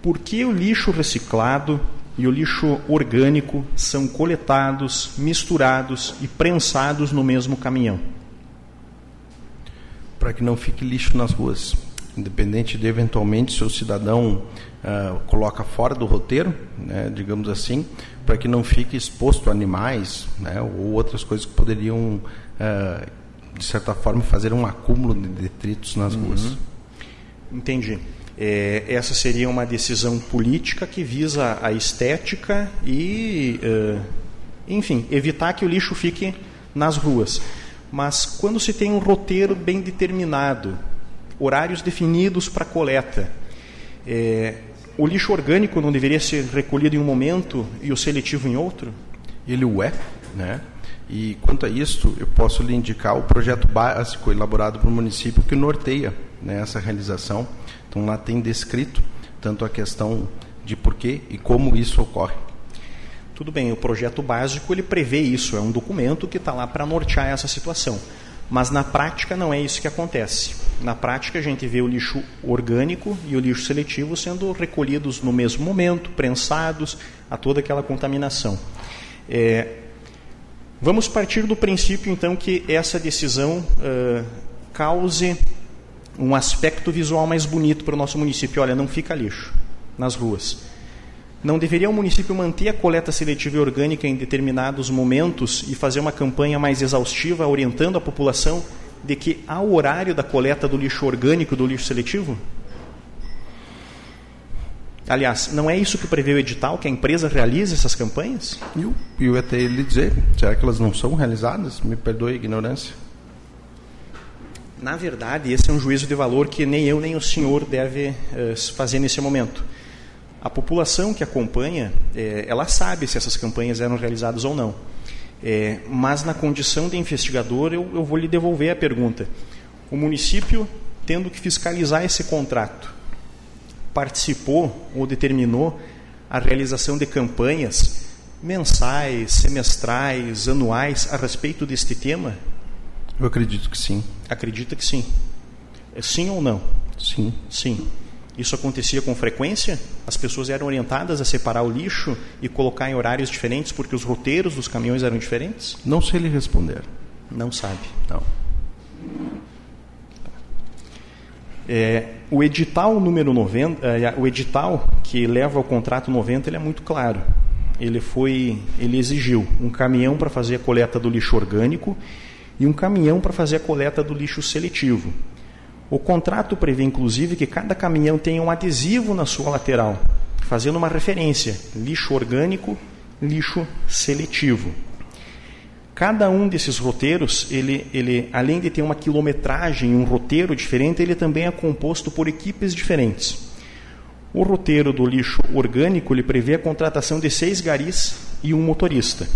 Por que o lixo reciclado e o lixo orgânico são coletados, misturados e prensados no mesmo caminhão? Para que não fique lixo nas ruas independente de eventualmente se o cidadão uh, coloca fora do roteiro, né, digamos assim, para que não fique exposto a animais né, ou outras coisas que poderiam, uh, de certa forma, fazer um acúmulo de detritos nas uhum. ruas. Entendi. É, essa seria uma decisão política que visa a estética e, uh, enfim, evitar que o lixo fique nas ruas. Mas quando se tem um roteiro bem determinado, horários definidos para coleta. É, o lixo orgânico não deveria ser recolhido em um momento e o seletivo em outro? Ele o é, né? E quanto a isso, eu posso lhe indicar o projeto básico elaborado pelo município que norteia né, essa realização. Então lá tem descrito tanto a questão de por que e como isso ocorre. Tudo bem, o projeto básico ele prevê isso, é um documento que está lá para nortear essa situação. Mas na prática não é isso que acontece. Na prática a gente vê o lixo orgânico e o lixo seletivo sendo recolhidos no mesmo momento, prensados, a toda aquela contaminação. É, vamos partir do princípio então que essa decisão uh, cause um aspecto visual mais bonito para o nosso município. Olha, não fica lixo nas ruas. Não deveria o município manter a coleta seletiva e orgânica em determinados momentos e fazer uma campanha mais exaustiva, orientando a população de que há o horário da coleta do lixo orgânico do lixo seletivo? Aliás, não é isso que prevê o edital, que a empresa realize essas campanhas? Eu, eu até lhe dizer, será que elas não são realizadas? Me perdoe a ignorância. Na verdade, esse é um juízo de valor que nem eu nem o senhor deve uh, fazer nesse momento. A população que acompanha, é, ela sabe se essas campanhas eram realizadas ou não. É, mas na condição de investigador, eu, eu vou lhe devolver a pergunta. O município, tendo que fiscalizar esse contrato, participou ou determinou a realização de campanhas mensais, semestrais, anuais a respeito deste tema? Eu acredito que sim. Acredita que sim. É sim ou não? Sim. Sim. Isso acontecia com frequência? As pessoas eram orientadas a separar o lixo e colocar em horários diferentes porque os roteiros dos caminhões eram diferentes? Não sei lhe responder. Não sabe. Não. É, o edital número 90, é, o edital que leva ao contrato 90, ele é muito claro. Ele foi, ele exigiu um caminhão para fazer a coleta do lixo orgânico e um caminhão para fazer a coleta do lixo seletivo. O contrato prevê, inclusive, que cada caminhão tenha um adesivo na sua lateral, fazendo uma referência: lixo orgânico, lixo seletivo. Cada um desses roteiros, ele, ele, além de ter uma quilometragem, um roteiro diferente, ele também é composto por equipes diferentes. O roteiro do lixo orgânico ele prevê a contratação de seis garis e um motorista.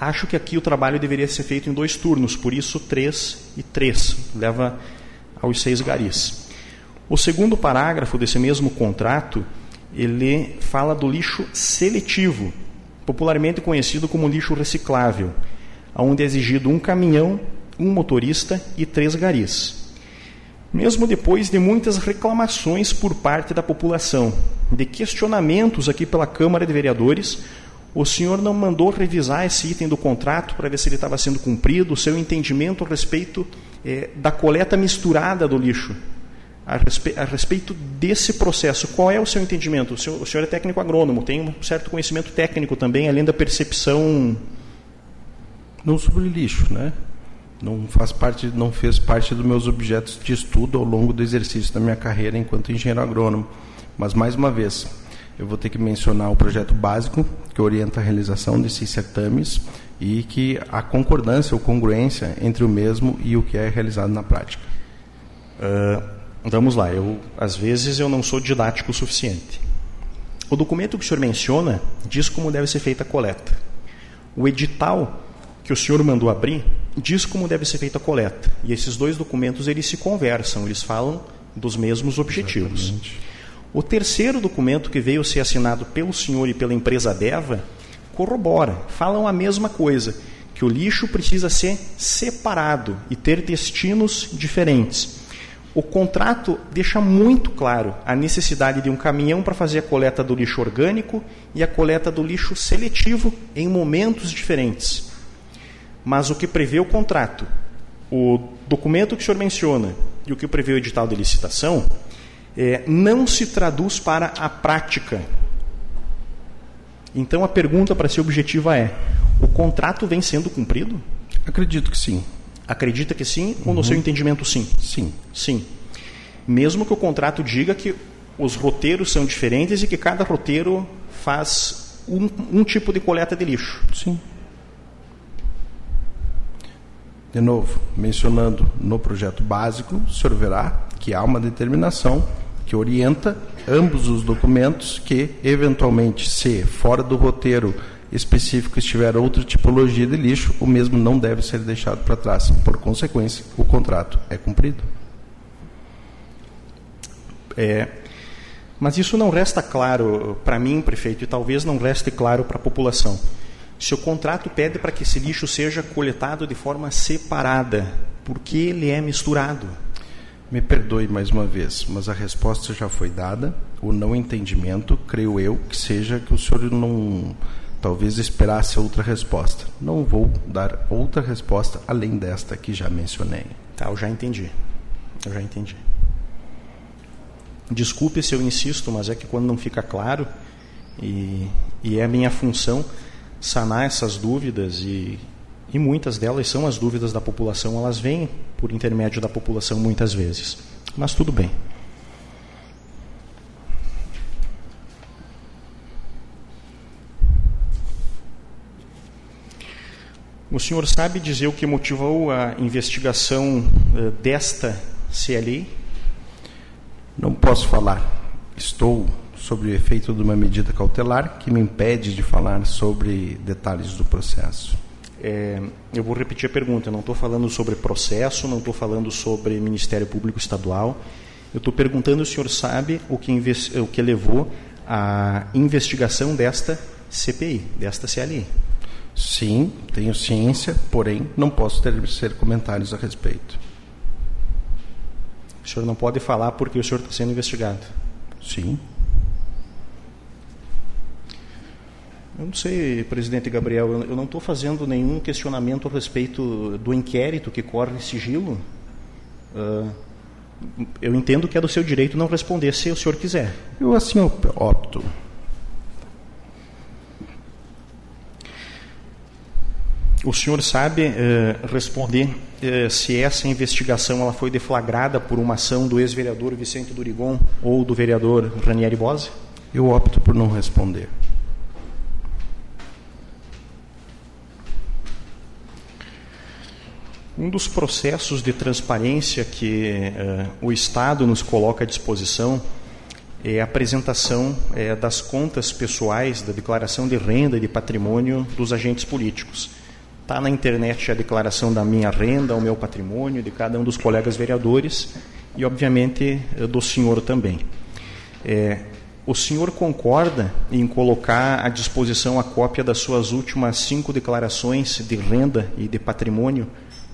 Acho que aqui o trabalho deveria ser feito em dois turnos, por isso três e três. Leva aos seis garis. O segundo parágrafo desse mesmo contrato, ele fala do lixo seletivo, popularmente conhecido como lixo reciclável, onde é exigido um caminhão, um motorista e três garis. Mesmo depois de muitas reclamações por parte da população, de questionamentos aqui pela Câmara de Vereadores, o senhor não mandou revisar esse item do contrato para ver se ele estava sendo cumprido, o seu entendimento a respeito é, da coleta misturada do lixo. A, respe a, respeito desse processo, qual é o seu entendimento? O senhor, o senhor é técnico agrônomo, tem um certo conhecimento técnico também, além da percepção. Não sobre lixo, né? Não faz parte, não fez parte dos meus objetos de estudo ao longo do exercício da minha carreira enquanto engenheiro agrônomo. Mas mais uma vez, eu vou ter que mencionar o projeto básico que orienta a realização desses certames e que a concordância ou congruência entre o mesmo e o que é realizado na prática. Uh, vamos lá, eu às vezes eu não sou didático o suficiente. O documento que o senhor menciona diz como deve ser feita a coleta. O edital que o senhor mandou abrir, diz como deve ser feita a coleta. E esses dois documentos eles se conversam, eles falam dos mesmos objetivos. Exatamente. O terceiro documento que veio ser assinado pelo senhor e pela empresa Deva corrobora, falam a mesma coisa, que o lixo precisa ser separado e ter destinos diferentes. O contrato deixa muito claro a necessidade de um caminhão para fazer a coleta do lixo orgânico e a coleta do lixo seletivo em momentos diferentes. Mas o que prevê o contrato, o documento que o senhor menciona e o que prevê o edital de licitação, é, não se traduz para a prática. Então a pergunta para ser objetiva é: o contrato vem sendo cumprido? Acredito que sim. Acredita que sim uhum. ou no seu entendimento sim? Sim. Sim. Mesmo que o contrato diga que os roteiros são diferentes e que cada roteiro faz um, um tipo de coleta de lixo. Sim. De novo, mencionando no projeto básico, o senhor verá que há uma determinação que orienta ambos os documentos que, eventualmente, se fora do roteiro específico estiver outra tipologia de lixo, o mesmo não deve ser deixado para trás. Por consequência, o contrato é cumprido. É, mas isso não resta claro para mim, prefeito, e talvez não reste claro para a população. Se o contrato pede para que esse lixo seja coletado de forma separada, por que ele é misturado? Me perdoe mais uma vez, mas a resposta já foi dada. O não entendimento, creio eu, que seja que o senhor não talvez esperasse outra resposta. Não vou dar outra resposta além desta que já mencionei. Tá, eu já entendi. Eu já entendi. Desculpe se eu insisto, mas é que quando não fica claro, e, e é a minha função sanar essas dúvidas e e muitas delas são as dúvidas da população, elas vêm por intermédio da população muitas vezes. Mas tudo bem. O senhor sabe dizer o que motivou a investigação uh, desta CLI? Não posso falar. Estou sob o efeito de uma medida cautelar que me impede de falar sobre detalhes do processo. É, eu vou repetir a pergunta. Eu não estou falando sobre processo, não estou falando sobre Ministério Público Estadual. Eu estou perguntando se o senhor sabe o que, o que levou à investigação desta CPI, desta CLI. Sim, tenho ciência, porém não posso ter comentários a respeito. O senhor não pode falar porque o senhor está sendo investigado. Sim. Eu não sei, presidente Gabriel, eu não estou fazendo nenhum questionamento a respeito do inquérito que corre em sigilo. Uh, eu entendo que é do seu direito não responder se o senhor quiser. Eu assim opto. O senhor sabe uh, responder uh, se essa investigação ela foi deflagrada por uma ação do ex-vereador Vicente Durigon ou do vereador Ranieri Bose? Eu opto por não responder. Um dos processos de transparência que uh, o Estado nos coloca à disposição é a apresentação uh, das contas pessoais, da declaração de renda e de patrimônio dos agentes políticos. Está na internet a declaração da minha renda, o meu patrimônio, de cada um dos colegas vereadores e, obviamente, uh, do senhor também. o senhor concorda em colocar à disposição a cópia das suas últimas cinco declarações de renda e de patrimônio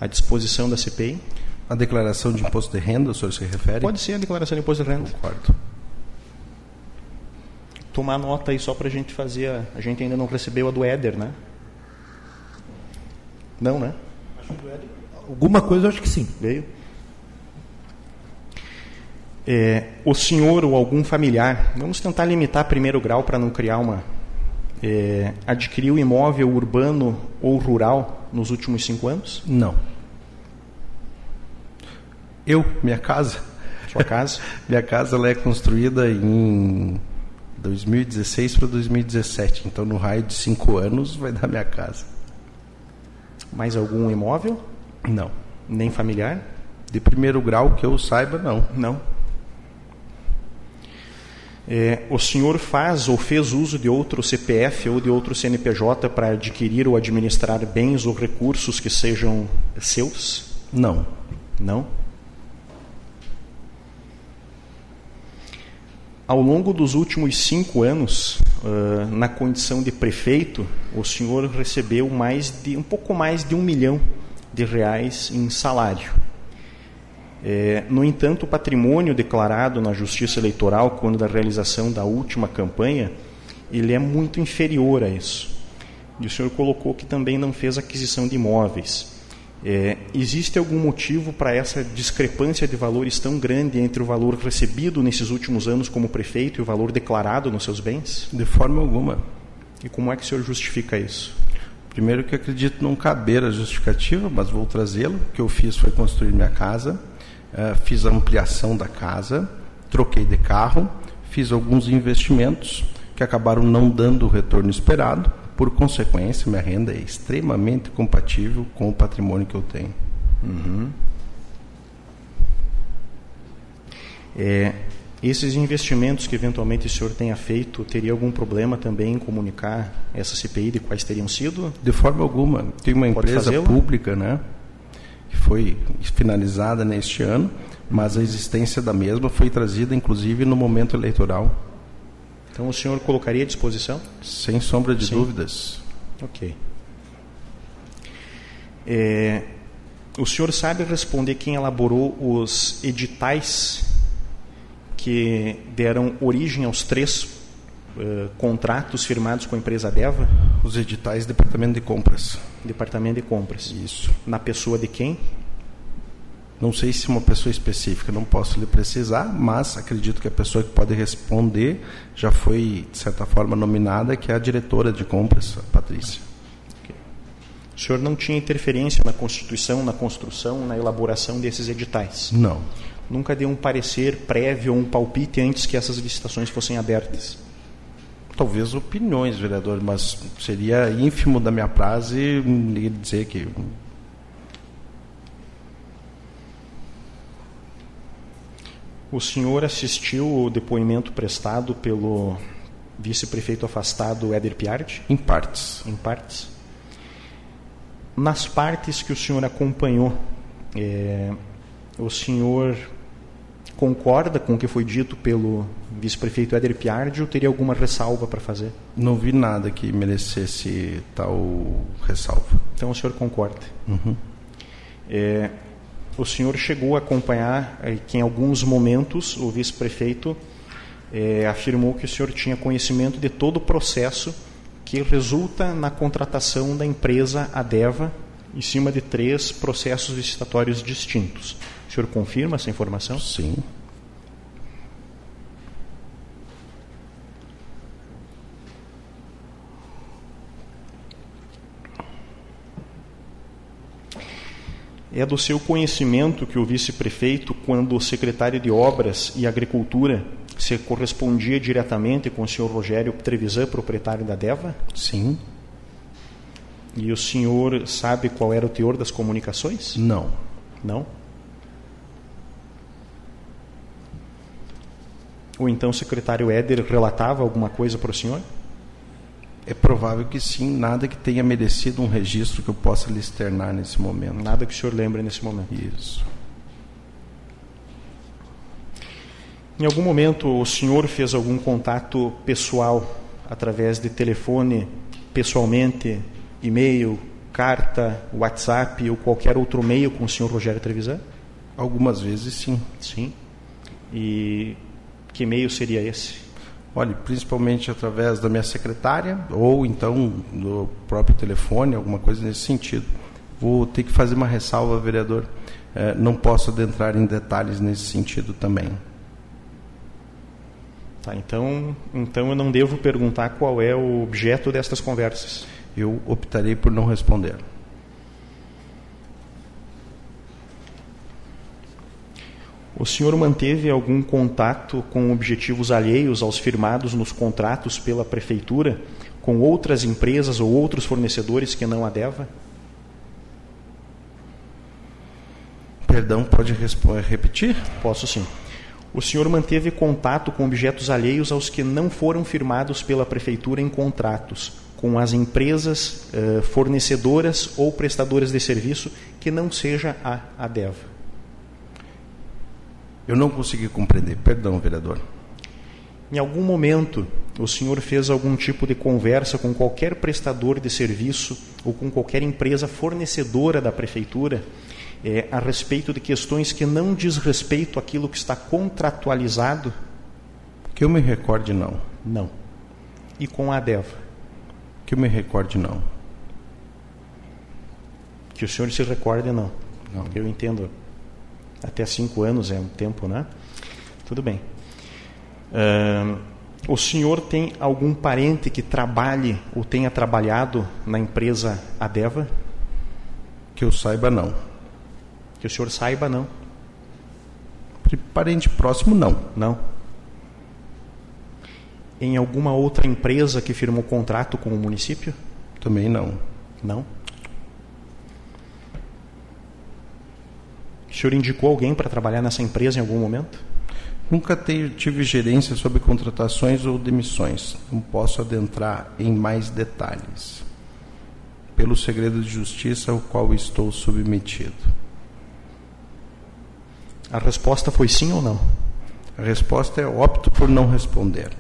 à disposição da CPI? A declaração de imposto de renda, o senhor se refere? Pode ser a declaração de imposto de renda. Concordo. Tomar nota aí só para a gente fazer. A, a gente ainda não recebeu a do Éder, né? Não, né? Alguma coisa eu acho que sim. Veio? É, o senhor ou algum familiar, vamos tentar limitar primeiro grau para não criar uma. É, adquiriu imóvel urbano ou rural nos últimos cinco anos? Não. Eu, minha casa. Sua casa? minha casa ela é construída em 2016 para 2017. Então, no raio de cinco anos, vai dar minha casa. Mais algum imóvel? Não. Nem familiar? De primeiro grau, que eu saiba, não. Não. É, o senhor faz ou fez uso de outro CPF ou de outro CNPJ para adquirir ou administrar bens ou recursos que sejam seus? Não. Não? Ao longo dos últimos cinco anos, uh, na condição de prefeito, o senhor recebeu mais de um pouco mais de um milhão de reais em salário. É, no entanto, o patrimônio declarado na Justiça Eleitoral quando da realização da última campanha, ele é muito inferior a isso. E o senhor colocou que também não fez aquisição de imóveis. É, existe algum motivo para essa discrepância de valores tão grande entre o valor recebido nesses últimos anos como prefeito e o valor declarado nos seus bens? De forma alguma. E como é que o senhor justifica isso? Primeiro que acredito não caber a justificativa, mas vou trazê-lo. O que eu fiz foi construir minha casa, uh, fiz a ampliação da casa, troquei de carro, fiz alguns investimentos que acabaram não dando o retorno esperado. Por consequência, minha renda é extremamente compatível com o patrimônio que eu tenho. Uhum. É, esses investimentos que eventualmente o senhor tenha feito, teria algum problema também em comunicar essa CPI de quais teriam sido? De forma alguma. Tem uma empresa pública, né? que foi finalizada neste ano, mas a existência da mesma foi trazida, inclusive, no momento eleitoral. Então o senhor colocaria à disposição? Sem sombra de Sim. dúvidas. Ok. É, o senhor sabe responder quem elaborou os editais que deram origem aos três uh, contratos firmados com a empresa Deva? Os editais Departamento de Compras. Departamento de Compras. Isso. Na pessoa de quem? Não sei se uma pessoa específica, não posso lhe precisar, mas acredito que a pessoa que pode responder já foi, de certa forma, nominada, que é a diretora de compras, a Patrícia. O senhor não tinha interferência na constituição, na construção, na elaboração desses editais? Não. Nunca deu um parecer prévio ou um palpite antes que essas licitações fossem abertas? Talvez opiniões, vereador, mas seria ínfimo da minha praze lhe dizer que O senhor assistiu o depoimento prestado pelo vice-prefeito afastado Éder Piardi? Em partes. Em partes. Nas partes que o senhor acompanhou, é, o senhor concorda com o que foi dito pelo vice-prefeito Éder Piardi ou teria alguma ressalva para fazer? Não vi nada que merecesse tal ressalva. Então o senhor concorda? Uhum. É, o senhor chegou a acompanhar eh, que em alguns momentos o vice-prefeito eh, afirmou que o senhor tinha conhecimento de todo o processo que resulta na contratação da empresa Adeva em cima de três processos licitatórios distintos. O senhor confirma essa informação? Sim. É do seu conhecimento que o vice-prefeito, quando secretário de Obras e Agricultura, se correspondia diretamente com o senhor Rogério Trevisan, proprietário da Deva? Sim. E o senhor sabe qual era o teor das comunicações? Não. Não? Ou então o secretário Éder relatava alguma coisa para o senhor? É provável que sim, nada que tenha merecido um registro que eu possa lhe externar nesse momento. Nada que o senhor lembre nesse momento. Isso. Em algum momento o senhor fez algum contato pessoal através de telefone, pessoalmente, e-mail, carta, WhatsApp ou qualquer outro meio com o senhor Rogério Trevisan? Algumas vezes sim. Sim. E que e-mail seria esse? Olha, principalmente através da minha secretária ou então do próprio telefone, alguma coisa nesse sentido. Vou ter que fazer uma ressalva, vereador. É, não posso adentrar em detalhes nesse sentido também. Tá, então, então eu não devo perguntar qual é o objeto destas conversas. Eu optarei por não responder. O senhor manteve algum contato com objetivos alheios aos firmados nos contratos pela prefeitura com outras empresas ou outros fornecedores que não a Deva? Perdão, pode repetir? Posso sim. O senhor manteve contato com objetos alheios aos que não foram firmados pela prefeitura em contratos com as empresas eh, fornecedoras ou prestadoras de serviço que não seja a ADEVA. Eu não consegui compreender. Perdão, vereador. Em algum momento, o senhor fez algum tipo de conversa com qualquer prestador de serviço ou com qualquer empresa fornecedora da prefeitura é, a respeito de questões que não diz respeito àquilo que está contratualizado? Que eu me recorde, não. Não. E com a ADEVA? Que eu me recorde, não. Que o senhor se recorde, não. Não. Eu entendo. Até cinco anos é um tempo, né? Tudo bem. Uh, o senhor tem algum parente que trabalhe ou tenha trabalhado na empresa Adeva? Que eu saiba, não. Que o senhor saiba, não. De parente próximo, não. Não. Em alguma outra empresa que firmou contrato com o município? Também não. Não. O senhor indicou alguém para trabalhar nessa empresa em algum momento? Nunca tive gerência sobre contratações ou demissões. Não posso adentrar em mais detalhes. Pelo segredo de justiça ao qual estou submetido. A resposta foi sim ou não? A resposta é opto por não responder.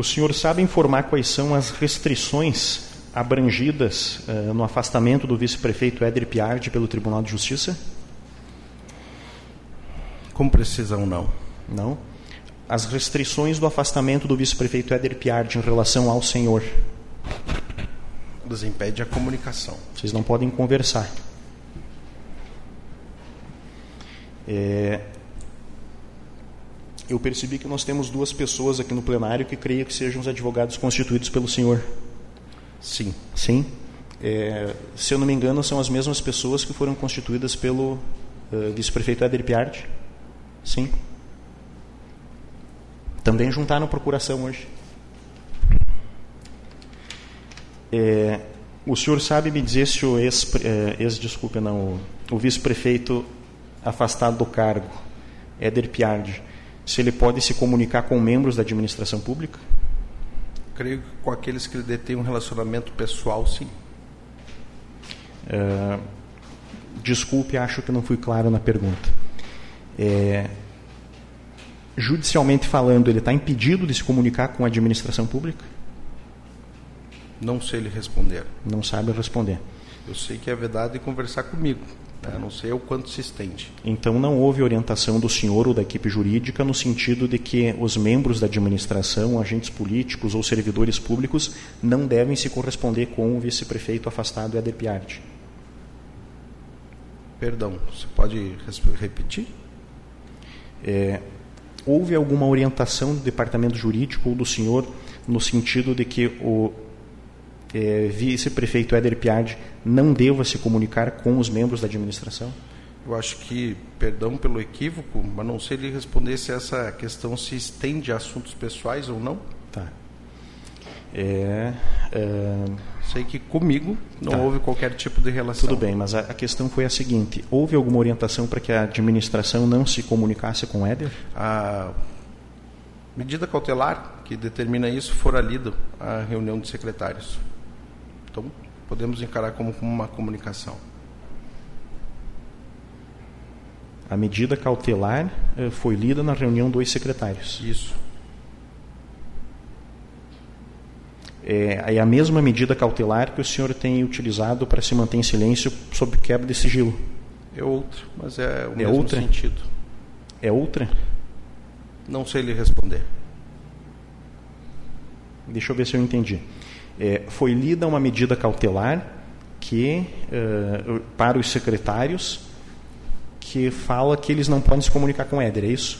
O senhor sabe informar quais são as restrições abrangidas uh, no afastamento do vice-prefeito Éder Piardi pelo Tribunal de Justiça? Com precisão, não. Não? as restrições do afastamento do vice-prefeito Éder Piardi em relação ao senhor? Nos impede a comunicação. Vocês não podem conversar. É... Eu percebi que nós temos duas pessoas aqui no plenário que creio que sejam os advogados constituídos pelo senhor. Sim. Sim? É... Se eu não me engano, são as mesmas pessoas que foram constituídas pelo uh, vice-prefeito Éder Piardi? Sim? Também juntaram procuração hoje. É, o senhor sabe me dizer se o ex, é, ex desculpe, não, o, o vice-prefeito afastado do cargo, Éder Piardi, se ele pode se comunicar com membros da administração pública? Creio que com aqueles que ele detém um relacionamento pessoal, sim. É, desculpe, acho que não fui claro na pergunta. É, judicialmente falando, ele está impedido de se comunicar com a administração pública? Não sei lhe responder. Não sabe responder. Eu sei que é verdade conversar comigo. Né? Não sei o quanto se estende. Então não houve orientação do senhor ou da equipe jurídica no sentido de que os membros da administração, agentes políticos ou servidores públicos não devem se corresponder com o vice-prefeito afastado Éder Piatti. Perdão, você pode repetir? É, houve alguma orientação do departamento jurídico ou do senhor no sentido de que o é, vice-prefeito Éder Piardi não deva se comunicar com os membros da administração? Eu acho que, perdão pelo equívoco, mas não sei lhe responder se essa questão se estende a assuntos pessoais ou não. Tá. É, é... Sei que comigo não tá. houve qualquer tipo de relação. Tudo bem, mas a, a, questão foi a seguinte: houve alguma orientação para que a administração não se comunicasse com o Éder? A medida cautelar que determina isso fora lida a reunião de secretários. Então, podemos encarar como, uma comunicação. A medida cautelar eh, foi lida na reunião dos secretários. Isso. é, é a mesma medida cautelar que o senhor tem utilizado para se manter em silêncio sob quebra de sigilo? É outra, mas é o é mesmo outra? sentido. É outra? Não sei lhe responder. Deixa eu ver se eu entendi. É, foi lida uma medida cautelar que uh, para os secretários que fala que eles não podem se comunicar com o Éder, é isso?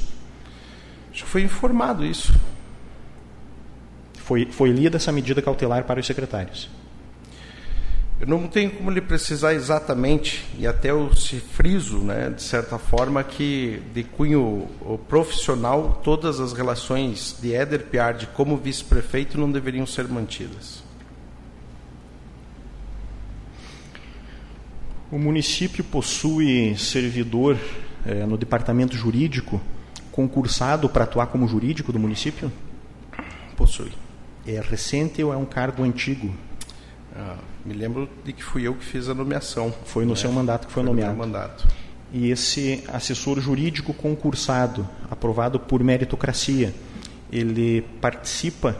Já foi informado isso. Foi, foi lida essa medida cautelar para os secretários. Eu não tenho como lhe precisar exatamente, e até eu se friso, né, de certa forma, que de cunho profissional, todas as relações de Éder Piardi como vice-prefeito não deveriam ser mantidas. O município possui servidor eh, no departamento jurídico concursado para atuar como jurídico do município? Possui. É recente ou é um cargo antigo? Ah, me lembro de que fui eu que fiz a nomeação. Foi no né? seu mandato que foi, foi nomeado. No mandato. E esse assessor jurídico concursado, aprovado por meritocracia, ele participa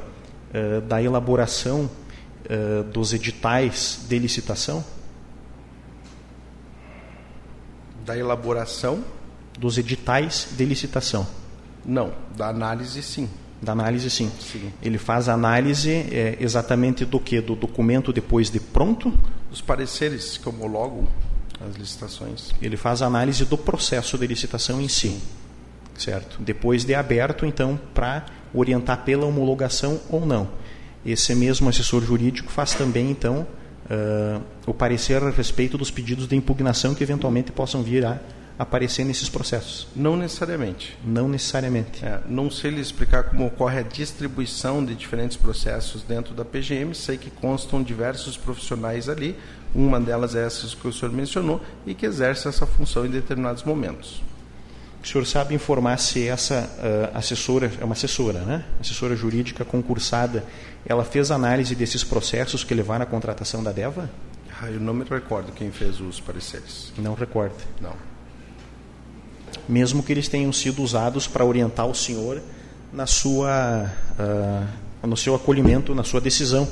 uh, da elaboração uh, dos editais de licitação? Da elaboração? Dos editais de licitação. Não, da análise sim. Da análise, sim. sim. Ele faz análise é, exatamente do que? Do documento depois de pronto? Os pareceres que homologam as licitações. Ele faz análise do processo de licitação em si. Certo? Depois de aberto, então, para orientar pela homologação ou não. Esse mesmo assessor jurídico faz também, então, uh, o parecer a respeito dos pedidos de impugnação que eventualmente possam vir a aparecer nesses processos? Não necessariamente. Não necessariamente. É, não sei lhe explicar como ocorre a distribuição de diferentes processos dentro da PGM, sei que constam diversos profissionais ali, uma delas é essa que o senhor mencionou, e que exerce essa função em determinados momentos. O senhor sabe informar se essa uh, assessora, é uma assessora, né? Assessora jurídica concursada, ela fez análise desses processos que levaram à contratação da DEVA? Ah, eu não me recordo quem fez os pareceres. Não recordo. Não mesmo que eles tenham sido usados para orientar o senhor na sua, uh, no seu acolhimento, na sua decisão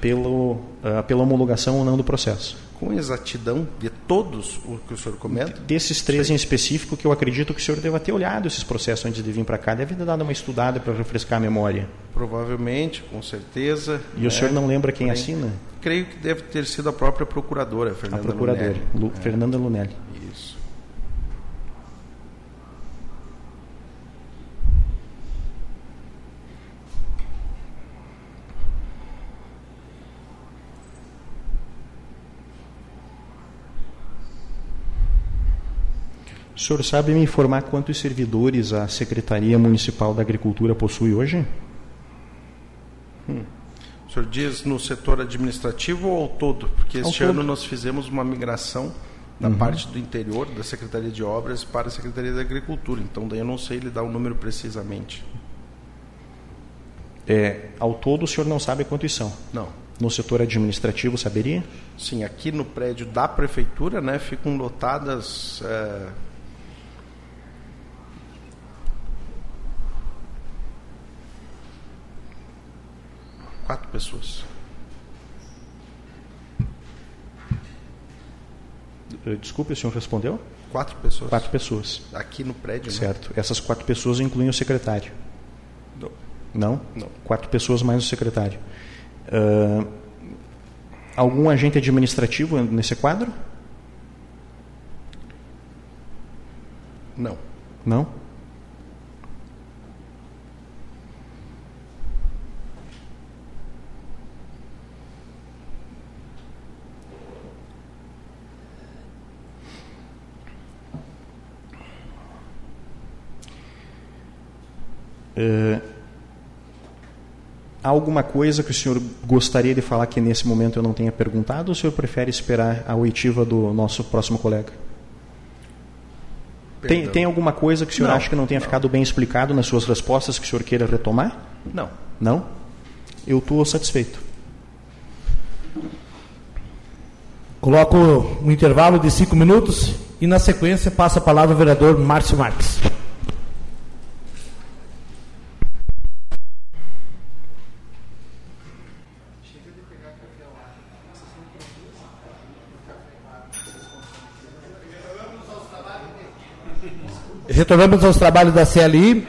pelo, uh, pela homologação ou não do processo. Com exatidão de todos o que o senhor comenta? Desses três em específico, que eu acredito que o senhor deva ter olhado esses processos antes de vir para cá, deve ter dado uma estudada para refrescar a memória. Provavelmente, com certeza. E né? o senhor não lembra quem Porém, assina? Creio que deve ter sido a própria procuradora, Fernanda a procuradora, Lunelli. Lu, é. Fernanda Lunelli. O senhor sabe me informar quantos servidores a Secretaria Municipal da Agricultura possui hoje? Hum. O senhor diz no setor administrativo ou ao todo? Porque este ano nós fizemos uma migração da uhum. parte do interior da Secretaria de Obras para a Secretaria da Agricultura. Então, daí eu não sei lhe dar o um número precisamente. É, ao todo, o senhor não sabe quantos são? Não. No setor administrativo, saberia? Sim, aqui no prédio da prefeitura, né, ficam lotadas é, Quatro pessoas. Eh, desculpe, o senhor respondeu? Quatro pessoas. Quatro pessoas. Aqui no prédio, né? Certo. Né? Essas quatro pessoas incluem o secretário. Não. Não? Não. Quatro pessoas mais o secretário. Uh, algum agente administrativo nesse quadro? Não. Não? É, há alguma coisa que o senhor gostaria de falar que nesse momento eu não tenha perguntado ou o senhor prefere esperar a oitiva do nosso próximo colega? Tem, tem, alguma coisa que o senhor não, acha que não tenha não. ficado bem explicado nas suas respostas que o senhor queira retomar? Não. Não? Eu estou satisfeito. Coloco um intervalo de cinco minutos e, na sequência, passa a palavra ao vereador Márcio Marques. Retornamos aos trabalhos da CLI.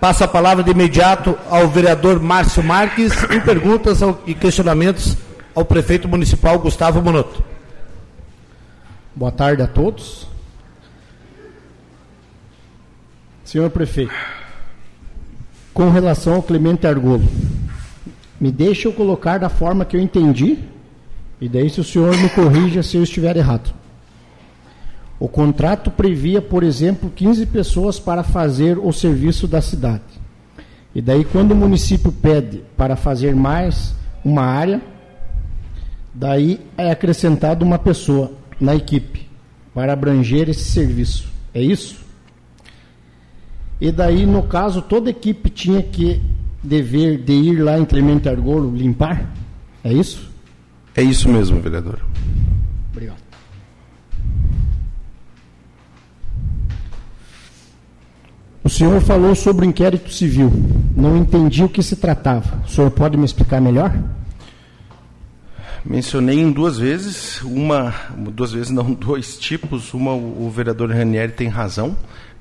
Passo a palavra de imediato ao vereador Márcio Marques em perguntas e questionamentos ao prefeito municipal Gustavo Monotto. Boa tarde a todos. Senhor prefeito, com relação ao Clemente Argolo, me deixa eu colocar da forma que eu entendi E daí, se o senhor me corrija se eu estiver errado. O contrato previa, por exemplo, 15 pessoas para fazer o serviço da cidade. E daí, quando o município pede para fazer mais uma área, daí é acrescentado uma pessoa na equipe para abranger esse serviço. É isso? E daí, no caso, toda equipe tinha que dever de ir lá em Clemente Argolo limpar? É isso? É isso mesmo, vereador. O senhor falou sobre o inquérito civil. Não entendi o que se tratava. O senhor pode me explicar melhor? Mencionei em duas vezes, uma, duas vezes não, dois tipos. Uma, o vereador Ranieri tem razão.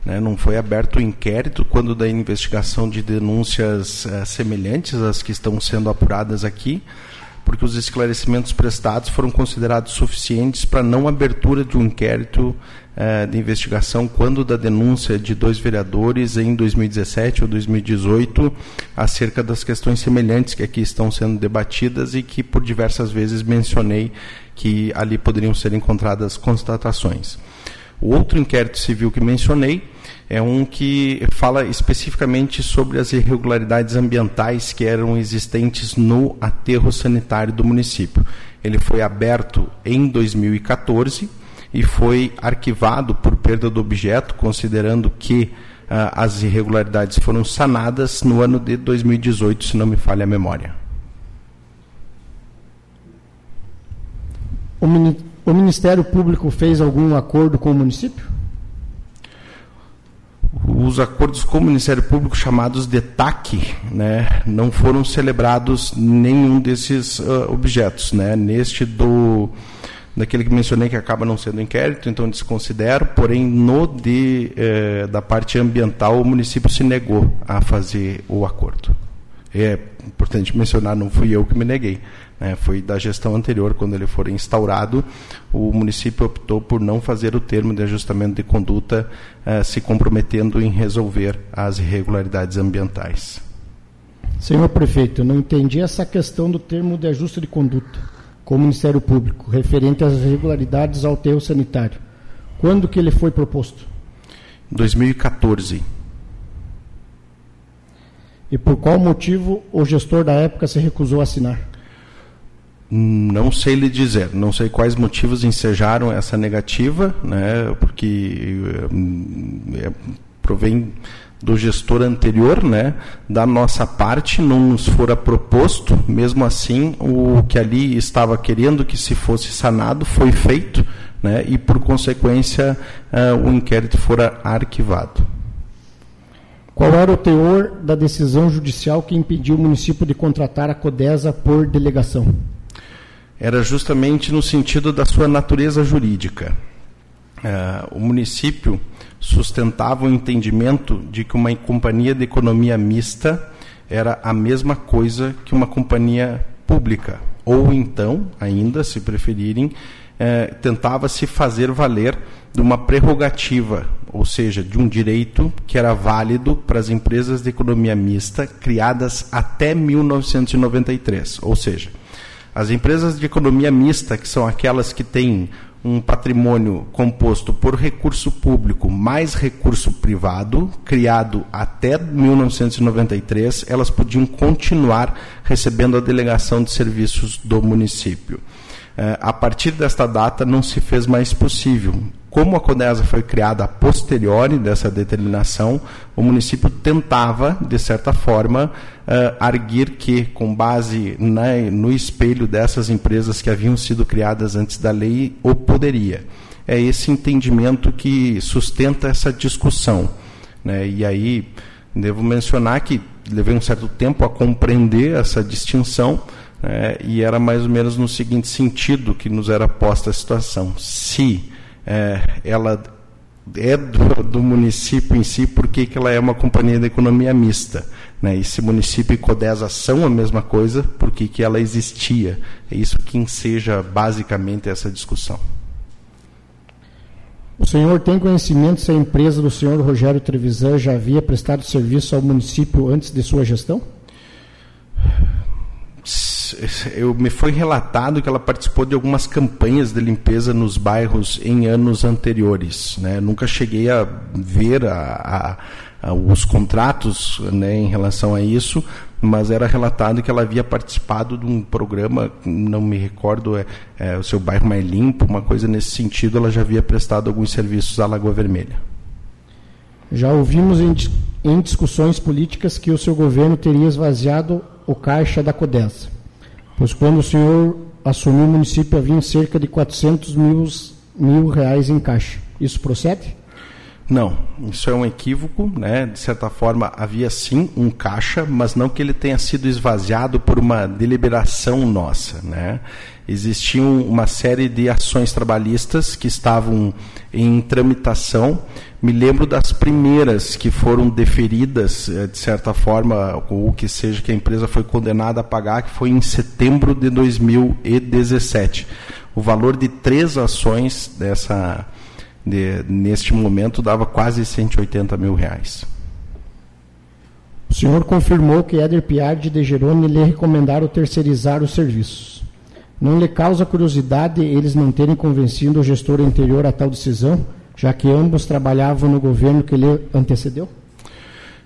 Né, não foi aberto o inquérito quando da investigação de denúncias eh, semelhantes às que estão sendo apuradas aqui porque os esclarecimentos prestados foram considerados suficientes para não abertura de um inquérito eh, de investigação quando da denúncia de dois vereadores em 2017 ou 2018 acerca das questões semelhantes que aqui estão sendo debatidas e que por diversas vezes mencionei que ali poderiam ser encontradas constatações. O outro inquérito civil que mencionei é um que fala especificamente sobre as irregularidades ambientais que eram existentes no aterro sanitário do município. Ele foi aberto em 2014 e foi arquivado por perda do objeto, considerando que uh, as irregularidades foram sanadas no ano de 2018, se não me falha a memória. O Ministério Público fez algum acordo com o município? os acordos com o Ministério Público chamados de TAC, né, não foram celebrados nenhum desses uh, objetos, né, neste do daquele que mencionei que acaba não sendo inquérito, então desconsidero, porém no de eh, da parte ambiental o município se negou a fazer o acordo. É importante mencionar, não fui eu que me neguei. Né, foi da gestão anterior, quando ele foi instaurado, o município optou por não fazer o termo de ajustamento de conduta, eh, se comprometendo em resolver as irregularidades ambientais. Senhor prefeito, não entendi essa questão do termo de ajuste de conduta com o Ministério Público, referente às irregularidades ao termo sanitário. Quando que ele foi proposto? 2014. E por qual motivo o gestor da época se recusou a assinar? Não sei lhe dizer, não sei quais motivos ensejaram essa negativa, né, porque é, provém do gestor anterior, né, da nossa parte, não nos fora proposto, mesmo assim, o que ali estava querendo que se fosse sanado foi feito, né, e por consequência uh, o inquérito fora arquivado. Qual era o teor da decisão judicial que impediu o município de contratar a CODESA por delegação? Era justamente no sentido da sua natureza jurídica. Uh, o município sustentava o entendimento de que uma companhia de economia mista era a mesma coisa que uma companhia pública, ou então, ainda, se preferirem, eh, tentava se fazer valer de uma prerrogativa, ou seja, de um direito que era válido para as empresas de economia mista criadas até 1993. Ou seja, as empresas de economia mista, que são aquelas que têm um patrimônio composto por recurso público mais recurso privado, criado até 1993, elas podiam continuar recebendo a delegação de serviços do município. Eh, a partir desta data não se fez mais possível. Como a CODESA foi criada a posteriori dessa determinação, o município tentava, de certa forma, uh, arguir que, com base na, no espelho dessas empresas que haviam sido criadas antes da lei, o poderia. É esse entendimento que sustenta essa discussão. Né? E aí, devo mencionar que levei um certo tempo a compreender essa distinção, é, e era mais ou menos no seguinte sentido que nos era posta a situação. Se é, ela é do, do, município em si, por que ela é uma companhia de economia mista? Né? E se município e CODESA são a mesma coisa, por que, ela existia? É isso que enseja basicamente essa discussão. O senhor tem conhecimento se a empresa do senhor Rogério Trevisan já havia prestado serviço ao município antes de sua gestão? Eu, me foi relatado que ela participou de algumas campanhas de limpeza nos bairros em anos anteriores. Né? Nunca cheguei a ver a, a, a, os contratos né, em relação a isso, mas era relatado que ela havia participado de um programa, não me recordo, é, é, o seu bairro mais limpo, uma coisa nesse sentido, ela já havia prestado alguns serviços à Lagoa Vermelha. Já ouvimos em, em discussões políticas que o seu governo teria esvaziado o caixa da CODESA, pois quando o senhor assumiu o município havia cerca de 400 mil, mil reais em caixa. Isso procede? Não, isso é um equívoco, né? De certa forma havia sim um caixa, mas não que ele tenha sido esvaziado por uma deliberação nossa, né? Existiam uma série de ações trabalhistas que estavam em tramitação. Me lembro das primeiras que foram deferidas, eh, de certa forma, ou que seja que a empresa foi condenada a pagar, que foi em setembro de 2017. O valor de três ações dessa de, neste momento dava quase 180 mil reais. O senhor confirmou que Éder Piardi de Geroni lhe recomendaram terceirizar os serviços. Não lhe causa curiosidade eles não terem convencido o gestor anterior a tal decisão, já que ambos trabalhavam no governo que lhe antecedeu?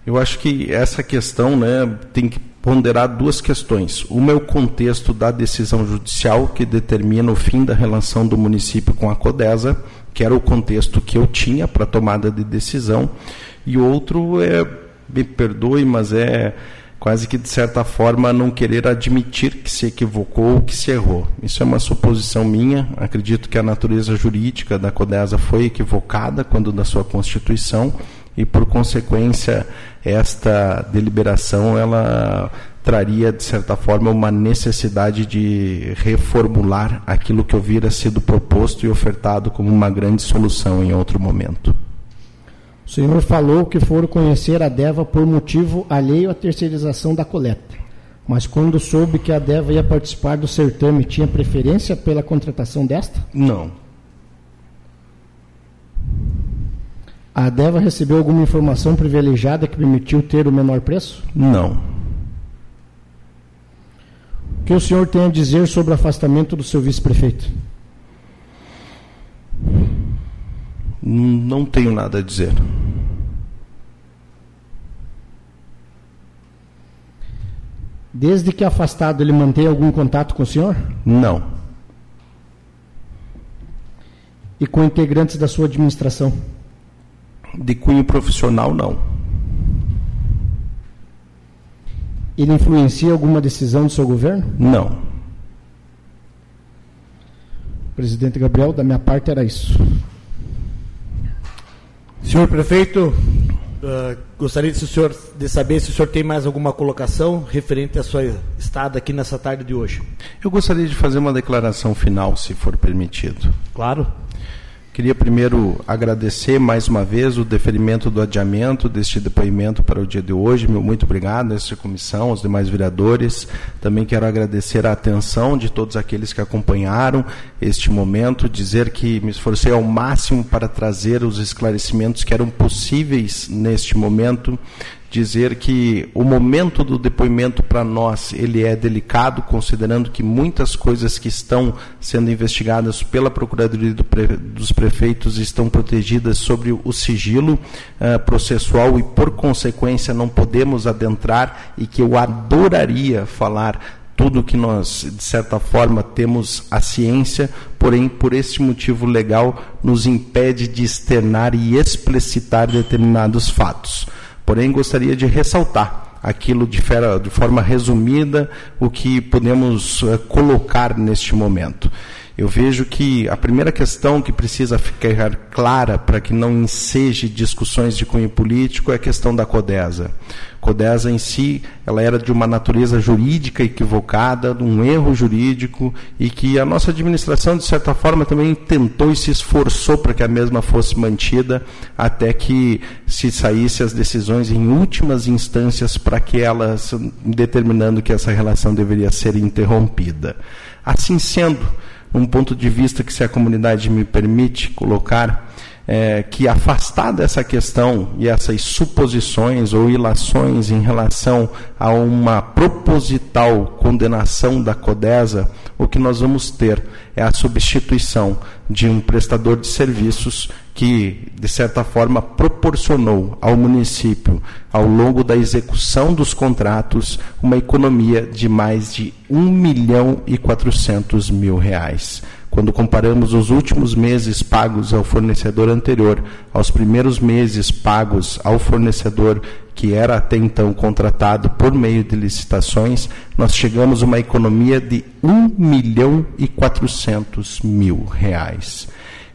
Eu acho que essa questão né, tem que ponderar duas questões. Uma é o contexto da decisão judicial que determina o fim da relação do município com a CODESA, que era o contexto que eu tinha para tomada de decisão, e outro é, me perdoe, mas é quase que de certa forma não querer admitir que se equivocou ou que se errou. Isso é uma suposição minha. Acredito que a natureza jurídica da CODESA foi equivocada quando da sua constituição e por consequência esta deliberação ela traria, de certa forma, uma necessidade de reformular aquilo que houvera sido proposto e ofertado como uma grande solução em outro momento. O senhor falou que foram conhecer a DEVA por motivo alheio à terceirização da coleta. Mas quando soube que a DEVA ia participar do certame, tinha preferência pela contratação desta? Não. A DEVA recebeu alguma informação privilegiada que permitiu ter o menor preço? Não que o senhor tem a dizer sobre o afastamento do seu vice-prefeito? Não tenho nada a dizer. Desde que afastado, ele mantém algum contato com o senhor? Não. E com integrantes da sua administração? De cunho profissional, não. Ele influencia alguma decisão do seu governo? Não. Presidente Gabriel, da minha parte era isso. Senhor prefeito, uh, gostaria de, senhor, de, saber se o senhor tem mais alguma colocação referente à sua estada aqui nessa tarde de hoje. Eu gostaria de fazer uma declaração final, se for permitido. Claro. Queria primeiro agradecer mais uma vez o deferimento do adiamento deste depoimento para o dia de hoje. Meu muito obrigado a esta comissão, aos demais vereadores. Também quero agradecer a atenção de todos aqueles que acompanharam este momento, dizer que me esforcei ao máximo para trazer os esclarecimentos que eram possíveis neste momento dizer que o momento do depoimento para nós ele é delicado, considerando que muitas coisas que estão sendo investigadas pela Procuradoria do pre, dos Prefeitos estão protegidas sobre o sigilo uh, processual e, por consequência, não podemos adentrar e que eu adoraria falar tudo que nós, de certa forma, temos a ciência, porém, por este motivo legal, nos impede de externar e explicitar determinados fatos. Porém, gostaria de ressaltar aquilo de, fera, de forma resumida, o que podemos uh, colocar neste momento. Eu vejo que a primeira questão que precisa ficar clara para que não enseje discussões de cunho político é a questão da CODESA. CODESA em si, ela era de uma natureza jurídica equivocada, de um erro jurídico, e que a nossa administração, de certa forma, também tentou e se esforçou para que a mesma fosse mantida, até que se saísse as decisões em últimas instâncias para que elas, determinando que essa relação deveria ser interrompida. Assim sendo, um ponto de vista que, se a comunidade me permite colocar, é, que afastada essa questão e essas suposições ou ilações em relação a uma proposital condenação da CODESA, o que nós vamos ter é a substituição de um prestador de serviços que, de certa forma, proporcionou ao município, ao longo da execução dos contratos, uma economia de mais de 1 milhão e 400 mil reais. Quando comparamos os últimos meses pagos ao fornecedor anterior aos primeiros meses pagos ao fornecedor que era até então contratado por meio de licitações, nós chegamos a uma economia de 1 milhão e 400 mil reais.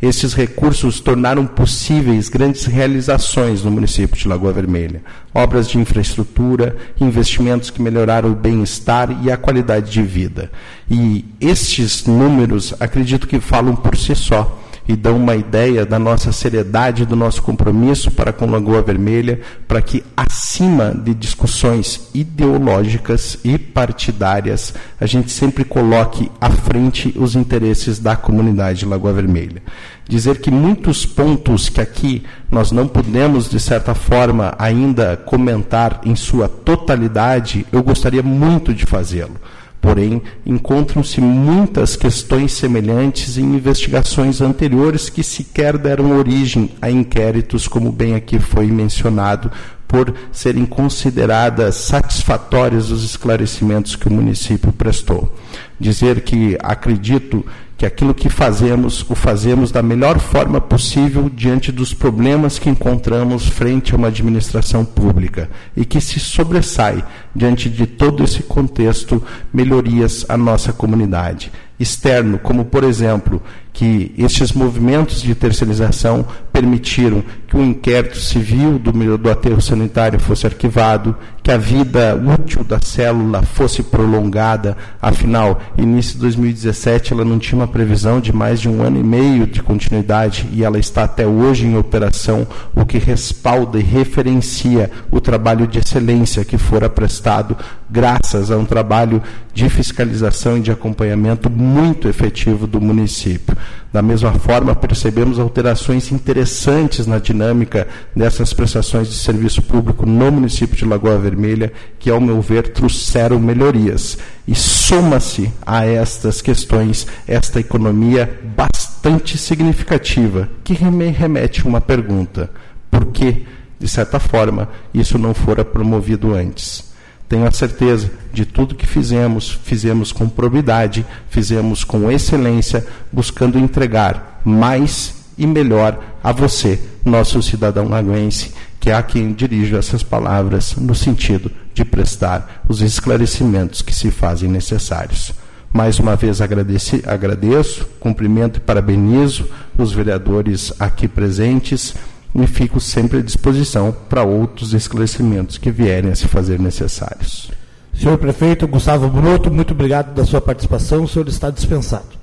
Esses recursos tornaram possíveis grandes realizações no município de Lagoa Vermelha. Obras de infraestrutura, investimentos que melhoraram o bem-estar e a qualidade de vida. E estes números, acredito que falam por si só e dão uma ideia da nossa seriedade, do nosso compromisso para com Lagoa Vermelha, para que, acima de discussões ideológicas e partidárias, a gente sempre coloque à frente os interesses da comunidade de Lagoa Vermelha. Dizer que muitos pontos que aqui nós não podemos, de certa forma, ainda comentar em sua totalidade, eu gostaria muito de fazê-lo Porém, encontram-se muitas questões semelhantes em investigações anteriores que sequer deram origem a inquéritos, como bem aqui foi mencionado, por serem consideradas satisfatórios os esclarecimentos que o município prestou. Dizer que acredito que aquilo que fazemos, o fazemos da melhor forma possível diante dos problemas que encontramos frente a uma administração pública e que se sobressai diante de todo esse contexto melhorias à nossa comunidade externo, como por exemplo, que estes movimentos de terceirização permitiram que o inquérito civil do, do aterro sanitário fosse arquivado, que a vida útil da célula fosse prolongada, afinal, início de 2017 ela não tinha uma previsão de mais de um ano e meio de continuidade e ela está até hoje em operação, o que respalda e referencia o trabalho de excelência que fora prestado graças a um trabalho de fiscalização e de acompanhamento muito efetivo do município. Da mesma forma, percebemos alterações interessantes na dinâmica dessas prestações de serviço público no município de Lagoa Vermelha, que, ao meu ver, trouxeram melhorias. E soma-se a estas questões esta economia bastante significativa, que remete a uma pergunta: por que, de certa forma, isso não fora promovido antes? Tenho a certeza de tudo que fizemos, fizemos com probidade, fizemos com excelência, buscando entregar mais e melhor a você, nosso cidadão lagoense, que é a quem dirijo essas palavras no sentido de prestar os esclarecimentos que se fazem necessários. Mais uma vez agradeci, agradeço, cumprimento e parabenizo os vereadores aqui presentes e fico sempre à disposição para outros esclarecimentos que vierem a se fazer necessários. Senhor Prefeito Gustavo Bruto, muito obrigado da sua participação. O senhor está dispensado.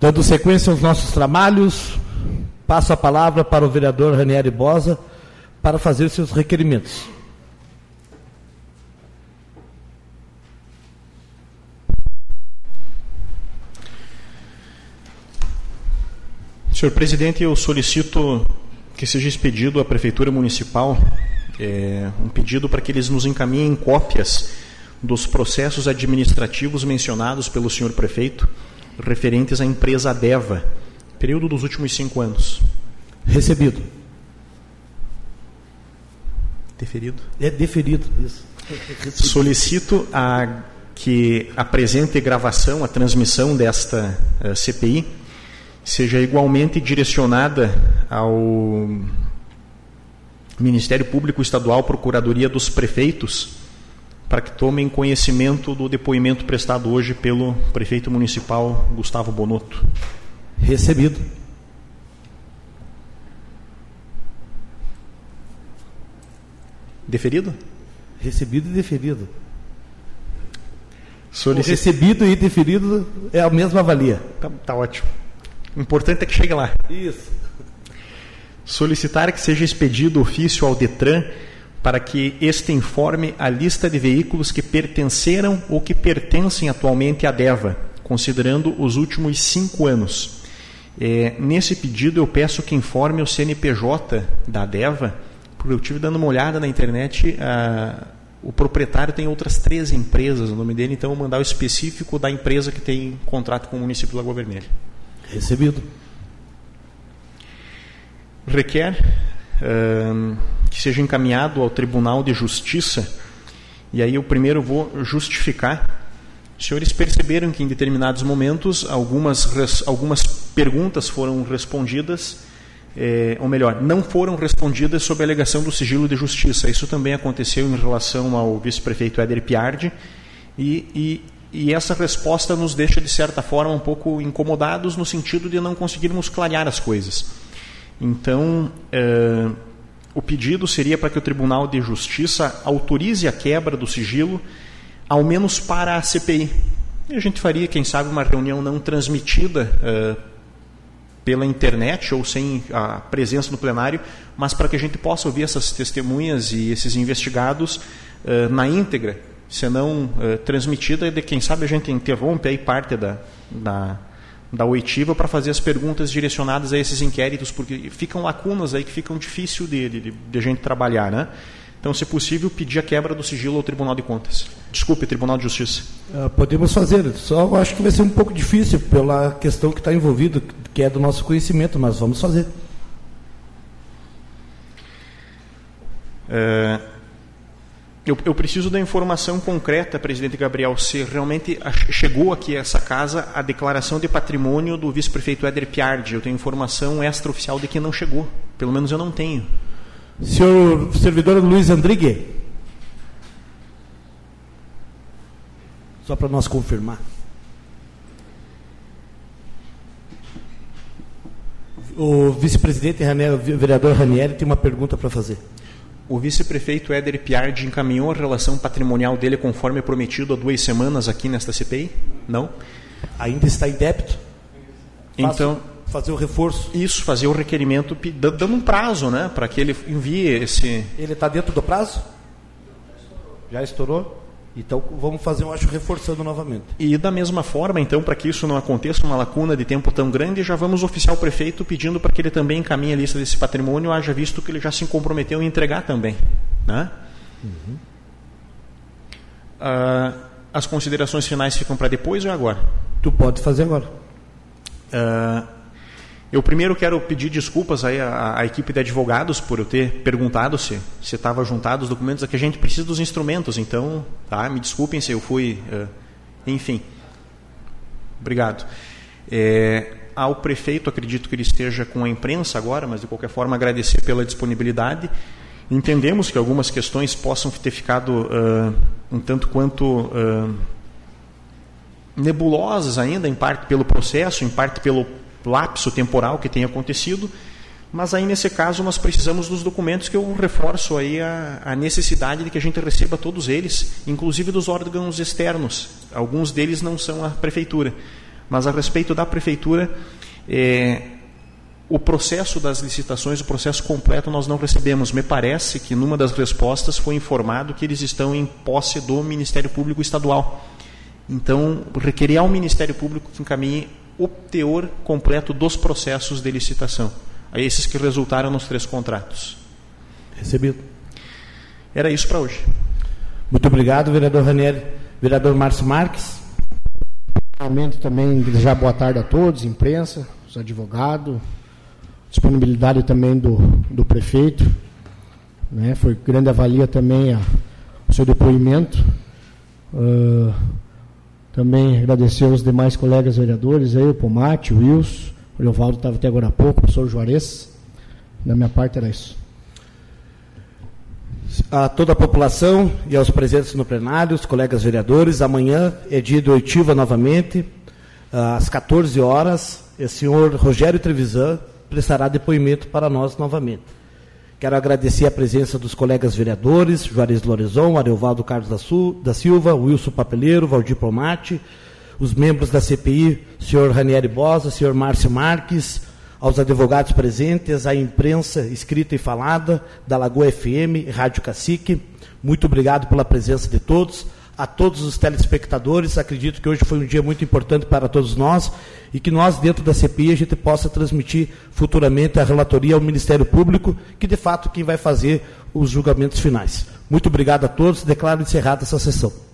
Dando sequência aos nossos trabalhos, passo a palavra para o vereador Ranieri Bosa para fazer seus requerimentos. Senhor presidente, eu solicito que seja expedido à Prefeitura Municipal é, um pedido para que eles nos encaminhem cópias dos processos administrativos mencionados pelo senhor prefeito referentes à empresa Adeva, período dos últimos cinco anos. Recebido. Deferido? É deferido, isso. Solicito a, que apresente gravação, a transmissão desta uh, eh, CPI seja igualmente direcionada ao Ministério Público Estadual, Procuradoria dos Prefeitos, para que tomem conhecimento do depoimento prestado hoje pelo prefeito municipal Gustavo Bonotto. Recebido. Deferido? Recebido e deferido. Solicit... recebido e deferido é a mesma valia. Tá, tá ótimo. O importante é que chegue lá. Isso. Solicitar que seja expedido ofício ao Detran para que este informe a lista de veículos que pertenceram ou que pertencem atualmente à DEVA, considerando os últimos cinco anos. É, nesse pedido eu peço que informe o CNPJ da DEVA, porque eu tive dando uma olhada na internet, a, o proprietário tem outras três empresas no nome dele, então eu vou mandar o específico da empresa que tem contrato com o município de Lagoa Vermelha. Recebido. Requer que seja encaminhado ao Tribunal de Justiça, e aí eu primeiro vou justificar. Os senhores perceberam que em determinados momentos algumas, algumas perguntas foram respondidas, é, ou melhor, não foram respondidas sob a alegação do sigilo de justiça. Isso também aconteceu em relação ao vice-prefeito Éder Piardi, e, e, e essa resposta nos deixa, de certa forma, um pouco incomodados no sentido de não conseguirmos clarear as coisas. Então, é, o pedido seria para que o Tribunal de Justiça autorize a quebra do sigilo, ao menos para a CPI. E a gente faria, quem sabe, uma reunião não transmitida é, pela internet ou sem a presença no plenário, mas para que a gente possa ouvir essas testemunhas e esses investigados é, na íntegra, se não transmitida, de quem sabe a gente interrompe aí parte da, da da oitiva para fazer as perguntas direcionadas a esses inquéritos, porque ficam lacunas aí que ficam difícil de, de, de a gente trabalhar, né? Então, se possível, pedir a quebra do sigilo ao Tribunal de Contas. Desculpe, Tribunal de Justiça. Uh, podemos fazer, só acho que vai ser um pouco difícil pela questão que está envolvida, que é do nosso conhecimento, mas vamos fazer. Uh, eu, eu, preciso da informação concreta, presidente Gabriel, se realmente chegou aqui a essa casa a declaração de patrimônio do vice-prefeito Éder Piardi. Eu tenho informação extraoficial de que não chegou. Pelo menos eu não tenho. Senhor servidor Luiz Andrigue. Só para nós confirmar. O vice-presidente, vereador Ranieri, tem uma pergunta para fazer. O vice-prefeito Éder Piardi encaminhou a relação patrimonial dele conforme prometido há duas semanas aqui nesta CPI? Não? Ainda está em débito? Então, fazer o reforço. Isso, fazer o requerimento, dando um prazo, né, para que ele envie esse. Ele está dentro do prazo? Já estourou? Então vamos fazer, eu acho, reforçando novamente. E da mesma forma, então, para que isso não aconteça, uma lacuna de tempo tão grande, já vamos oficiar o prefeito pedindo para que ele também encaminhe a lista desse patrimônio, haja visto que ele já se comprometeu em entregar também. Né? Uhum. Uh, as considerações finais ficam para depois ou agora? Tu pode fazer agora. Uh, eu primeiro quero pedir desculpas aí à, à, equipe de advogados por eu ter perguntado se se estava juntado os documentos, é que a gente precisa dos instrumentos, então, tá? Me desculpem se eu fui, uh, enfim. Obrigado. É, ao prefeito, acredito que ele esteja com a imprensa agora, mas de qualquer forma agradecer pela disponibilidade. Entendemos que algumas questões possam ter ficado uh, um tanto quanto uh, nebulosas ainda, em parte pelo processo, em parte pelo lapso temporal que tem acontecido, mas aí nesse caso nós precisamos dos documentos que eu reforço aí a, a, necessidade de que a gente receba todos eles, inclusive dos órgãos externos. Alguns deles não são a prefeitura, mas a respeito da prefeitura, é, o processo das licitações, o processo completo nós não recebemos. Me parece que numa das respostas foi informado que eles estão em posse do Ministério Público Estadual. Então, requerer ao Ministério Público que encaminhe o teor completo dos processos de licitação, a esses que resultaram nos três contratos. Recebido. Era isso para hoje. Muito obrigado, vereador Ranieri. Vereador Márcio Marques. Realmente também desejar boa tarde a todos, imprensa, os advogados, disponibilidade também do, do prefeito. Né? Foi grande avalia também a, o seu depoimento. Uh, também agradecer aos demais colegas vereadores, aí, o Pomate, o Wilson, o Leovaldo estava até agora há pouco, o professor Juarez. Da minha parte era isso. A toda a população e aos presentes no plenário, os colegas vereadores, amanhã é dia de oitiva novamente, às 14 horas, o senhor Rogério Trevisan prestará depoimento para nós novamente. Quero agradecer a presença dos colegas vereadores, Juarez Lorezon, Areuvaldo Carlos da, Silva, Wilson Papeleiro, Valdir Promati, os membros da CPI, senhor Ranieri Bosa, senhor Márcio Marques, aos advogados presentes, à imprensa escrita e falada da Lagoa FM, Rádio Cacique. Muito obrigado pela presença de todos. A todos os telespectadores. Acredito que hoje foi um dia muito importante para todos nós e que nós, dentro da CPI, a gente possa transmitir futuramente a relatoria ao Ministério Público, que de fato quem vai fazer os julgamentos finais. Muito obrigado a todos. Declaro encerrada essa sessão.